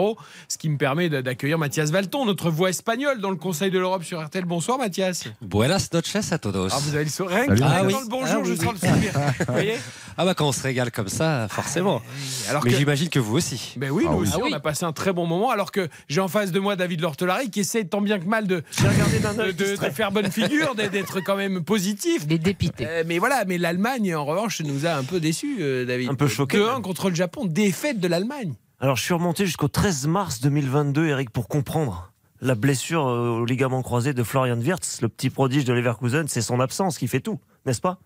ce qui me permet d'accueillir Mathias Valton, notre voix espagnole dans le Conseil de l'Europe sur RTL. Bonsoir Mathias.
Buenas noches a todos.
Ah, vous avez le sourire. Rien
Salut,
que
Ah oui.
le bonjour,
Ah
je sens le sourire. Vous voyez
Ah bah quand on se régale comme ça, forcément.
Alors
Mais
que-
j'imagine que vous aussi.
Ben oui,
Ah
nous aussi,
Ah oui.
on a passé un très bon moment. Alors que j'ai en face de moi David Lortelari qui essaie tant bien que mal de, de, de- de faire bonne figure, d'être- d'être quand même positif.
Des dépités.
mais voilà, mais l'Allemagne, en revanche, nous a un peu déçus, euh, David.
Un peu choqués,
2-1
même.
contre le Japon, défaite de l'Allemagne.
Alors, je suis remonté jusqu'au 13 mars 2022, Eric, pour comprendre la blessure euh, au ligament croisé de Florian Wirtz, le petit prodige de Leverkusen. C'est son absence qui fait tout, n'est-ce pas?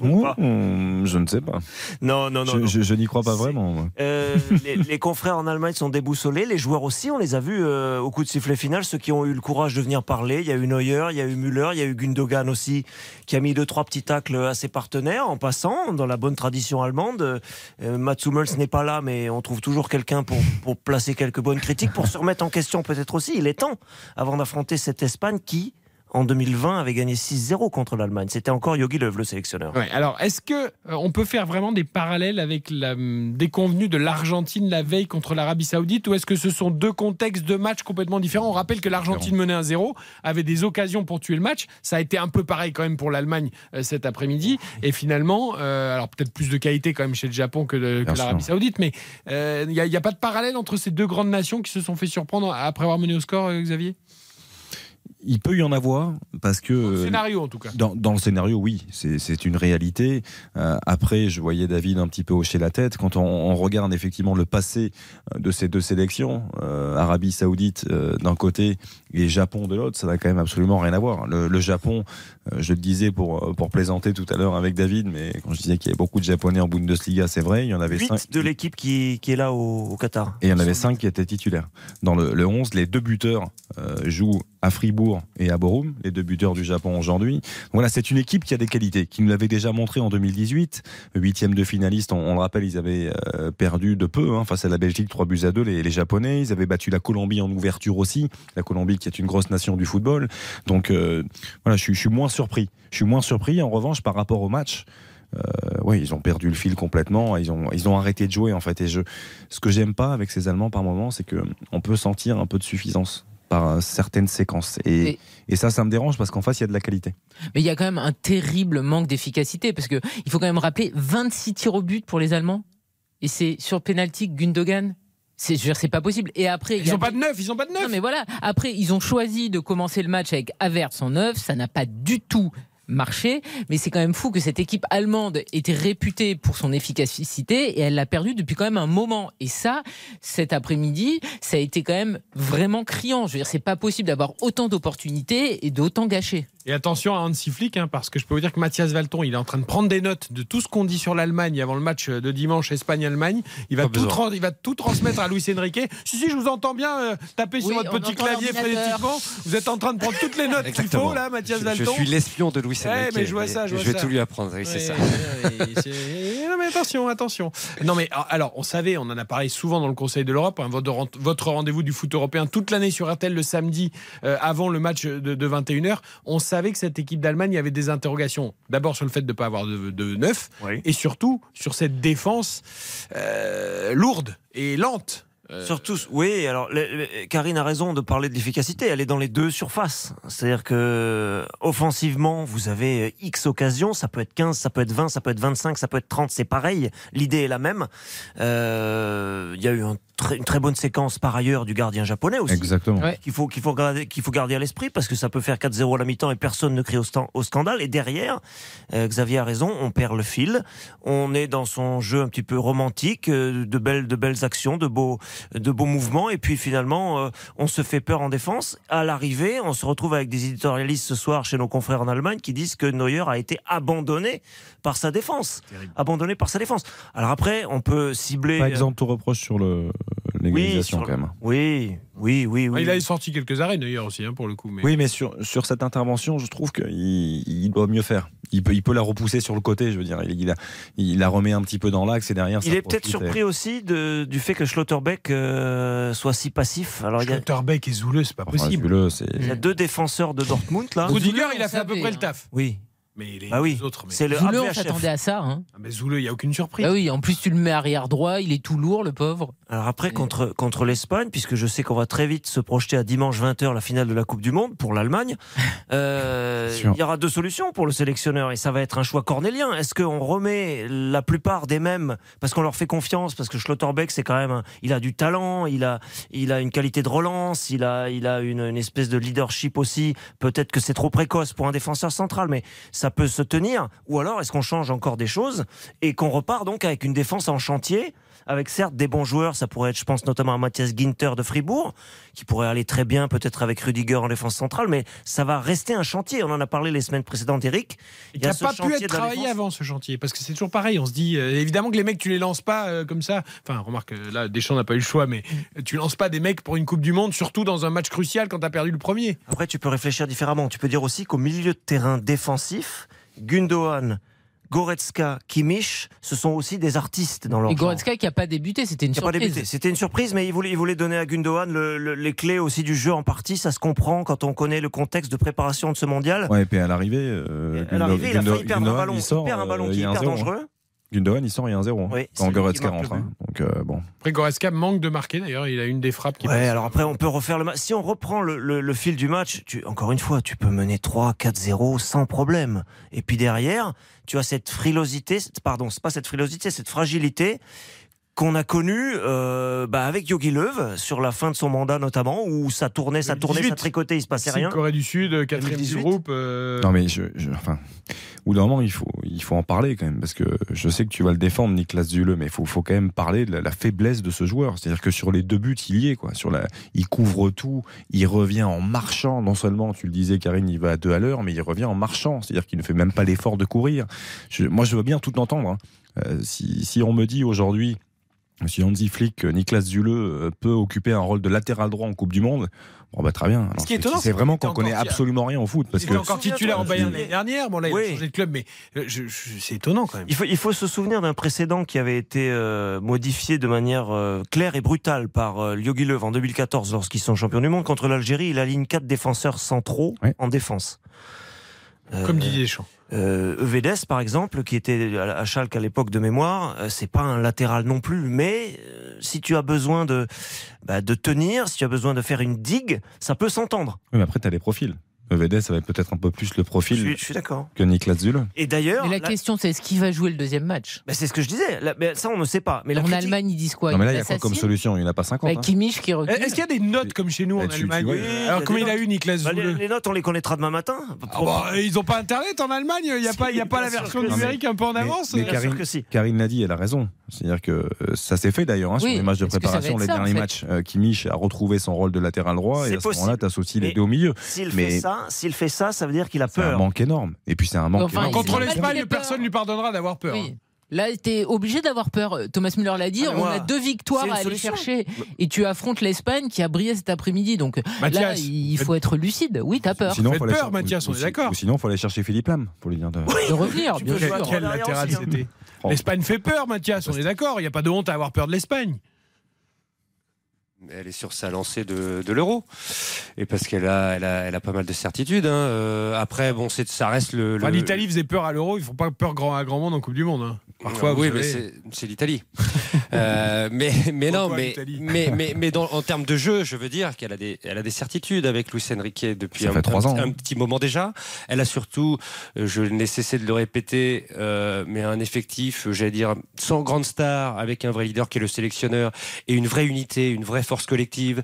Mmh, je ne sais pas.
Non, non, non.
Je,
non.
je- je n'y crois pas vraiment.
Euh, les, les confrères en Allemagne sont déboussolés, les joueurs aussi, on les a vus euh, au coup de sifflet final, ceux qui ont eu le courage de venir parler. Il y a eu Neuer, il y a eu Müller, il y a eu Gundogan aussi, qui a mis deux, trois petits tacles à ses partenaires en passant, dans la bonne tradition allemande. Euh, Mats Hummels n'est pas là, mais on trouve toujours quelqu'un pour, pour placer quelques bonnes critiques, pour se remettre en question peut-être aussi. Il est temps, avant d'affronter cette Espagne qui, en 2020, avait gagné 6-0 contre l'Allemagne. C'était encore Yogi Löw, le sélectionneur.
Ouais, alors, est-ce que euh, on peut faire vraiment des parallèles avec la hum, déconvenue de l'Argentine la veille contre l'Arabie Saoudite ou est-ce que ce sont deux contextes de matchs complètement différents? On rappelle que l'Argentine menait 1-0, avait des occasions pour tuer le match. Ça a été un peu pareil quand même pour l'Allemagne euh, cet après-midi. Et finalement, euh, alors peut-être plus de qualité quand même chez le Japon que, de- l'Arabie Saoudite, mais euh, il n'y a, pas de parallèle entre ces deux grandes nations qui se sont fait surprendre après avoir mené au score, euh, Xavier?
Il peut y en avoir parce que. euh,
Scénario en tout cas.
Dans, dans le scénario, oui, c'est une réalité. Euh, après, je voyais David un petit peu hocher la tête. Quand on, on regarde effectivement le passé euh, de ces deux sélections, euh, Arabie Saoudite euh, d'un côté et Japon de l'autre, ça n'a quand même absolument rien à voir. Le, le Japon, euh, je le disais pour, euh, pour plaisanter tout à l'heure avec David, mais quand je disais qu'il y avait beaucoup de Japonais en Bundesliga, c'est vrai, il y en avait
8
cinq.
de l'équipe qui, qui est là au, au Qatar.
Et il y en avait cinq qui étaient titulaires. Dans le, le 11, les deux buteurs euh, jouent à Fribourg et à Borum, les deux buteurs du Japon aujourd'hui. Voilà, c'est une équipe qui a des qualités, qui nous l'avait déjà montré en 2018. Huitième de finaliste, on, on le rappelle, ils avaient perdu de peu hein, face à la Belgique, 3 buts à 2, les, les Japonais. Ils avaient battu la Colombie en ouverture aussi, la Colombie qui est une grosse nation du football. Donc euh, voilà, je, suis- je suis moins surpris. Je suis moins surpris, en revanche, par rapport au match. Euh, oui, ils ont perdu le fil complètement. Ils ont, ils ont arrêté de jouer en fait. Et je, ce que j'aime pas avec ces Allemands par moment, c'est que on peut sentir un peu de suffisance par euh, certaines séquences. Et,
Et-
et ça, ça me dérange parce qu'en face, il y a de la qualité.
Mais il y a quand même un terrible manque d'efficacité parce que il faut quand même rappeler 26 tirs au but pour les Allemands et c'est sur penalty Gundogan. C'est, je veux dire, c'est pas possible. Et après,
Ils
a-
ont pas de neuf, ils ont pas de neuf.
Non, mais voilà. Après, ils ont choisi de commencer le match avec Havertz en neuf. Ça n'a pas du tout marché. Mais c'est quand même fou que cette équipe allemande était réputée pour son efficacité et elle l'a perdue depuis quand même un moment. Et ça, cet après-midi, ça a été quand même vraiment criant. Je veux dire, c'est pas possible d'avoir autant d'opportunités et d'autant gâcher.
Et attention à Hansi Flick, hein, parce que je peux vous dire que Mathias Valton, il est en train de prendre des notes de tout ce qu'on dit sur l'Allemagne avant le match de dimanche Espagne-Allemagne. Il va, tout
besoin.
tran- il va tout transmettre à Luis Enrique. Si, si, je vous entends bien euh, taper sur
Oui,
votre petit clavier frénétiquement. Vous êtes en train de prendre toutes les notes qu'il faut, là, Mathias
Je,
Valton.
je suis l'espion de Louis
Ouais,
Enrique.
mais je vois ça, je vois
vais
ça.
tout lui apprendre, oui, c'est ça.
non, mais attention, attention. Non, mais alors, on savait, on en a parlé souvent dans le Conseil de l'Europe, hein, votre rendez-vous du foot européen toute l'année sur RTL le samedi euh, avant le match de, de 21h. On savait que cette équipe d'Allemagne il y avait des interrogations. D'abord sur le fait de ne pas avoir de, de neuf, et surtout sur cette défense euh, lourde et lente. Euh,
Surtout, oui, alors le- le- Karine a raison de parler de l'efficacité. Elle est dans les deux surfaces. C'est-à-dire que offensivement, vous avez euh, X occasions. Ça peut être 15, ça peut être 20, ça peut être 25, ça peut être 30. C'est pareil. L'idée est la même. Euh, Il y a eu un très- une très bonne séquence par ailleurs du gardien japonais aussi.
Exactement.
Ouais.
Qu'il faut, qu'il faut, garder, qu'il faut garder à l'esprit parce que ça peut faire 4-0 à la mi-temps et personne ne crie au, stan- au scandale. Et derrière, euh, Xavier a raison, on perd le fil. On est dans son jeu un petit peu romantique, euh, de belles, de belles actions, de beaux, de beaux mouvements. Et puis finalement, euh, on se fait peur en défense. À l'arrivée, on se retrouve avec des éditorialistes ce soir chez nos confrères en Allemagne qui disent que Neuer a été abandonné par sa défense. Abandonné par sa défense. Alors après, on peut cibler.
Par exemple, tout reproche sur le- l'égalisation
sur-
quand même.
Oui, oui, oui, oui.
Il a sorti quelques arrêts d'ailleurs aussi, hein, pour le coup. Mais...
Oui, mais sur, sur cette intervention, je trouve qu'il il doit mieux faire. Il peut, il peut la repousser sur le côté, je veux dire. Il, il la, il la remet un petit peu dans l'axe et derrière.
Il
ça
est peut-être
et-
surpris aussi de- du fait que Schlotterbeck euh, soit si passif. Alors y a,
Schlotterbeck et Zouleux, c'est pas
Enfin,
possible.
C'est-
il y a deux défenseurs de Dortmund là.
Rudiger, il a fait à peu près le
hein.
taf.
Oui.
Mais les
Bah oui.
autres. Mais...
C'est le
Zouleux, on s'attendait à ça. Hein.
Ah, mais Zouleux, il n'y a aucune surprise.
Bah oui, en plus tu le mets arrière droit, il est tout lourd, le pauvre.
Alors après contre contre l'Espagne, puisque je sais qu'on va très vite se projeter à dimanche 20h la finale de la Coupe du Monde pour l'Allemagne. euh, il y aura deux solutions pour le sélectionneur et ça va être un choix cornélien. Est-ce qu'on remet la plupart des mêmes parce qu'on leur fait confiance parce que Schlotterbeck c'est quand même un- il a du talent, il a il a une qualité de relance, il a il a une, une espèce de leadership aussi. Peut-être que c'est trop précoce pour un défenseur central, mais ça peut se tenir. Ou alors est-ce qu'on change encore des choses et qu'on repart donc avec une défense en chantier avec certes des bons joueurs. Ça pourrait être, je pense notamment à Mathias Ginter de Fribourg, qui pourrait aller très bien peut-être avec Rudiger en défense centrale, mais ça va rester un chantier. On en a parlé les semaines précédentes, Eric.
Il n'a pas pu être travaillé avant ce chantier parce que c'est toujours pareil. On se dit euh, évidemment que les mecs tu les lances pas euh, comme ça. Enfin remarque euh, là Deschamps n'a pas eu le choix, mais tu lances pas des mecs pour une Coupe du Monde, surtout dans un match crucial quand tu as perdu le premier.
Après, tu peux réfléchir différemment. Tu peux dire aussi qu'au milieu de terrain défensif, Gundogan, Goretzka, Kimmich, ce sont aussi des artistes dans leur
Et
genre.
Goretzka qui a pas débuté, c'était une
a pas
surprise.
débuté. C'était une surprise, mais il voulait, il voulait donner à Gundogan le- le- les clés aussi du jeu en partie. Ça se comprend quand on connaît le contexte de préparation de ce mondial.
Ouais, et puis à l'arrivée, euh,
À l'arrivée, il a failli perdre un ballon.
il sort,
Il perd un ballon
euh,
qui est hyper
hein.
dangereux.
Gundogan, il sort, il y a un 0
Oui,
quand Goretzka rentre. hein. Donc euh, bon.
Après Goretzka manque de marquer d'ailleurs. Il a une des frappes qui.
Ouais,
passe.
alors après, on peut refaire le match. Si on reprend le, le- le fil du match, tu, encore une fois, tu peux mener 3, 4-0 sans problème. Et puis derrière, tu as cette frilosité, pardon, c'est pas cette frilosité, cette fragilité qu'on a connue euh, bah, avec Yogi Löw sur la fin de son mandat notamment, où ça tournait, ça tournait, ça
2018.
tricotait, il se passait rien.
Corée du Sud, quatrième du
2018.
groupe. euh,
Non mais je, je- enfin, au bout d'un moment il faut, il faut en parler quand même parce que je sais que tu vas le défendre Niklas Zule, mais il faut, faut quand même parler de la, la faiblesse de ce joueur. C'est-à-dire que sur les deux buts il y est quoi. Sur la, il couvre tout, il revient en marchant. Non seulement tu le disais Karine, il va à deux à l'heure, mais il revient en marchant. C'est-à-dire qu'il ne fait même pas l'effort de courir. Je- moi je veux bien tout entendre. hein. Euh, si, si on me dit aujourd'hui si Hansi Flick, euh, Niklas Zule euh, peut occuper un rôle de latéral droit en Coupe du Monde, bon bah très bien. Alors,
Ce qui est
c'est-
étonnant,
c'est vraiment qu'on connaît absolument rien au foot. Parce
il
que
était encore titulaire en Bayern l'année dernière. Bon là il
Oui.
a changé de club, mais euh, c'est étonnant quand même.
Il faut, il faut se souvenir d'un précédent qui avait été euh, modifié de manière euh, claire et brutale par euh, Yogi Löw en 2014 lorsqu'ils sont champions du monde contre l'Algérie. Il aligne quatre défenseurs centraux en défense. Euh,
Comme Didier Deschamps.
Euh, Euvedes, par exemple, qui était à à Schalke à l'époque de mémoire, euh, c'est pas un latéral non plus, mais euh, si tu as besoin de, bah, de tenir, si tu as besoin de faire une digue, ça peut s'entendre.
Oui, mais après, tu as les profils. Euvedes avait peut-être un peu plus le profil
Je suis- je suis
que Niklas Zule.
Et d'ailleurs,
Mais la
là-
question, c'est est-ce qu'il va jouer le deuxième match?
Bah, c'est ce que je disais. Là, mais ça, on ne sait pas. Mais la
En
critique-
Allemagne, ils disent quoi?
Non, mais là, il y a quoi comme solution? Il n'y en a pas 50.
Avec
hein.
Kimmich qui recule.
Est-ce qu'il y a des notes comme chez nous en
Bah, tu
Allemagne
vois,
Oui,
Alors
des
il a eu Niklas
Bah, les,
Zule
les notes, on les connaîtra demain matin.
Ah bah, Ils n'ont pas internet en Allemagne, il n'y a pas, il y a pas la version
que si.
numérique un peu en avance.
Mais
Bien sûr
Karine,
que si.
Karine l'a dit, elle a raison. C'est-à-dire que euh, ça s'est fait d'ailleurs hein, sur les matchs de
ça va
préparation,
être
les
ça,
derniers matchs. Euh, Kimmich a retrouvé son rôle de latéral droit et à ce moment-là, tu associes les deux au milieu.
S'il
Mais
ça, s'il fait ça, ça veut dire qu'il a
c'est un
peur.
manque énorme. Et puis c'est un manque
Enfin,
énorme.
Contre l'Espagne,
peur.
personne ne lui pardonnera d'avoir peur.
Oui. Là, t'es obligé d'avoir peur. Thomas Müller l'a dit.
Ah,
on a deux victoires à aller chercher. Et tu affrontes l'Espagne qui a brillé cet après-midi. Donc là, il faut être lucide. Oui, t'as peur.
Sinon, faut
peur, Mathias,
ou-
on est d'accord.
ou Sinon, il faut aller chercher Philippe Lam pour lui dire de.
De revenir,
Tu
bien sûr.
Quel latéral
hein.
c'était L'Espagne fait peur, Mathias, on est d'accord. Il n'y a pas de honte à avoir peur de l'Espagne.
Elle est sur sa lancée de, de l'euro. Et parce qu'elle a, elle a, elle a pas mal de certitudes. hein. Euh, après, bon, c'est, ça reste le.
Enfin,
le-
L'Italie faisait peur à l'Euro, ils font pas peur grand, à grand monde en Coupe du Monde. hein. Parfois,
oui,
savez.
mais c'est, c'est l'Italie. Euh, mais mais non, mais mais mais, mais dans, en termes de jeu, je veux dire qu'elle a des, elle a des certitudes avec Luis Enrique depuis un,
trois ans, hein.
un petit moment déjà. Elle a surtout, euh, je n'ai cessé de le répéter, euh, mais un effectif, j'allais dire, sans grande star, avec un vrai leader qui est le sélectionneur et une vraie unité, une vraie force collective.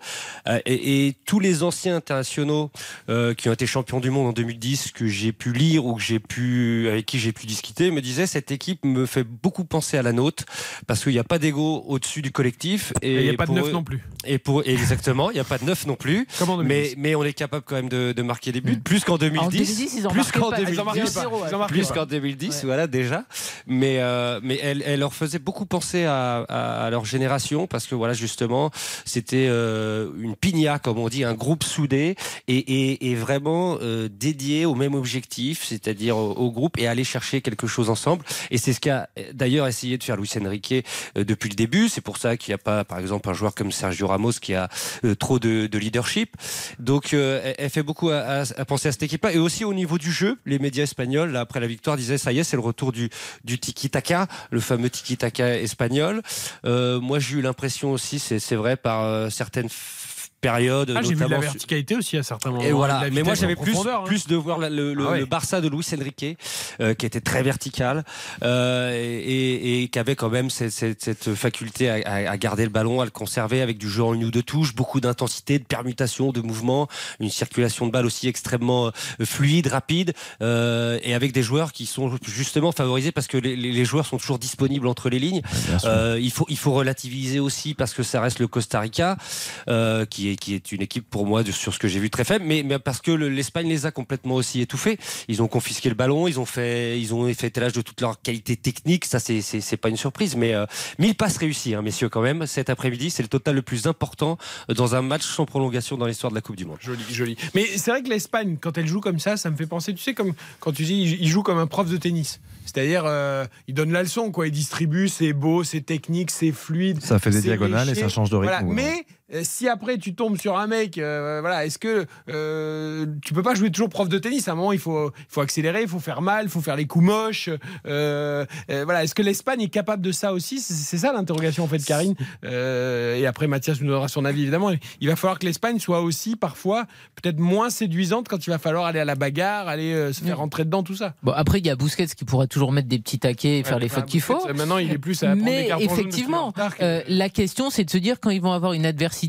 Euh, et, et tous les anciens internationaux euh, qui ont été champions du monde en 2010 que j'ai pu lire ou que j'ai pu avec qui j'ai pu discuter me disaient cette équipe me fait beaucoup penser à la nôtre parce qu'il n'y a pas d'ego au-dessus du collectif et
il n'y a pas de neuf
eux-
non plus.
et pour exactement il n'y a pas de neuf non plus
Comme en 2010.
mais mais on est capable quand même de, de marquer des buts plus qu'en 2010
En 2010, ils en
plus qu'en
pas. Ils en
2010
marquaient pas. Zéro,
Ils en marquaient
plus qu'en 2010
Ouais.
voilà déjà mais euh, mais elle, elle leur faisait beaucoup penser à, à, à leur génération parce que voilà justement c'était euh, une pigna comme on dit un groupe soudé et, et, et vraiment euh, dédié au même objectif c'est-à-dire au, au groupe et aller chercher quelque chose ensemble et c'est ce qu'a d'ailleurs essayé de faire Luis Enrique euh, depuis le début. C'est pour ça qu'il n'y a pas par exemple un joueur comme Sergio Ramos qui a euh, trop de, de leadership. Donc euh, elle, fait beaucoup à, penser à cette équipe-là. Et aussi au niveau du jeu les médias espagnols là, après la victoire disaient ça y est c'est le retour du, tiki-taka le fameux tiki-taka espagnol. Euh, moi j'ai eu l'impression aussi c'est vrai par certaines période.
Ah, j'ai vu de la verticalité aussi à certains moments.
et voilà,
La
mais moi j'avais plus,
hein.
plus de voir le, le-
Ah ouais.
le Barça de Luis Enrique, euh, qui était très vertical euh, et, et- et qui avait quand même cette, cette- cette faculté à, à- à garder le ballon, à le conserver avec du jeu en une ou deux touches, beaucoup d'intensité, de permutation, de mouvement, une circulation de balle aussi extrêmement euh, fluide, rapide, euh, et avec des joueurs qui sont justement favorisés parce que les, les- joueurs sont toujours disponibles entre les lignes. Euh, il faut il faut relativiser aussi parce que ça reste le Costa Rica, euh, qui est qui est une équipe pour moi sur ce que j'ai vu très faible, mais, mais parce que le- l'Espagne les a complètement aussi étouffés. Ils ont confisqué le ballon, ils ont fait ils ont fait étalage de toute leur qualité technique. Ça c'est pas une surprise, mais euh, 1000 passes réussies, hein, messieurs quand même. Cet après-midi, c'est le total le plus important dans un match sans prolongation dans l'histoire de la Coupe du Monde.
Joli, joli. Mais c'est vrai que l'Espagne, quand elle joue comme ça, ça me fait penser, tu sais, comme quand tu dis, il joue comme un prof de tennis. C'est-à-dire, euh, il donne la leçon, quoi. Il distribue, c'est beau, c'est technique, c'est fluide.
Ça fait des diagonales et ça change de rythme,
Voilà.
ouais.
Mais euh, si après tu tombes sur un mec, euh, voilà, est-ce que euh, tu peux pas jouer toujours prof de tennis? À un moment, il faut, il faut accélérer, il faut faire mal, il faut faire les coups moches. euh, euh, voilà, est-ce que l'Espagne est capable de ça aussi? C'est ça l'interrogation en fait, Karine. Euh, et après, Mathias nous donnera son avis évidemment. Il va falloir que l'Espagne soit aussi parfois peut-être moins séduisante quand il va falloir aller à la bagarre, aller euh, se faire rentrer dedans, tout ça.
Bon, après, il y a Busquets qui pourra toujours mettre des petits taquets et faire les
enfin,
fautes qu'il faut.
Maintenant, il est plus à prendre des
Mais
cartons jaunes
effectivement, euh, la question, c'est de se dire quand ils vont avoir une adversité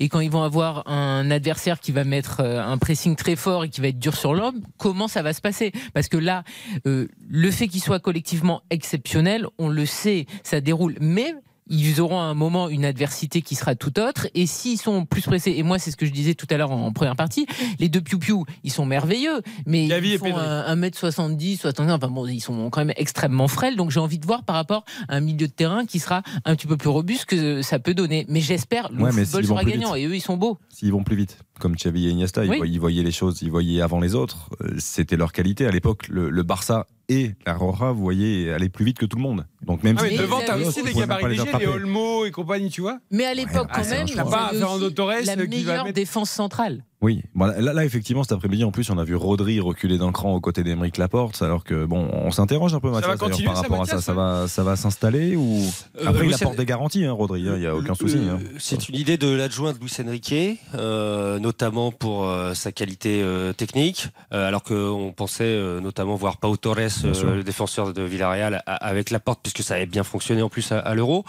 et quand ils vont avoir un adversaire qui va mettre euh, un pressing très fort et qui va être dur sur l'homme, comment ça va se passer? Parce que là, euh, le fait qu'ils soient collectivement exceptionnels, on le sait, ça déroule. Mais ils auront à un moment une adversité qui sera tout autre. Et s'ils sont plus pressés, et moi c'est ce que je disais tout à l'heure en, en première partie, les deux piou ils sont merveilleux, mais ils font un, 1m70, 75, enfin bon, ils sont quand même extrêmement frêles. Donc j'ai envie de voir par rapport à un milieu de terrain qui sera un petit peu plus robuste que ça peut donner. Mais j'espère, le
Ouais,
football sera gagnant
vite.
et eux ils sont beaux.
S'ils vont plus vite, comme Xavi et Iniesta, ils,
Oui.
voyaient, ils voyaient les choses, ils voyaient avant les autres. Euh, C'était leur qualité. À l'époque, le, le Barça et la Roja, vous voyez, allaient plus vite que tout le monde. Donc même
Ah, mais
si-
devant, t'as aussi des
même
gabarits
les
légers, les
attraper.
Olmo et compagnie, tu vois.
Mais à l'époque,
Ah,
quand
un
même, ils
Pas Fernando
aussi
Torres,
la
qui va
meilleure
mettre-
défense centrale.
Oui, Bon, là, là, effectivement, cet après-midi, en plus, on a vu Rodri reculer d'un cran aux côtés d'Emeric Laporte, alors que bon, on s'interroge un peu,
Ça
Mathias,
continuer,
par
ça,
rapport à ça. Ça va, ça va s'installer ou
Euh,
après il
Luis
apporte des garanties, hein, Rodri, il n'y a aucun souci.
Euh,
hein.
C'est une idée de l'adjoint de Luis Enrique, euh, notamment pour euh, sa qualité euh, technique, euh, alors qu'on pensait euh, notamment voir Pau Torres, euh, le défenseur de Villarreal, avec la porte, puisque ça avait bien fonctionné en plus à, à l'Euro.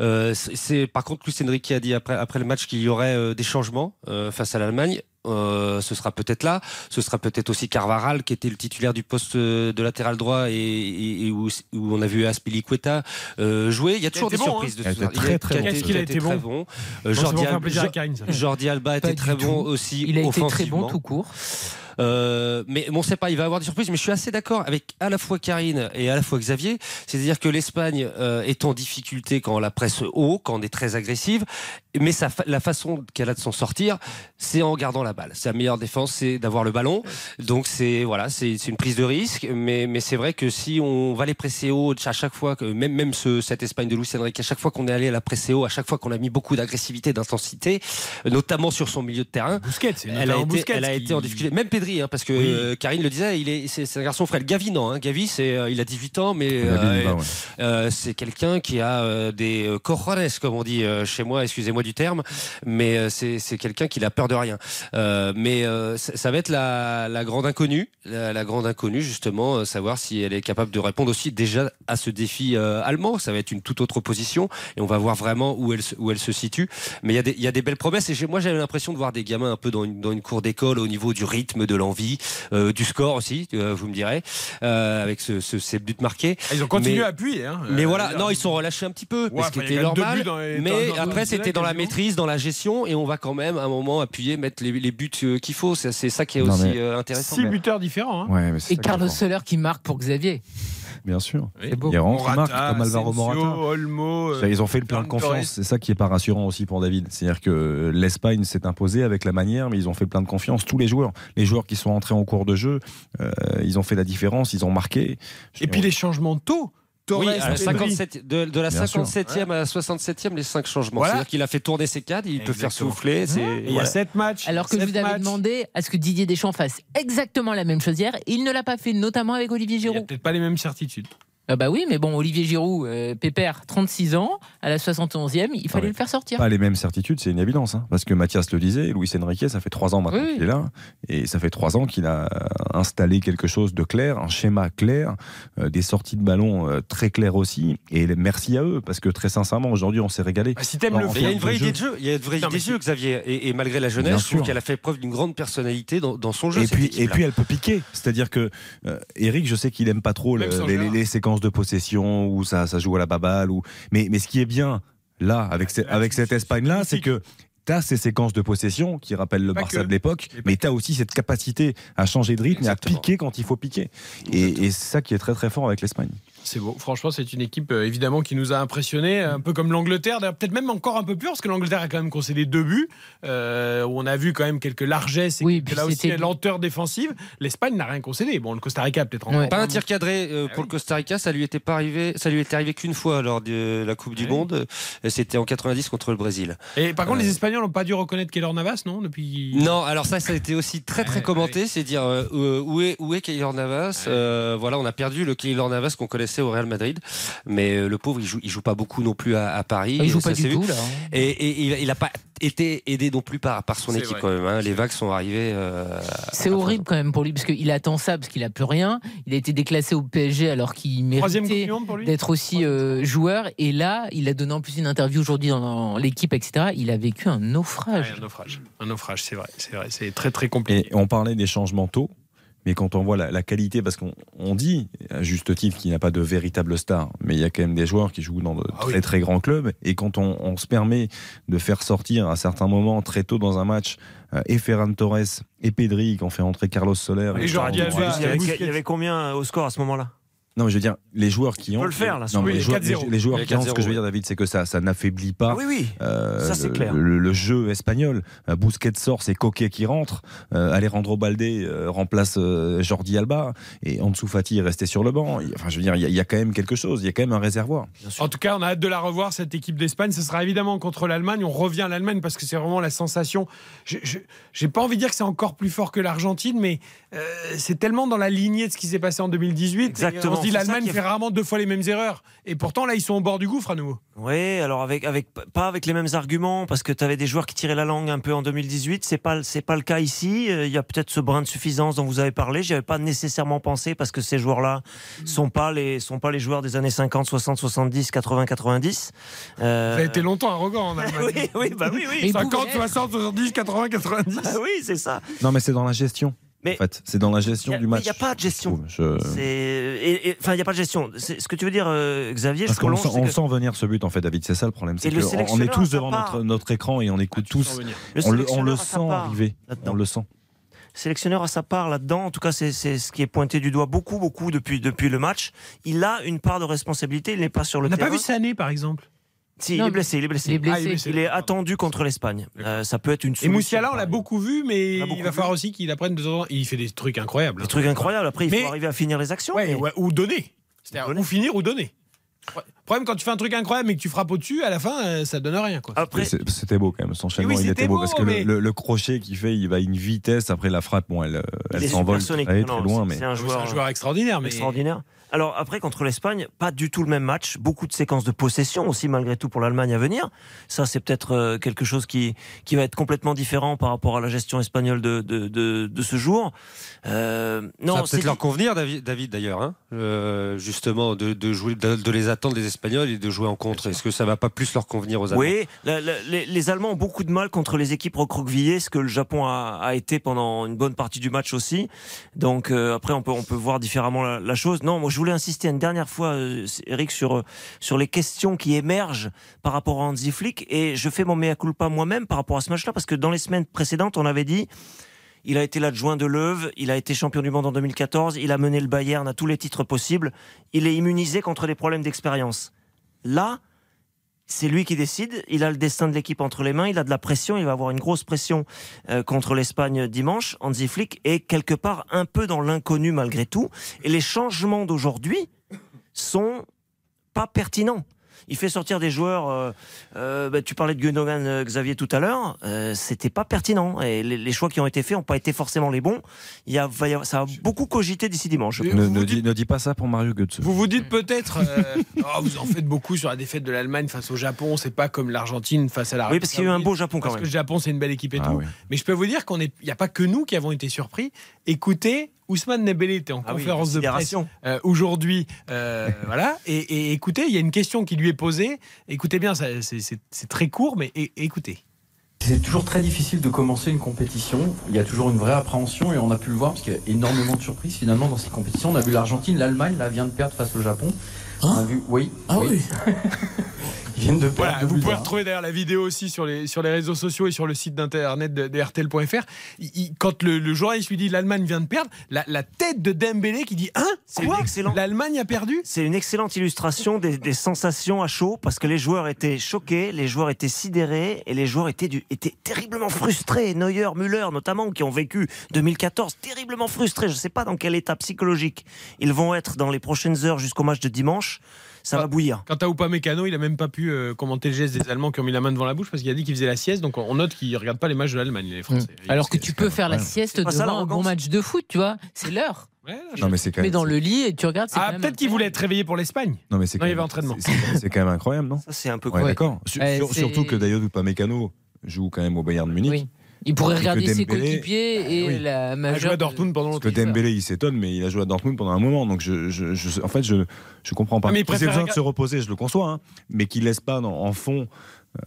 Euh, c'est- par contre Luis Enrique a dit après, après le match qu'il y aurait euh, des changements euh, face à l'Allemagne. Euh, ce sera peut-être là, ce sera peut-être aussi Carvaral qui était le titulaire du poste euh, de latéral droit et, et- et où, où on a vu Aspilicueta euh, jouer. Il y a toujours des
bon,
surprises
hein.
de
Il a
ce
très,
qui a
bon.
été-
a
très
bon
Jordi, Alba était très bon aussi
Il a été très bon tout court.
Euh, mais bon, c'est pas, il va avoir des surprises, mais je suis assez d'accord avec à la fois Karine et à la fois Xavier. C'est-à-dire que l'Espagne euh, est en difficulté quand la presse haut, quand on est très agressive, mais sa la façon qu'elle a de s'en sortir, c'est en gardant la balle. Sa meilleure défense, c'est d'avoir le ballon. Donc c'est voilà, c'est une prise de risque, mais mais c'est vrai que si on va les presser haut à chaque fois, que même même ce, cette Espagne de Luis Enrique, à chaque fois qu'on est allé à la presser haut, à chaque fois qu'on a mis beaucoup d'agressivité, d'intensité, notamment sur son milieu de terrain,
Busquets, c'est
elle a, été, elle a été en difficulté. Même Pedri, hein, parce que
Oui.
euh, Karine le disait, il est, c'est, c'est un garçon frêle. Gavi, non. Hein. Gavi, c'est, euh, il a 18 ans, mais euh,
ouais.
c'est quelqu'un qui a des cojones, comme on dit chez moi, excusez-moi du terme, mais c'est, c'est quelqu'un qui n'a peur de rien. Mais ça, va être la, la grande inconnue, la, la grande inconnue, justement, savoir si elle est capable de répondre aussi déjà à ce défi allemand. Ça va être une toute autre position et on va voir vraiment où elle, se- où elle se situe. Mais il y, a des- y a des belles promesses et j'ai- moi j'avais l'impression de voir des gamins un peu dans une, dans une cour d'école au niveau du rythme, de l'envie, euh, du score aussi, euh, vous me direz, euh, avec ce, ce- ces buts marqués.
Ah, Ils ont continué
Mais-
à appuyer. Hein.
mais
Euh,
voilà,
là,
non, ils sont relâchés un petit peu,
Ouais,
ce qui était normal.
les-
mais
dans- dans-
après, c'était dans la maîtrise, dans la gestion, et on va quand même à un moment appuyer, mettre les, les buts qu'il faut. C'est ça qui est
Non,
aussi intéressant.
Six buteurs différents. hein.
Ouais, mais c'est
Et Carlos. Soler qui marque pour Xavier.
Bien sûr.
Oui.
Il rentre, il marque
Morata,
comme Alvaro Morata.
Olmo. euh,
Ils ont fait le plein de confiance. C'est ça qui est pas rassurant aussi pour David. C'est-à-dire que l'Espagne s'est imposée avec la manière, mais ils ont fait le plein de confiance. Tous les joueurs, les joueurs qui sont entrés en cours de jeu, euh, ils ont fait la différence, ils ont marqué.
Et puis les changements tôt. Torres,
Oui, à la
Pedri.
57, de, de la
Bien sûr.
57e à la 67e, les cinq changements.
Voilà.
C'est-à-dire qu'il a fait tourner ses cadres, il peut faire souffler. c'est-
Et il y a
voilà.
7 matchs.
Alors que vous avais
matchs.
demandé à ce que Didier Deschamps fasse exactement la même chose hier. Il ne l'a pas fait, notamment avec Olivier
Il n'y a
Giroud.
peut-être pas les mêmes certitudes.
Ah bah oui, mais bon, Olivier Giroud, euh, Pépère, 36 ans, à la 71e, il fallait le faire sortir.
Pas les mêmes certitudes, c'est une évidence. hein. Parce que Mathias le disait, Luis Enrique, ça fait trois ans maintenant
Oui.
qu'il est là. Et ça fait trois ans qu'il a installé quelque chose de clair, un schéma clair, euh, des sorties de ballon euh, très claires aussi. Et merci à eux, parce que très sincèrement, aujourd'hui, on s'est régalé.
Ah, si t'aimes le
il y a une vraie idée
jeu.
de jeu, il y a une vraie
Non,
idée de jeu, Xavier. Et, et malgré la jeunesse, je trouve
sûr.
qu'elle a fait preuve d'une grande personnalité dans, dans son jeu.
Et
cette
puis, et puis elle peut piquer. C'est-à-dire que euh, Eric, je sais qu'il aime pas trop
Même
le-
sans
les,
joueur.
les séquences de possession où ça, ça joue à la baballe. Ou... Mais, mais ce qui est bien là, avec, ce- avec cette Espagne-là, c'est que tu as ces séquences de possession qui rappellent le
Pas
Barça
que.
de l'époque, mais tu as aussi cette capacité à changer de rythme et à piquer quand il faut piquer. Et, et c'est ça qui est très très fort avec l'Espagne.
C'est beau. Franchement, c'est une équipe euh, évidemment qui nous a impressionnés, un peu comme l'Angleterre. D'ailleurs, peut-être même encore un peu plus, parce que l'Angleterre a quand même concédé deux buts, euh, où on a vu quand même quelques largesses et
Oui,
quelques- là aussi lenteur défensive. L'Espagne n'a rien concédé. Bon, le Costa Rica peut-être encore.
Pas un tir cadré euh, pour le Costa Rica, ça lui était pas arrivé, ça lui était arrivé qu'une fois lors de la Coupe du Monde. et C'était en 90 contre le Brésil.
Et par contre,
Euh,
les Espagnols n'ont pas dû reconnaître Keylor Navas, non Depuis?
Non, alors ça, ça a été aussi très très commenté, c'est dire où est où est Keylor Navas? Euh, voilà, on a perdu le Keylor Navas qu'on connaissait au Real Madrid, mais euh, le pauvre, il joue, il joue pas beaucoup non plus à, à Paris.
Ah, il joue pas du tout, là, hein.
Et, et il, il a pas été aidé non plus par par son équipe
vrai.
quand même. hein. Les vagues sont arrivées. euh,
C'est horrible quand même pour lui parce qu'il attend ça parce qu'il a plus rien. Il a été déclassé au PSG alors qu'il méritait d'être aussi euh, joueur. Et là, il a donné en plus une interview aujourd'hui dans l'équipe, etc. Il a vécu un naufrage.
Ouais, un naufrage. Un naufrage, c'est vrai. C'est vrai. C'est très très compliqué.
Et on parlait des changements tôt, mais quand on voit la, la qualité, parce qu'on on dit à juste titre qu'il n'y a pas de véritable star, mais il y a quand même des joueurs qui jouent dans de
Ah
très très grands clubs, et quand on, on se permet de faire sortir à certains moments très tôt dans un match euh, et Ferran Torres et Pedri, qui ont fait entrer Carlos Soler,
Et
et
Alba,
Il y, avait,
Busquets.
il y avait combien au score à ce moment-là?
Non, mais je veux dire, les joueurs qui ont.
peut le faire, là,
Non, mais
oui,
les, joueurs,
4-0.
les- les joueurs
Il y a
qui ont, ce que
4-0,
je veux dire, David, c'est que ça, ça n'affaiblit pas.
Oui, oui.
euh,
Ça, c'est
le-
clair.
Le, le jeu espagnol. Euh, Busquets sort, c'est Coquet qui rentre. Euh, Alejandro Balde euh, remplace euh, Jordi Alba. Et Ansu Fati est resté sur le banc. Enfin, je veux dire, il y, a- il y a quand même quelque chose. Il y a quand même un réservoir.
En tout cas, on a hâte de la revoir, cette équipe d'Espagne. Ce sera évidemment contre l'Allemagne. On revient à l'Allemagne parce que c'est vraiment la sensation. J'ai pas envie de dire que c'est encore plus fort que l'Argentine, mais euh, c'est tellement dans la lignée de ce qui s'est passé en 2018.
Exactement, Ça
l'Allemagne
est-
fait rarement deux fois les mêmes erreurs. Et pourtant, là, ils sont au bord du gouffre à nouveau.
Oui, alors avec, avec pas avec les mêmes arguments parce que tu avais des joueurs qui tiraient la langue un peu en 2018, c'est pas c'est pas le cas ici. Euh, Il y a peut-être ce brin de suffisance dont vous avez parlé. J'y avais pas nécessairement pensé parce que ces joueurs-là sont pas les sont pas les joueurs des années 50, 60, 70, 80, 90. Euh,
Ça a été longtemps arrogant en Allemagne.
oui, oui, bah oui, oui.
50, 60, 70, 80, 90.
Ah oui, c'est ça.
Non, mais c'est dans la gestion.
Mais-
en fait, c'est dans la gestion
a-
du match.
Il n'y a pas de gestion.
Je-
Enfin, il n'y a pas de gestion. C'est- Ce que tu veux dire, euh, Xavier,
Parce
je
qu'on sent,
c'est
on
que-
sent venir ce but en fait, David. C'est ça le problème. C'est on est tous
à
devant
part.
notre, notre écran et on écoute tous.
venir.
Le
On le, on
à
sent arriver. On le sent.
sélectionneur a sa part là-dedans. En tout cas, c'est c'est ce qui est pointé du doigt beaucoup, beaucoup depuis, depuis le match. Il a une part de responsabilité. Il n'est pas sur le
On n'a
terrain.
pas vu Sané, par exemple.
Si, il est blessé. Il est blessé.
il est blessé.
Ah, il est blessé. Il est attendu contre l'Espagne. Euh, ça peut être une
Et
solution.
Moussiala, on l'a beaucoup vu, mais
beaucoup
il va
vu.
falloir aussi qu'il apprenne de temps en temps. Il fait des trucs incroyables.
Des trucs incroyables. Après, il
Mais-
faut arriver à finir les actions.
Ouais,
mais-
ouais, ou donner. C'est-à-dire ou finir ou donner. Le problème, quand tu fais un truc incroyable mais que tu frappes au-dessus, à la fin, euh, ça donne rien. Quoi.
Après,
C'était beau quand même, son enchaînement,
Oui,
il était beau,
beau,
parce que le-
mais-
le, le crochet qu'il fait, il va à une vitesse. Après la frappe, bon, elle, euh, elle
est
s'envole très, très loin.
c'est-
Mais
C'est un joueur,
un joueur extraordinaire. Mais...
extraordinaire. Alors après contre l'Espagne, pas du tout le même match, beaucoup de séquences de possession aussi malgré tout pour l'Allemagne à venir. Ça c'est peut-être euh, quelque chose qui qui va être complètement différent par rapport à la gestion espagnole de de, de, de ce jour. Euh,
ça
non,
va
c'est
peut-être leur convenir, David, d'ailleurs, hein, euh, justement, de, de jouer, de, de les attendre les Espagnols et de jouer en contre. Est-ce que ça va pas plus leur convenir aux Allemands?
Oui, la- la- les, les Allemands ont beaucoup de mal contre les équipes recroquevillées, ce que le Japon a, a été pendant une bonne partie du match aussi. Donc euh, après, on peut, on peut voir différemment la, la chose. Non, moi je voulais insister une dernière fois, euh, Eric, sur, euh, sur les questions qui émergent par rapport à Hansi Flick. Et je fais mon mea culpa moi-même par rapport à ce match-là, parce que dans les semaines précédentes, on avait dit... Il a été l'adjoint de Leuve, il a été champion du monde en 2014, il a mené le Bayern à tous les titres possibles, il est immunisé contre les problèmes d'expérience. Là, c'est lui qui décide. Il a le destin de l'équipe entre les mains. Il a de la pression. Il va avoir une grosse pression euh, contre l'Espagne dimanche. Hansi Flick est quelque part un peu dans l'inconnu malgré tout. Et les changements d'aujourd'hui sont pas pertinents. Il fait sortir des joueurs. euh, euh, bah, tu parlais de Gundogan, euh, Xavier tout à l'heure. euh, C'était pas pertinent et les, les choix qui ont été faits n'ont pas été forcément les bons. Il y a, va y avoir- ça va beaucoup cogiter d'ici dimanche. je
Ne, dis, ne dis pas ça pour Mario Götze.
Vous vous dites peut-être, euh, oh, vous en faites beaucoup sur la défaite de l'Allemagne face au Japon. C'est pas comme l'Argentine face à la.
Oui, parce qu'il y a eu un beau Japon quand
Parce
même.
que le Japon, c'est une belle équipe et
Ah
tout.
oui.
Mais je peux vous dire qu'on est, il n'y a pas que nous qui avons été surpris. Écoutez, Ousmane Dembélé était en
Ah oui,
conférence de presse euh, aujourd'hui, euh, voilà. Et, et écoutez, il y a une question qui lui est posée. Écoutez bien, c'est- très court, mais écoutez.
C'est toujours très difficile de commencer une compétition. Il y a toujours une vraie appréhension et on a pu le voir parce qu'il y a énormément de surprises finalement dans cette compétition. On a vu l'Argentine, l'Allemagne là vient de perdre face au Japon. on a vu, oui,
Ah
oui. Ils viennent de perdre.
Voilà,
deux
vous pouvez
un.
retrouver d'ailleurs la vidéo aussi sur les, sur les réseaux sociaux et sur le site d'internet de, de RTL.fr. Quand le, le journaliste lui dit l'Allemagne vient de perdre, la, la tête de Dembélé qui dit Hein
C'est
Quoi
excellent.
L'Allemagne a perdu
C'est une excellente illustration des, des sensations à chaud parce que les joueurs étaient choqués, les joueurs étaient sidérés et les joueurs étaient, du- étaient terriblement frustrés. Neuer, Müller notamment, qui ont vécu 2014, terriblement frustrés. Je ne sais pas dans quel état psychologique ils vont être dans les prochaines heures jusqu'au match de dimanche. Ça va bouillir.
Quant à Upamecano, il a même pas pu euh, commenter le geste des Allemands qui ont mis la main devant la bouche parce qu'il a dit qu'il faisait la sieste. Donc on note qu'il regarde pas les matchs de l'Allemagne, les Français.
Alors que tu peux faire la sieste
ça,
devant un bon match de foot, tu vois. C'est l'heure.
Non, mais c'est quand
Mais
même.
dans le lit et tu regardes.
Ah, peut-être qu'il voulait être réveillé pour l'Espagne.
Non, mais c'est
il y avait
même-
entraînement.
c'est- quand même incroyable, non
Ça, c'est un peu
Ouais, d'accord. Surtout que Dayot Upamecano joue quand même au Bayern de Munich.
Oui. Il pourrait
Et
regarder ses coéquipiers et
Oui.
la
Il a
majeure.
joué à Dortmund pendant
Parce que
longtemps.
Dembélé, il s'étonne, mais il a joué à Dortmund pendant un moment. Donc, je, je- je- en fait, je je comprends pas.
Ah, mais il préfère
besoin de se reposer, je le conçois, hein, mais qu'il laisse pas dans- en fond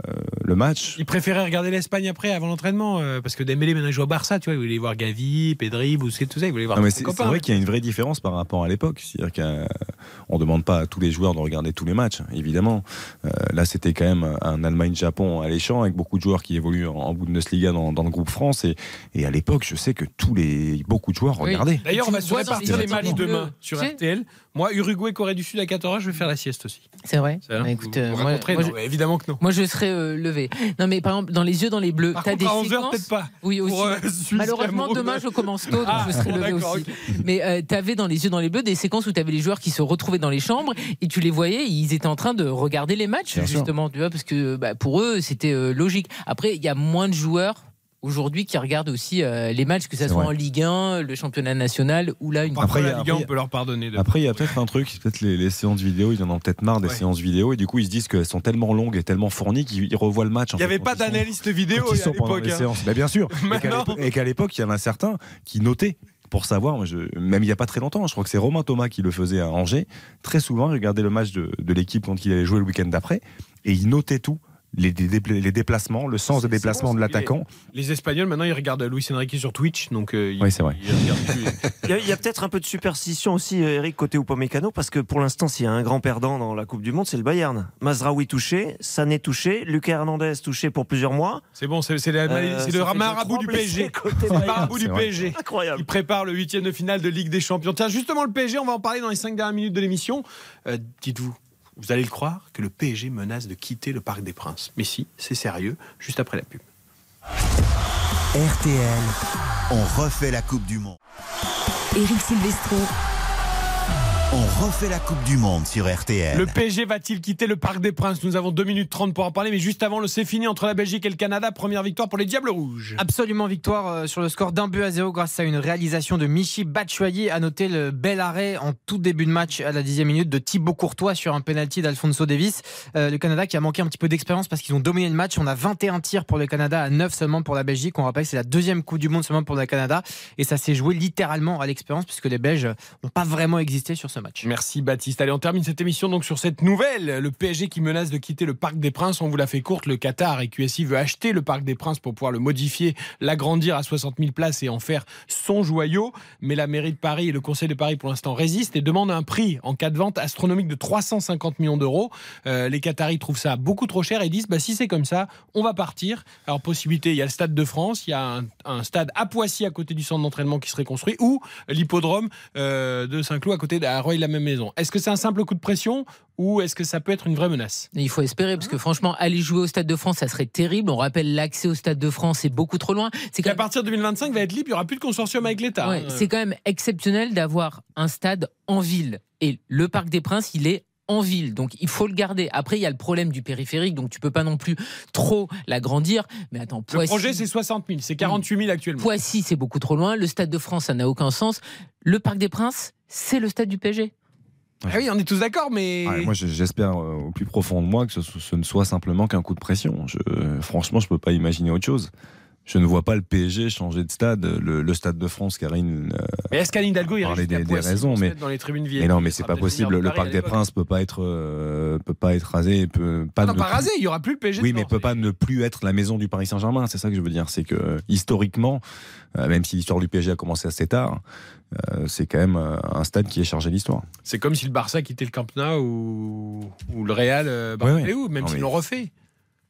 euh, le match.
Il préférait regarder l'Espagne après, avant l'entraînement, euh, parce que Dembélé maintenant il joue au Barça, tu vois, il voulait voir Gavi, Pedri, Busquets, tout ça, il voulait voir
Non, mais
ses
c'est vrai qu'il y a une vraie différence par rapport à l'époque. C'est-à-dire qu'on ne demande pas à tous les joueurs de regarder tous les matchs, évidemment. Euh, là, c'était quand même un Allemagne-Japon alléchant, avec beaucoup de joueurs qui évoluent en, Bundesliga dans, dans le groupe France. Et, et à l'époque, je sais que tous les, beaucoup de joueurs
Oui.
regardaient.
D'ailleurs, on va se répartir
les
matchs demain sur
tu sais
RTL. Moi, Uruguay, Corée du Sud à 14h, je vais faire la sieste aussi.
C'est vrai. Bah, écoute,
Vous-
euh,
vous
moi-
raconterez
moi,
Non,
je-
mais Évidemment que non.
Moi, je serais euh, levé. Non, mais par exemple, dans les yeux dans les bleus, t'as des
à 11h,
séquences.
peut-être pas.
Oui, aussi.
Pour, euh,
Malheureusement, demain, je commence tôt, donc
Ah,
je serai
bon,
levé aussi. Mais euh, t'avais dans les yeux dans les bleus des séquences où t'avais les joueurs qui se retrouvaient dans les chambres et tu les voyais, ils étaient en train de regarder les matchs,
Bien sûr.
justement, tu vois, parce que bah, pour eux, c'était euh, logique. Après, il y a moins de joueurs aujourd'hui qui regardent aussi euh, les matchs, que ça
C'est
soit
vrai.
en Ligue 1, le championnat national ou là une.
Après, la Ligue 1,
après,
on peut leur pardonner.
Après, il y a peut-être un truc, c'est peut-être les, les séances vidéo, ils en ont peut-être marre des
Ouais.
séances vidéo, et du coup, ils se disent qu'elles sont tellement longues et tellement fournies qu'ils ils revoient le match.
Il n'y avait pas d'analyste vidéo à l'époque. hein.
séances. Mais bien sûr. Et qu'à l'époque- il y en a certains qui notaient pour savoir, je- même il n'y a pas très longtemps, je crois que c'est Romain Thomas qui le faisait à Angers. Très souvent, il regardait le match de, de l'équipe quand il allait jouer le week-end d'après, et il notait tout. Les, dé- dé- les déplacements, le sens de
C'est- c'est
déplacement
bon,
de l'attaquant.
Les Espagnols, maintenant, ils regardent Luis Enrique sur Twitch. Donc, euh, ils-
Oui, c'est vrai.
ils.
Il y a, peut-être un peu de superstition aussi, euh, Eric, côté Upamecano, parce que pour l'instant, s'il y a un grand perdant dans la Coupe du Monde, c'est le Bayern. Mazraoui touché, Sané touché, Lucas Hernandez touché pour plusieurs mois.
C'est bon, c'est
Euh,
le marabout du PSG. C'est le marabout du
vrai.
PSG.
Incroyable.
Il prépare le huitième de finale de Ligue des Champions. Tiens, justement, le PSG, on va en parler dans les cinq dernières minutes de l'émission. Euh, Dites-vous, vous allez le croire, que le PSG menace de quitter le Parc des Princes. Mais si, c'est sérieux, juste après la pub.
RTL, on refait la Coupe du Monde.
Éric Silvestro.
On refait la Coupe du Monde sur RTL.
Le PSG va-t-il quitter le Parc des Princes Nous avons 2 minutes 30 pour en parler, mais juste avant le c'est fini entre la Belgique et le Canada. Première victoire pour les Diables Rouges.
Absolument victoire euh, sur le score d'un but à zéro grâce à une réalisation de Michi Batshuayi. À noter le bel arrêt en tout début de match à la dixième minute de Thibaut Courtois sur un penalty d'Alfonso Davis. Euh, le Canada qui a manqué un petit peu d'expérience parce qu'ils ont dominé le match. On a 21 tirs pour le Canada à 9 seulement pour la Belgique. On rappelle que c'est la deuxième Coupe du Monde seulement pour le Canada. Et ça s'est joué littéralement à l'expérience puisque les Belges n'ont pas vraiment existé sur ce
Merci Baptiste. Allez, on termine cette émission donc sur cette nouvelle. Le PSG qui menace de quitter le Parc des Princes. On vous l'a fait courte. Le Qatar et QSI veut acheter le Parc des Princes pour pouvoir le modifier, l'agrandir à 60 000 places et en faire son joyau. Mais la mairie de Paris et le Conseil de Paris pour l'instant résistent et demandent un prix en cas de vente astronomique de 350 millions d'euros. Euh, les Qataris trouvent ça beaucoup trop cher et disent bah, si c'est comme ça, on va partir. Alors, possibilité, il y a le Stade de France, il y a un, stade à Poissy à côté du centre d'entraînement qui serait construit ou l'hippodrome euh, de Saint-Cloud à côté de à Roy-la-Même-Maison. Est-ce que c'est un simple coup de pression ou est-ce que ça peut être une vraie menace?
Il faut espérer, parce que franchement, aller jouer au Stade de France, ça serait terrible. On rappelle, l'accès au Stade de France, c'est beaucoup trop loin. C'est
À partir de 2025, il va être libre, il n'y aura plus de consortium avec l'État.
Ouais,
hein.
c'est quand même exceptionnel d'avoir un stade en ville. Et le Parc des Princes, il est en ville. Donc il faut le garder. Après, il y a le problème du périphérique, donc tu peux pas non plus trop l'agrandir. Mais attends,
Le
Poissy,
projet, c'est 60 000. C'est 48 000 actuellement.
Poissy, c'est beaucoup trop loin. Le Stade de France, ça n'a aucun sens. Le Parc des Princes, c'est le stade du PSG.
Ah oui, on est tous d'accord, mais.
Moi, je- j'espère euh, au plus profond de moi que ce, ce ne soit simplement qu'un coup de pression. Je, franchement, je peux pas imaginer autre chose. Je ne vois pas le PSG changer de stade. Le, le stade de France, Karine. euh,
Mais est-ce qu'Anne Hidalgo jusqu'à
des, des raisons, mais
dans les tribunes
mais non, mais
Il
c'est pas possible. Le Parc des. Princes peut pas être, euh, peut pas être rasé, peut pas.
Ah non,
ne
pas
plus-
rasé, il y aura plus le PSG.
Oui, mais peut pas ne plus être la maison du Paris Saint-Germain. C'est ça que je veux dire. C'est que historiquement, euh, même si l'histoire du PSG a commencé assez tard, euh, c'est quand même euh, un stade qui est chargé d'histoire.
C'est comme si le Barça quittait le Camp Nou ou, ou le Real euh, Bernabéu,
ouais.
même s'ils l'ont refait.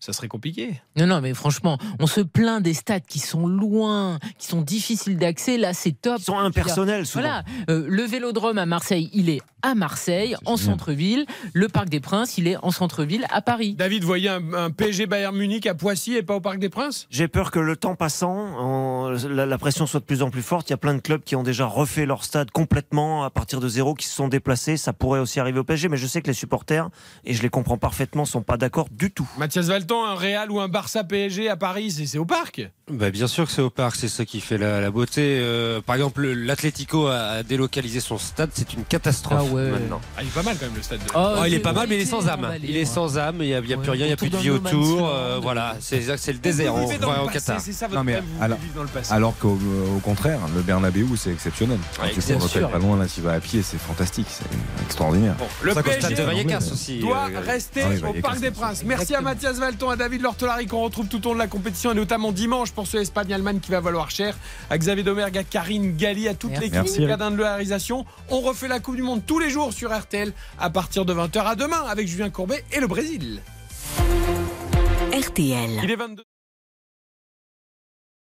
Ça serait compliqué.
Non, non, mais franchement, on se plaint des stades qui sont loin, qui sont difficiles d'accès. Là, c'est top. Ils
sont impersonnels, souvent.
Voilà. Euh, le vélodrome à Marseille, il est à Marseille, en centre-ville. Le Parc des Princes, il est en centre-ville à Paris.
David, voyez un, un PSG Bayern Munich à Poissy et pas au Parc des Princes?
J'ai peur que le temps passant, on- la, la pression soit de plus en plus forte. Il y a plein de clubs qui ont déjà refait leur stade complètement à partir de zéro, qui se sont déplacés. Ça pourrait aussi arriver au PSG, mais je sais que les supporters, et je les comprends parfaitement, sont pas d'accord du tout.
Mathias Valton, un Real ou un Barça PSG à Paris, c'est au Parc
Bah, bien sûr que c'est au parc, c'est ça qui fait la, la beauté. Euh, par exemple, l'Atlético a, délocalisé son stade, c'est une catastrophe
Ah ouais.
maintenant.
Ah, il est pas mal quand même le stade de.
Oh, il est pas mal, mais il est sans âme. Il est sans âme, il n'y a, y a plus rien, il n'y a plus de vie
autour
euh,
land.
voilà, c'est le désert. On va au Qatar.
c'est ça votre
Non, mais
problème, vous
alors,
vivez dans le passé.
alors qu'au au contraire, le Bernabeu, c'est exceptionnel. Quand tu
bien sûr.
pas loin, là, tu vas à pied, c'est fantastique, c'est extraordinaire.
Le PSG
stade de Vallecas aussi.
doit
euh,
rester
Ah
au Parc des Princes. Merci à Mathias À David Lortolari qu'on retrouve tout au long de la compétition et notamment dimanche pour ce Espagne-Allemagne qui va valoir cher. À Xavier Domergue, à Karine Galli, à toute l'équipe de la réalisation. On refait la Coupe du Monde tous les jours sur RTL à partir de 20h. À demain avec Julien Courbet et le Brésil.
RTL.
Il est 22.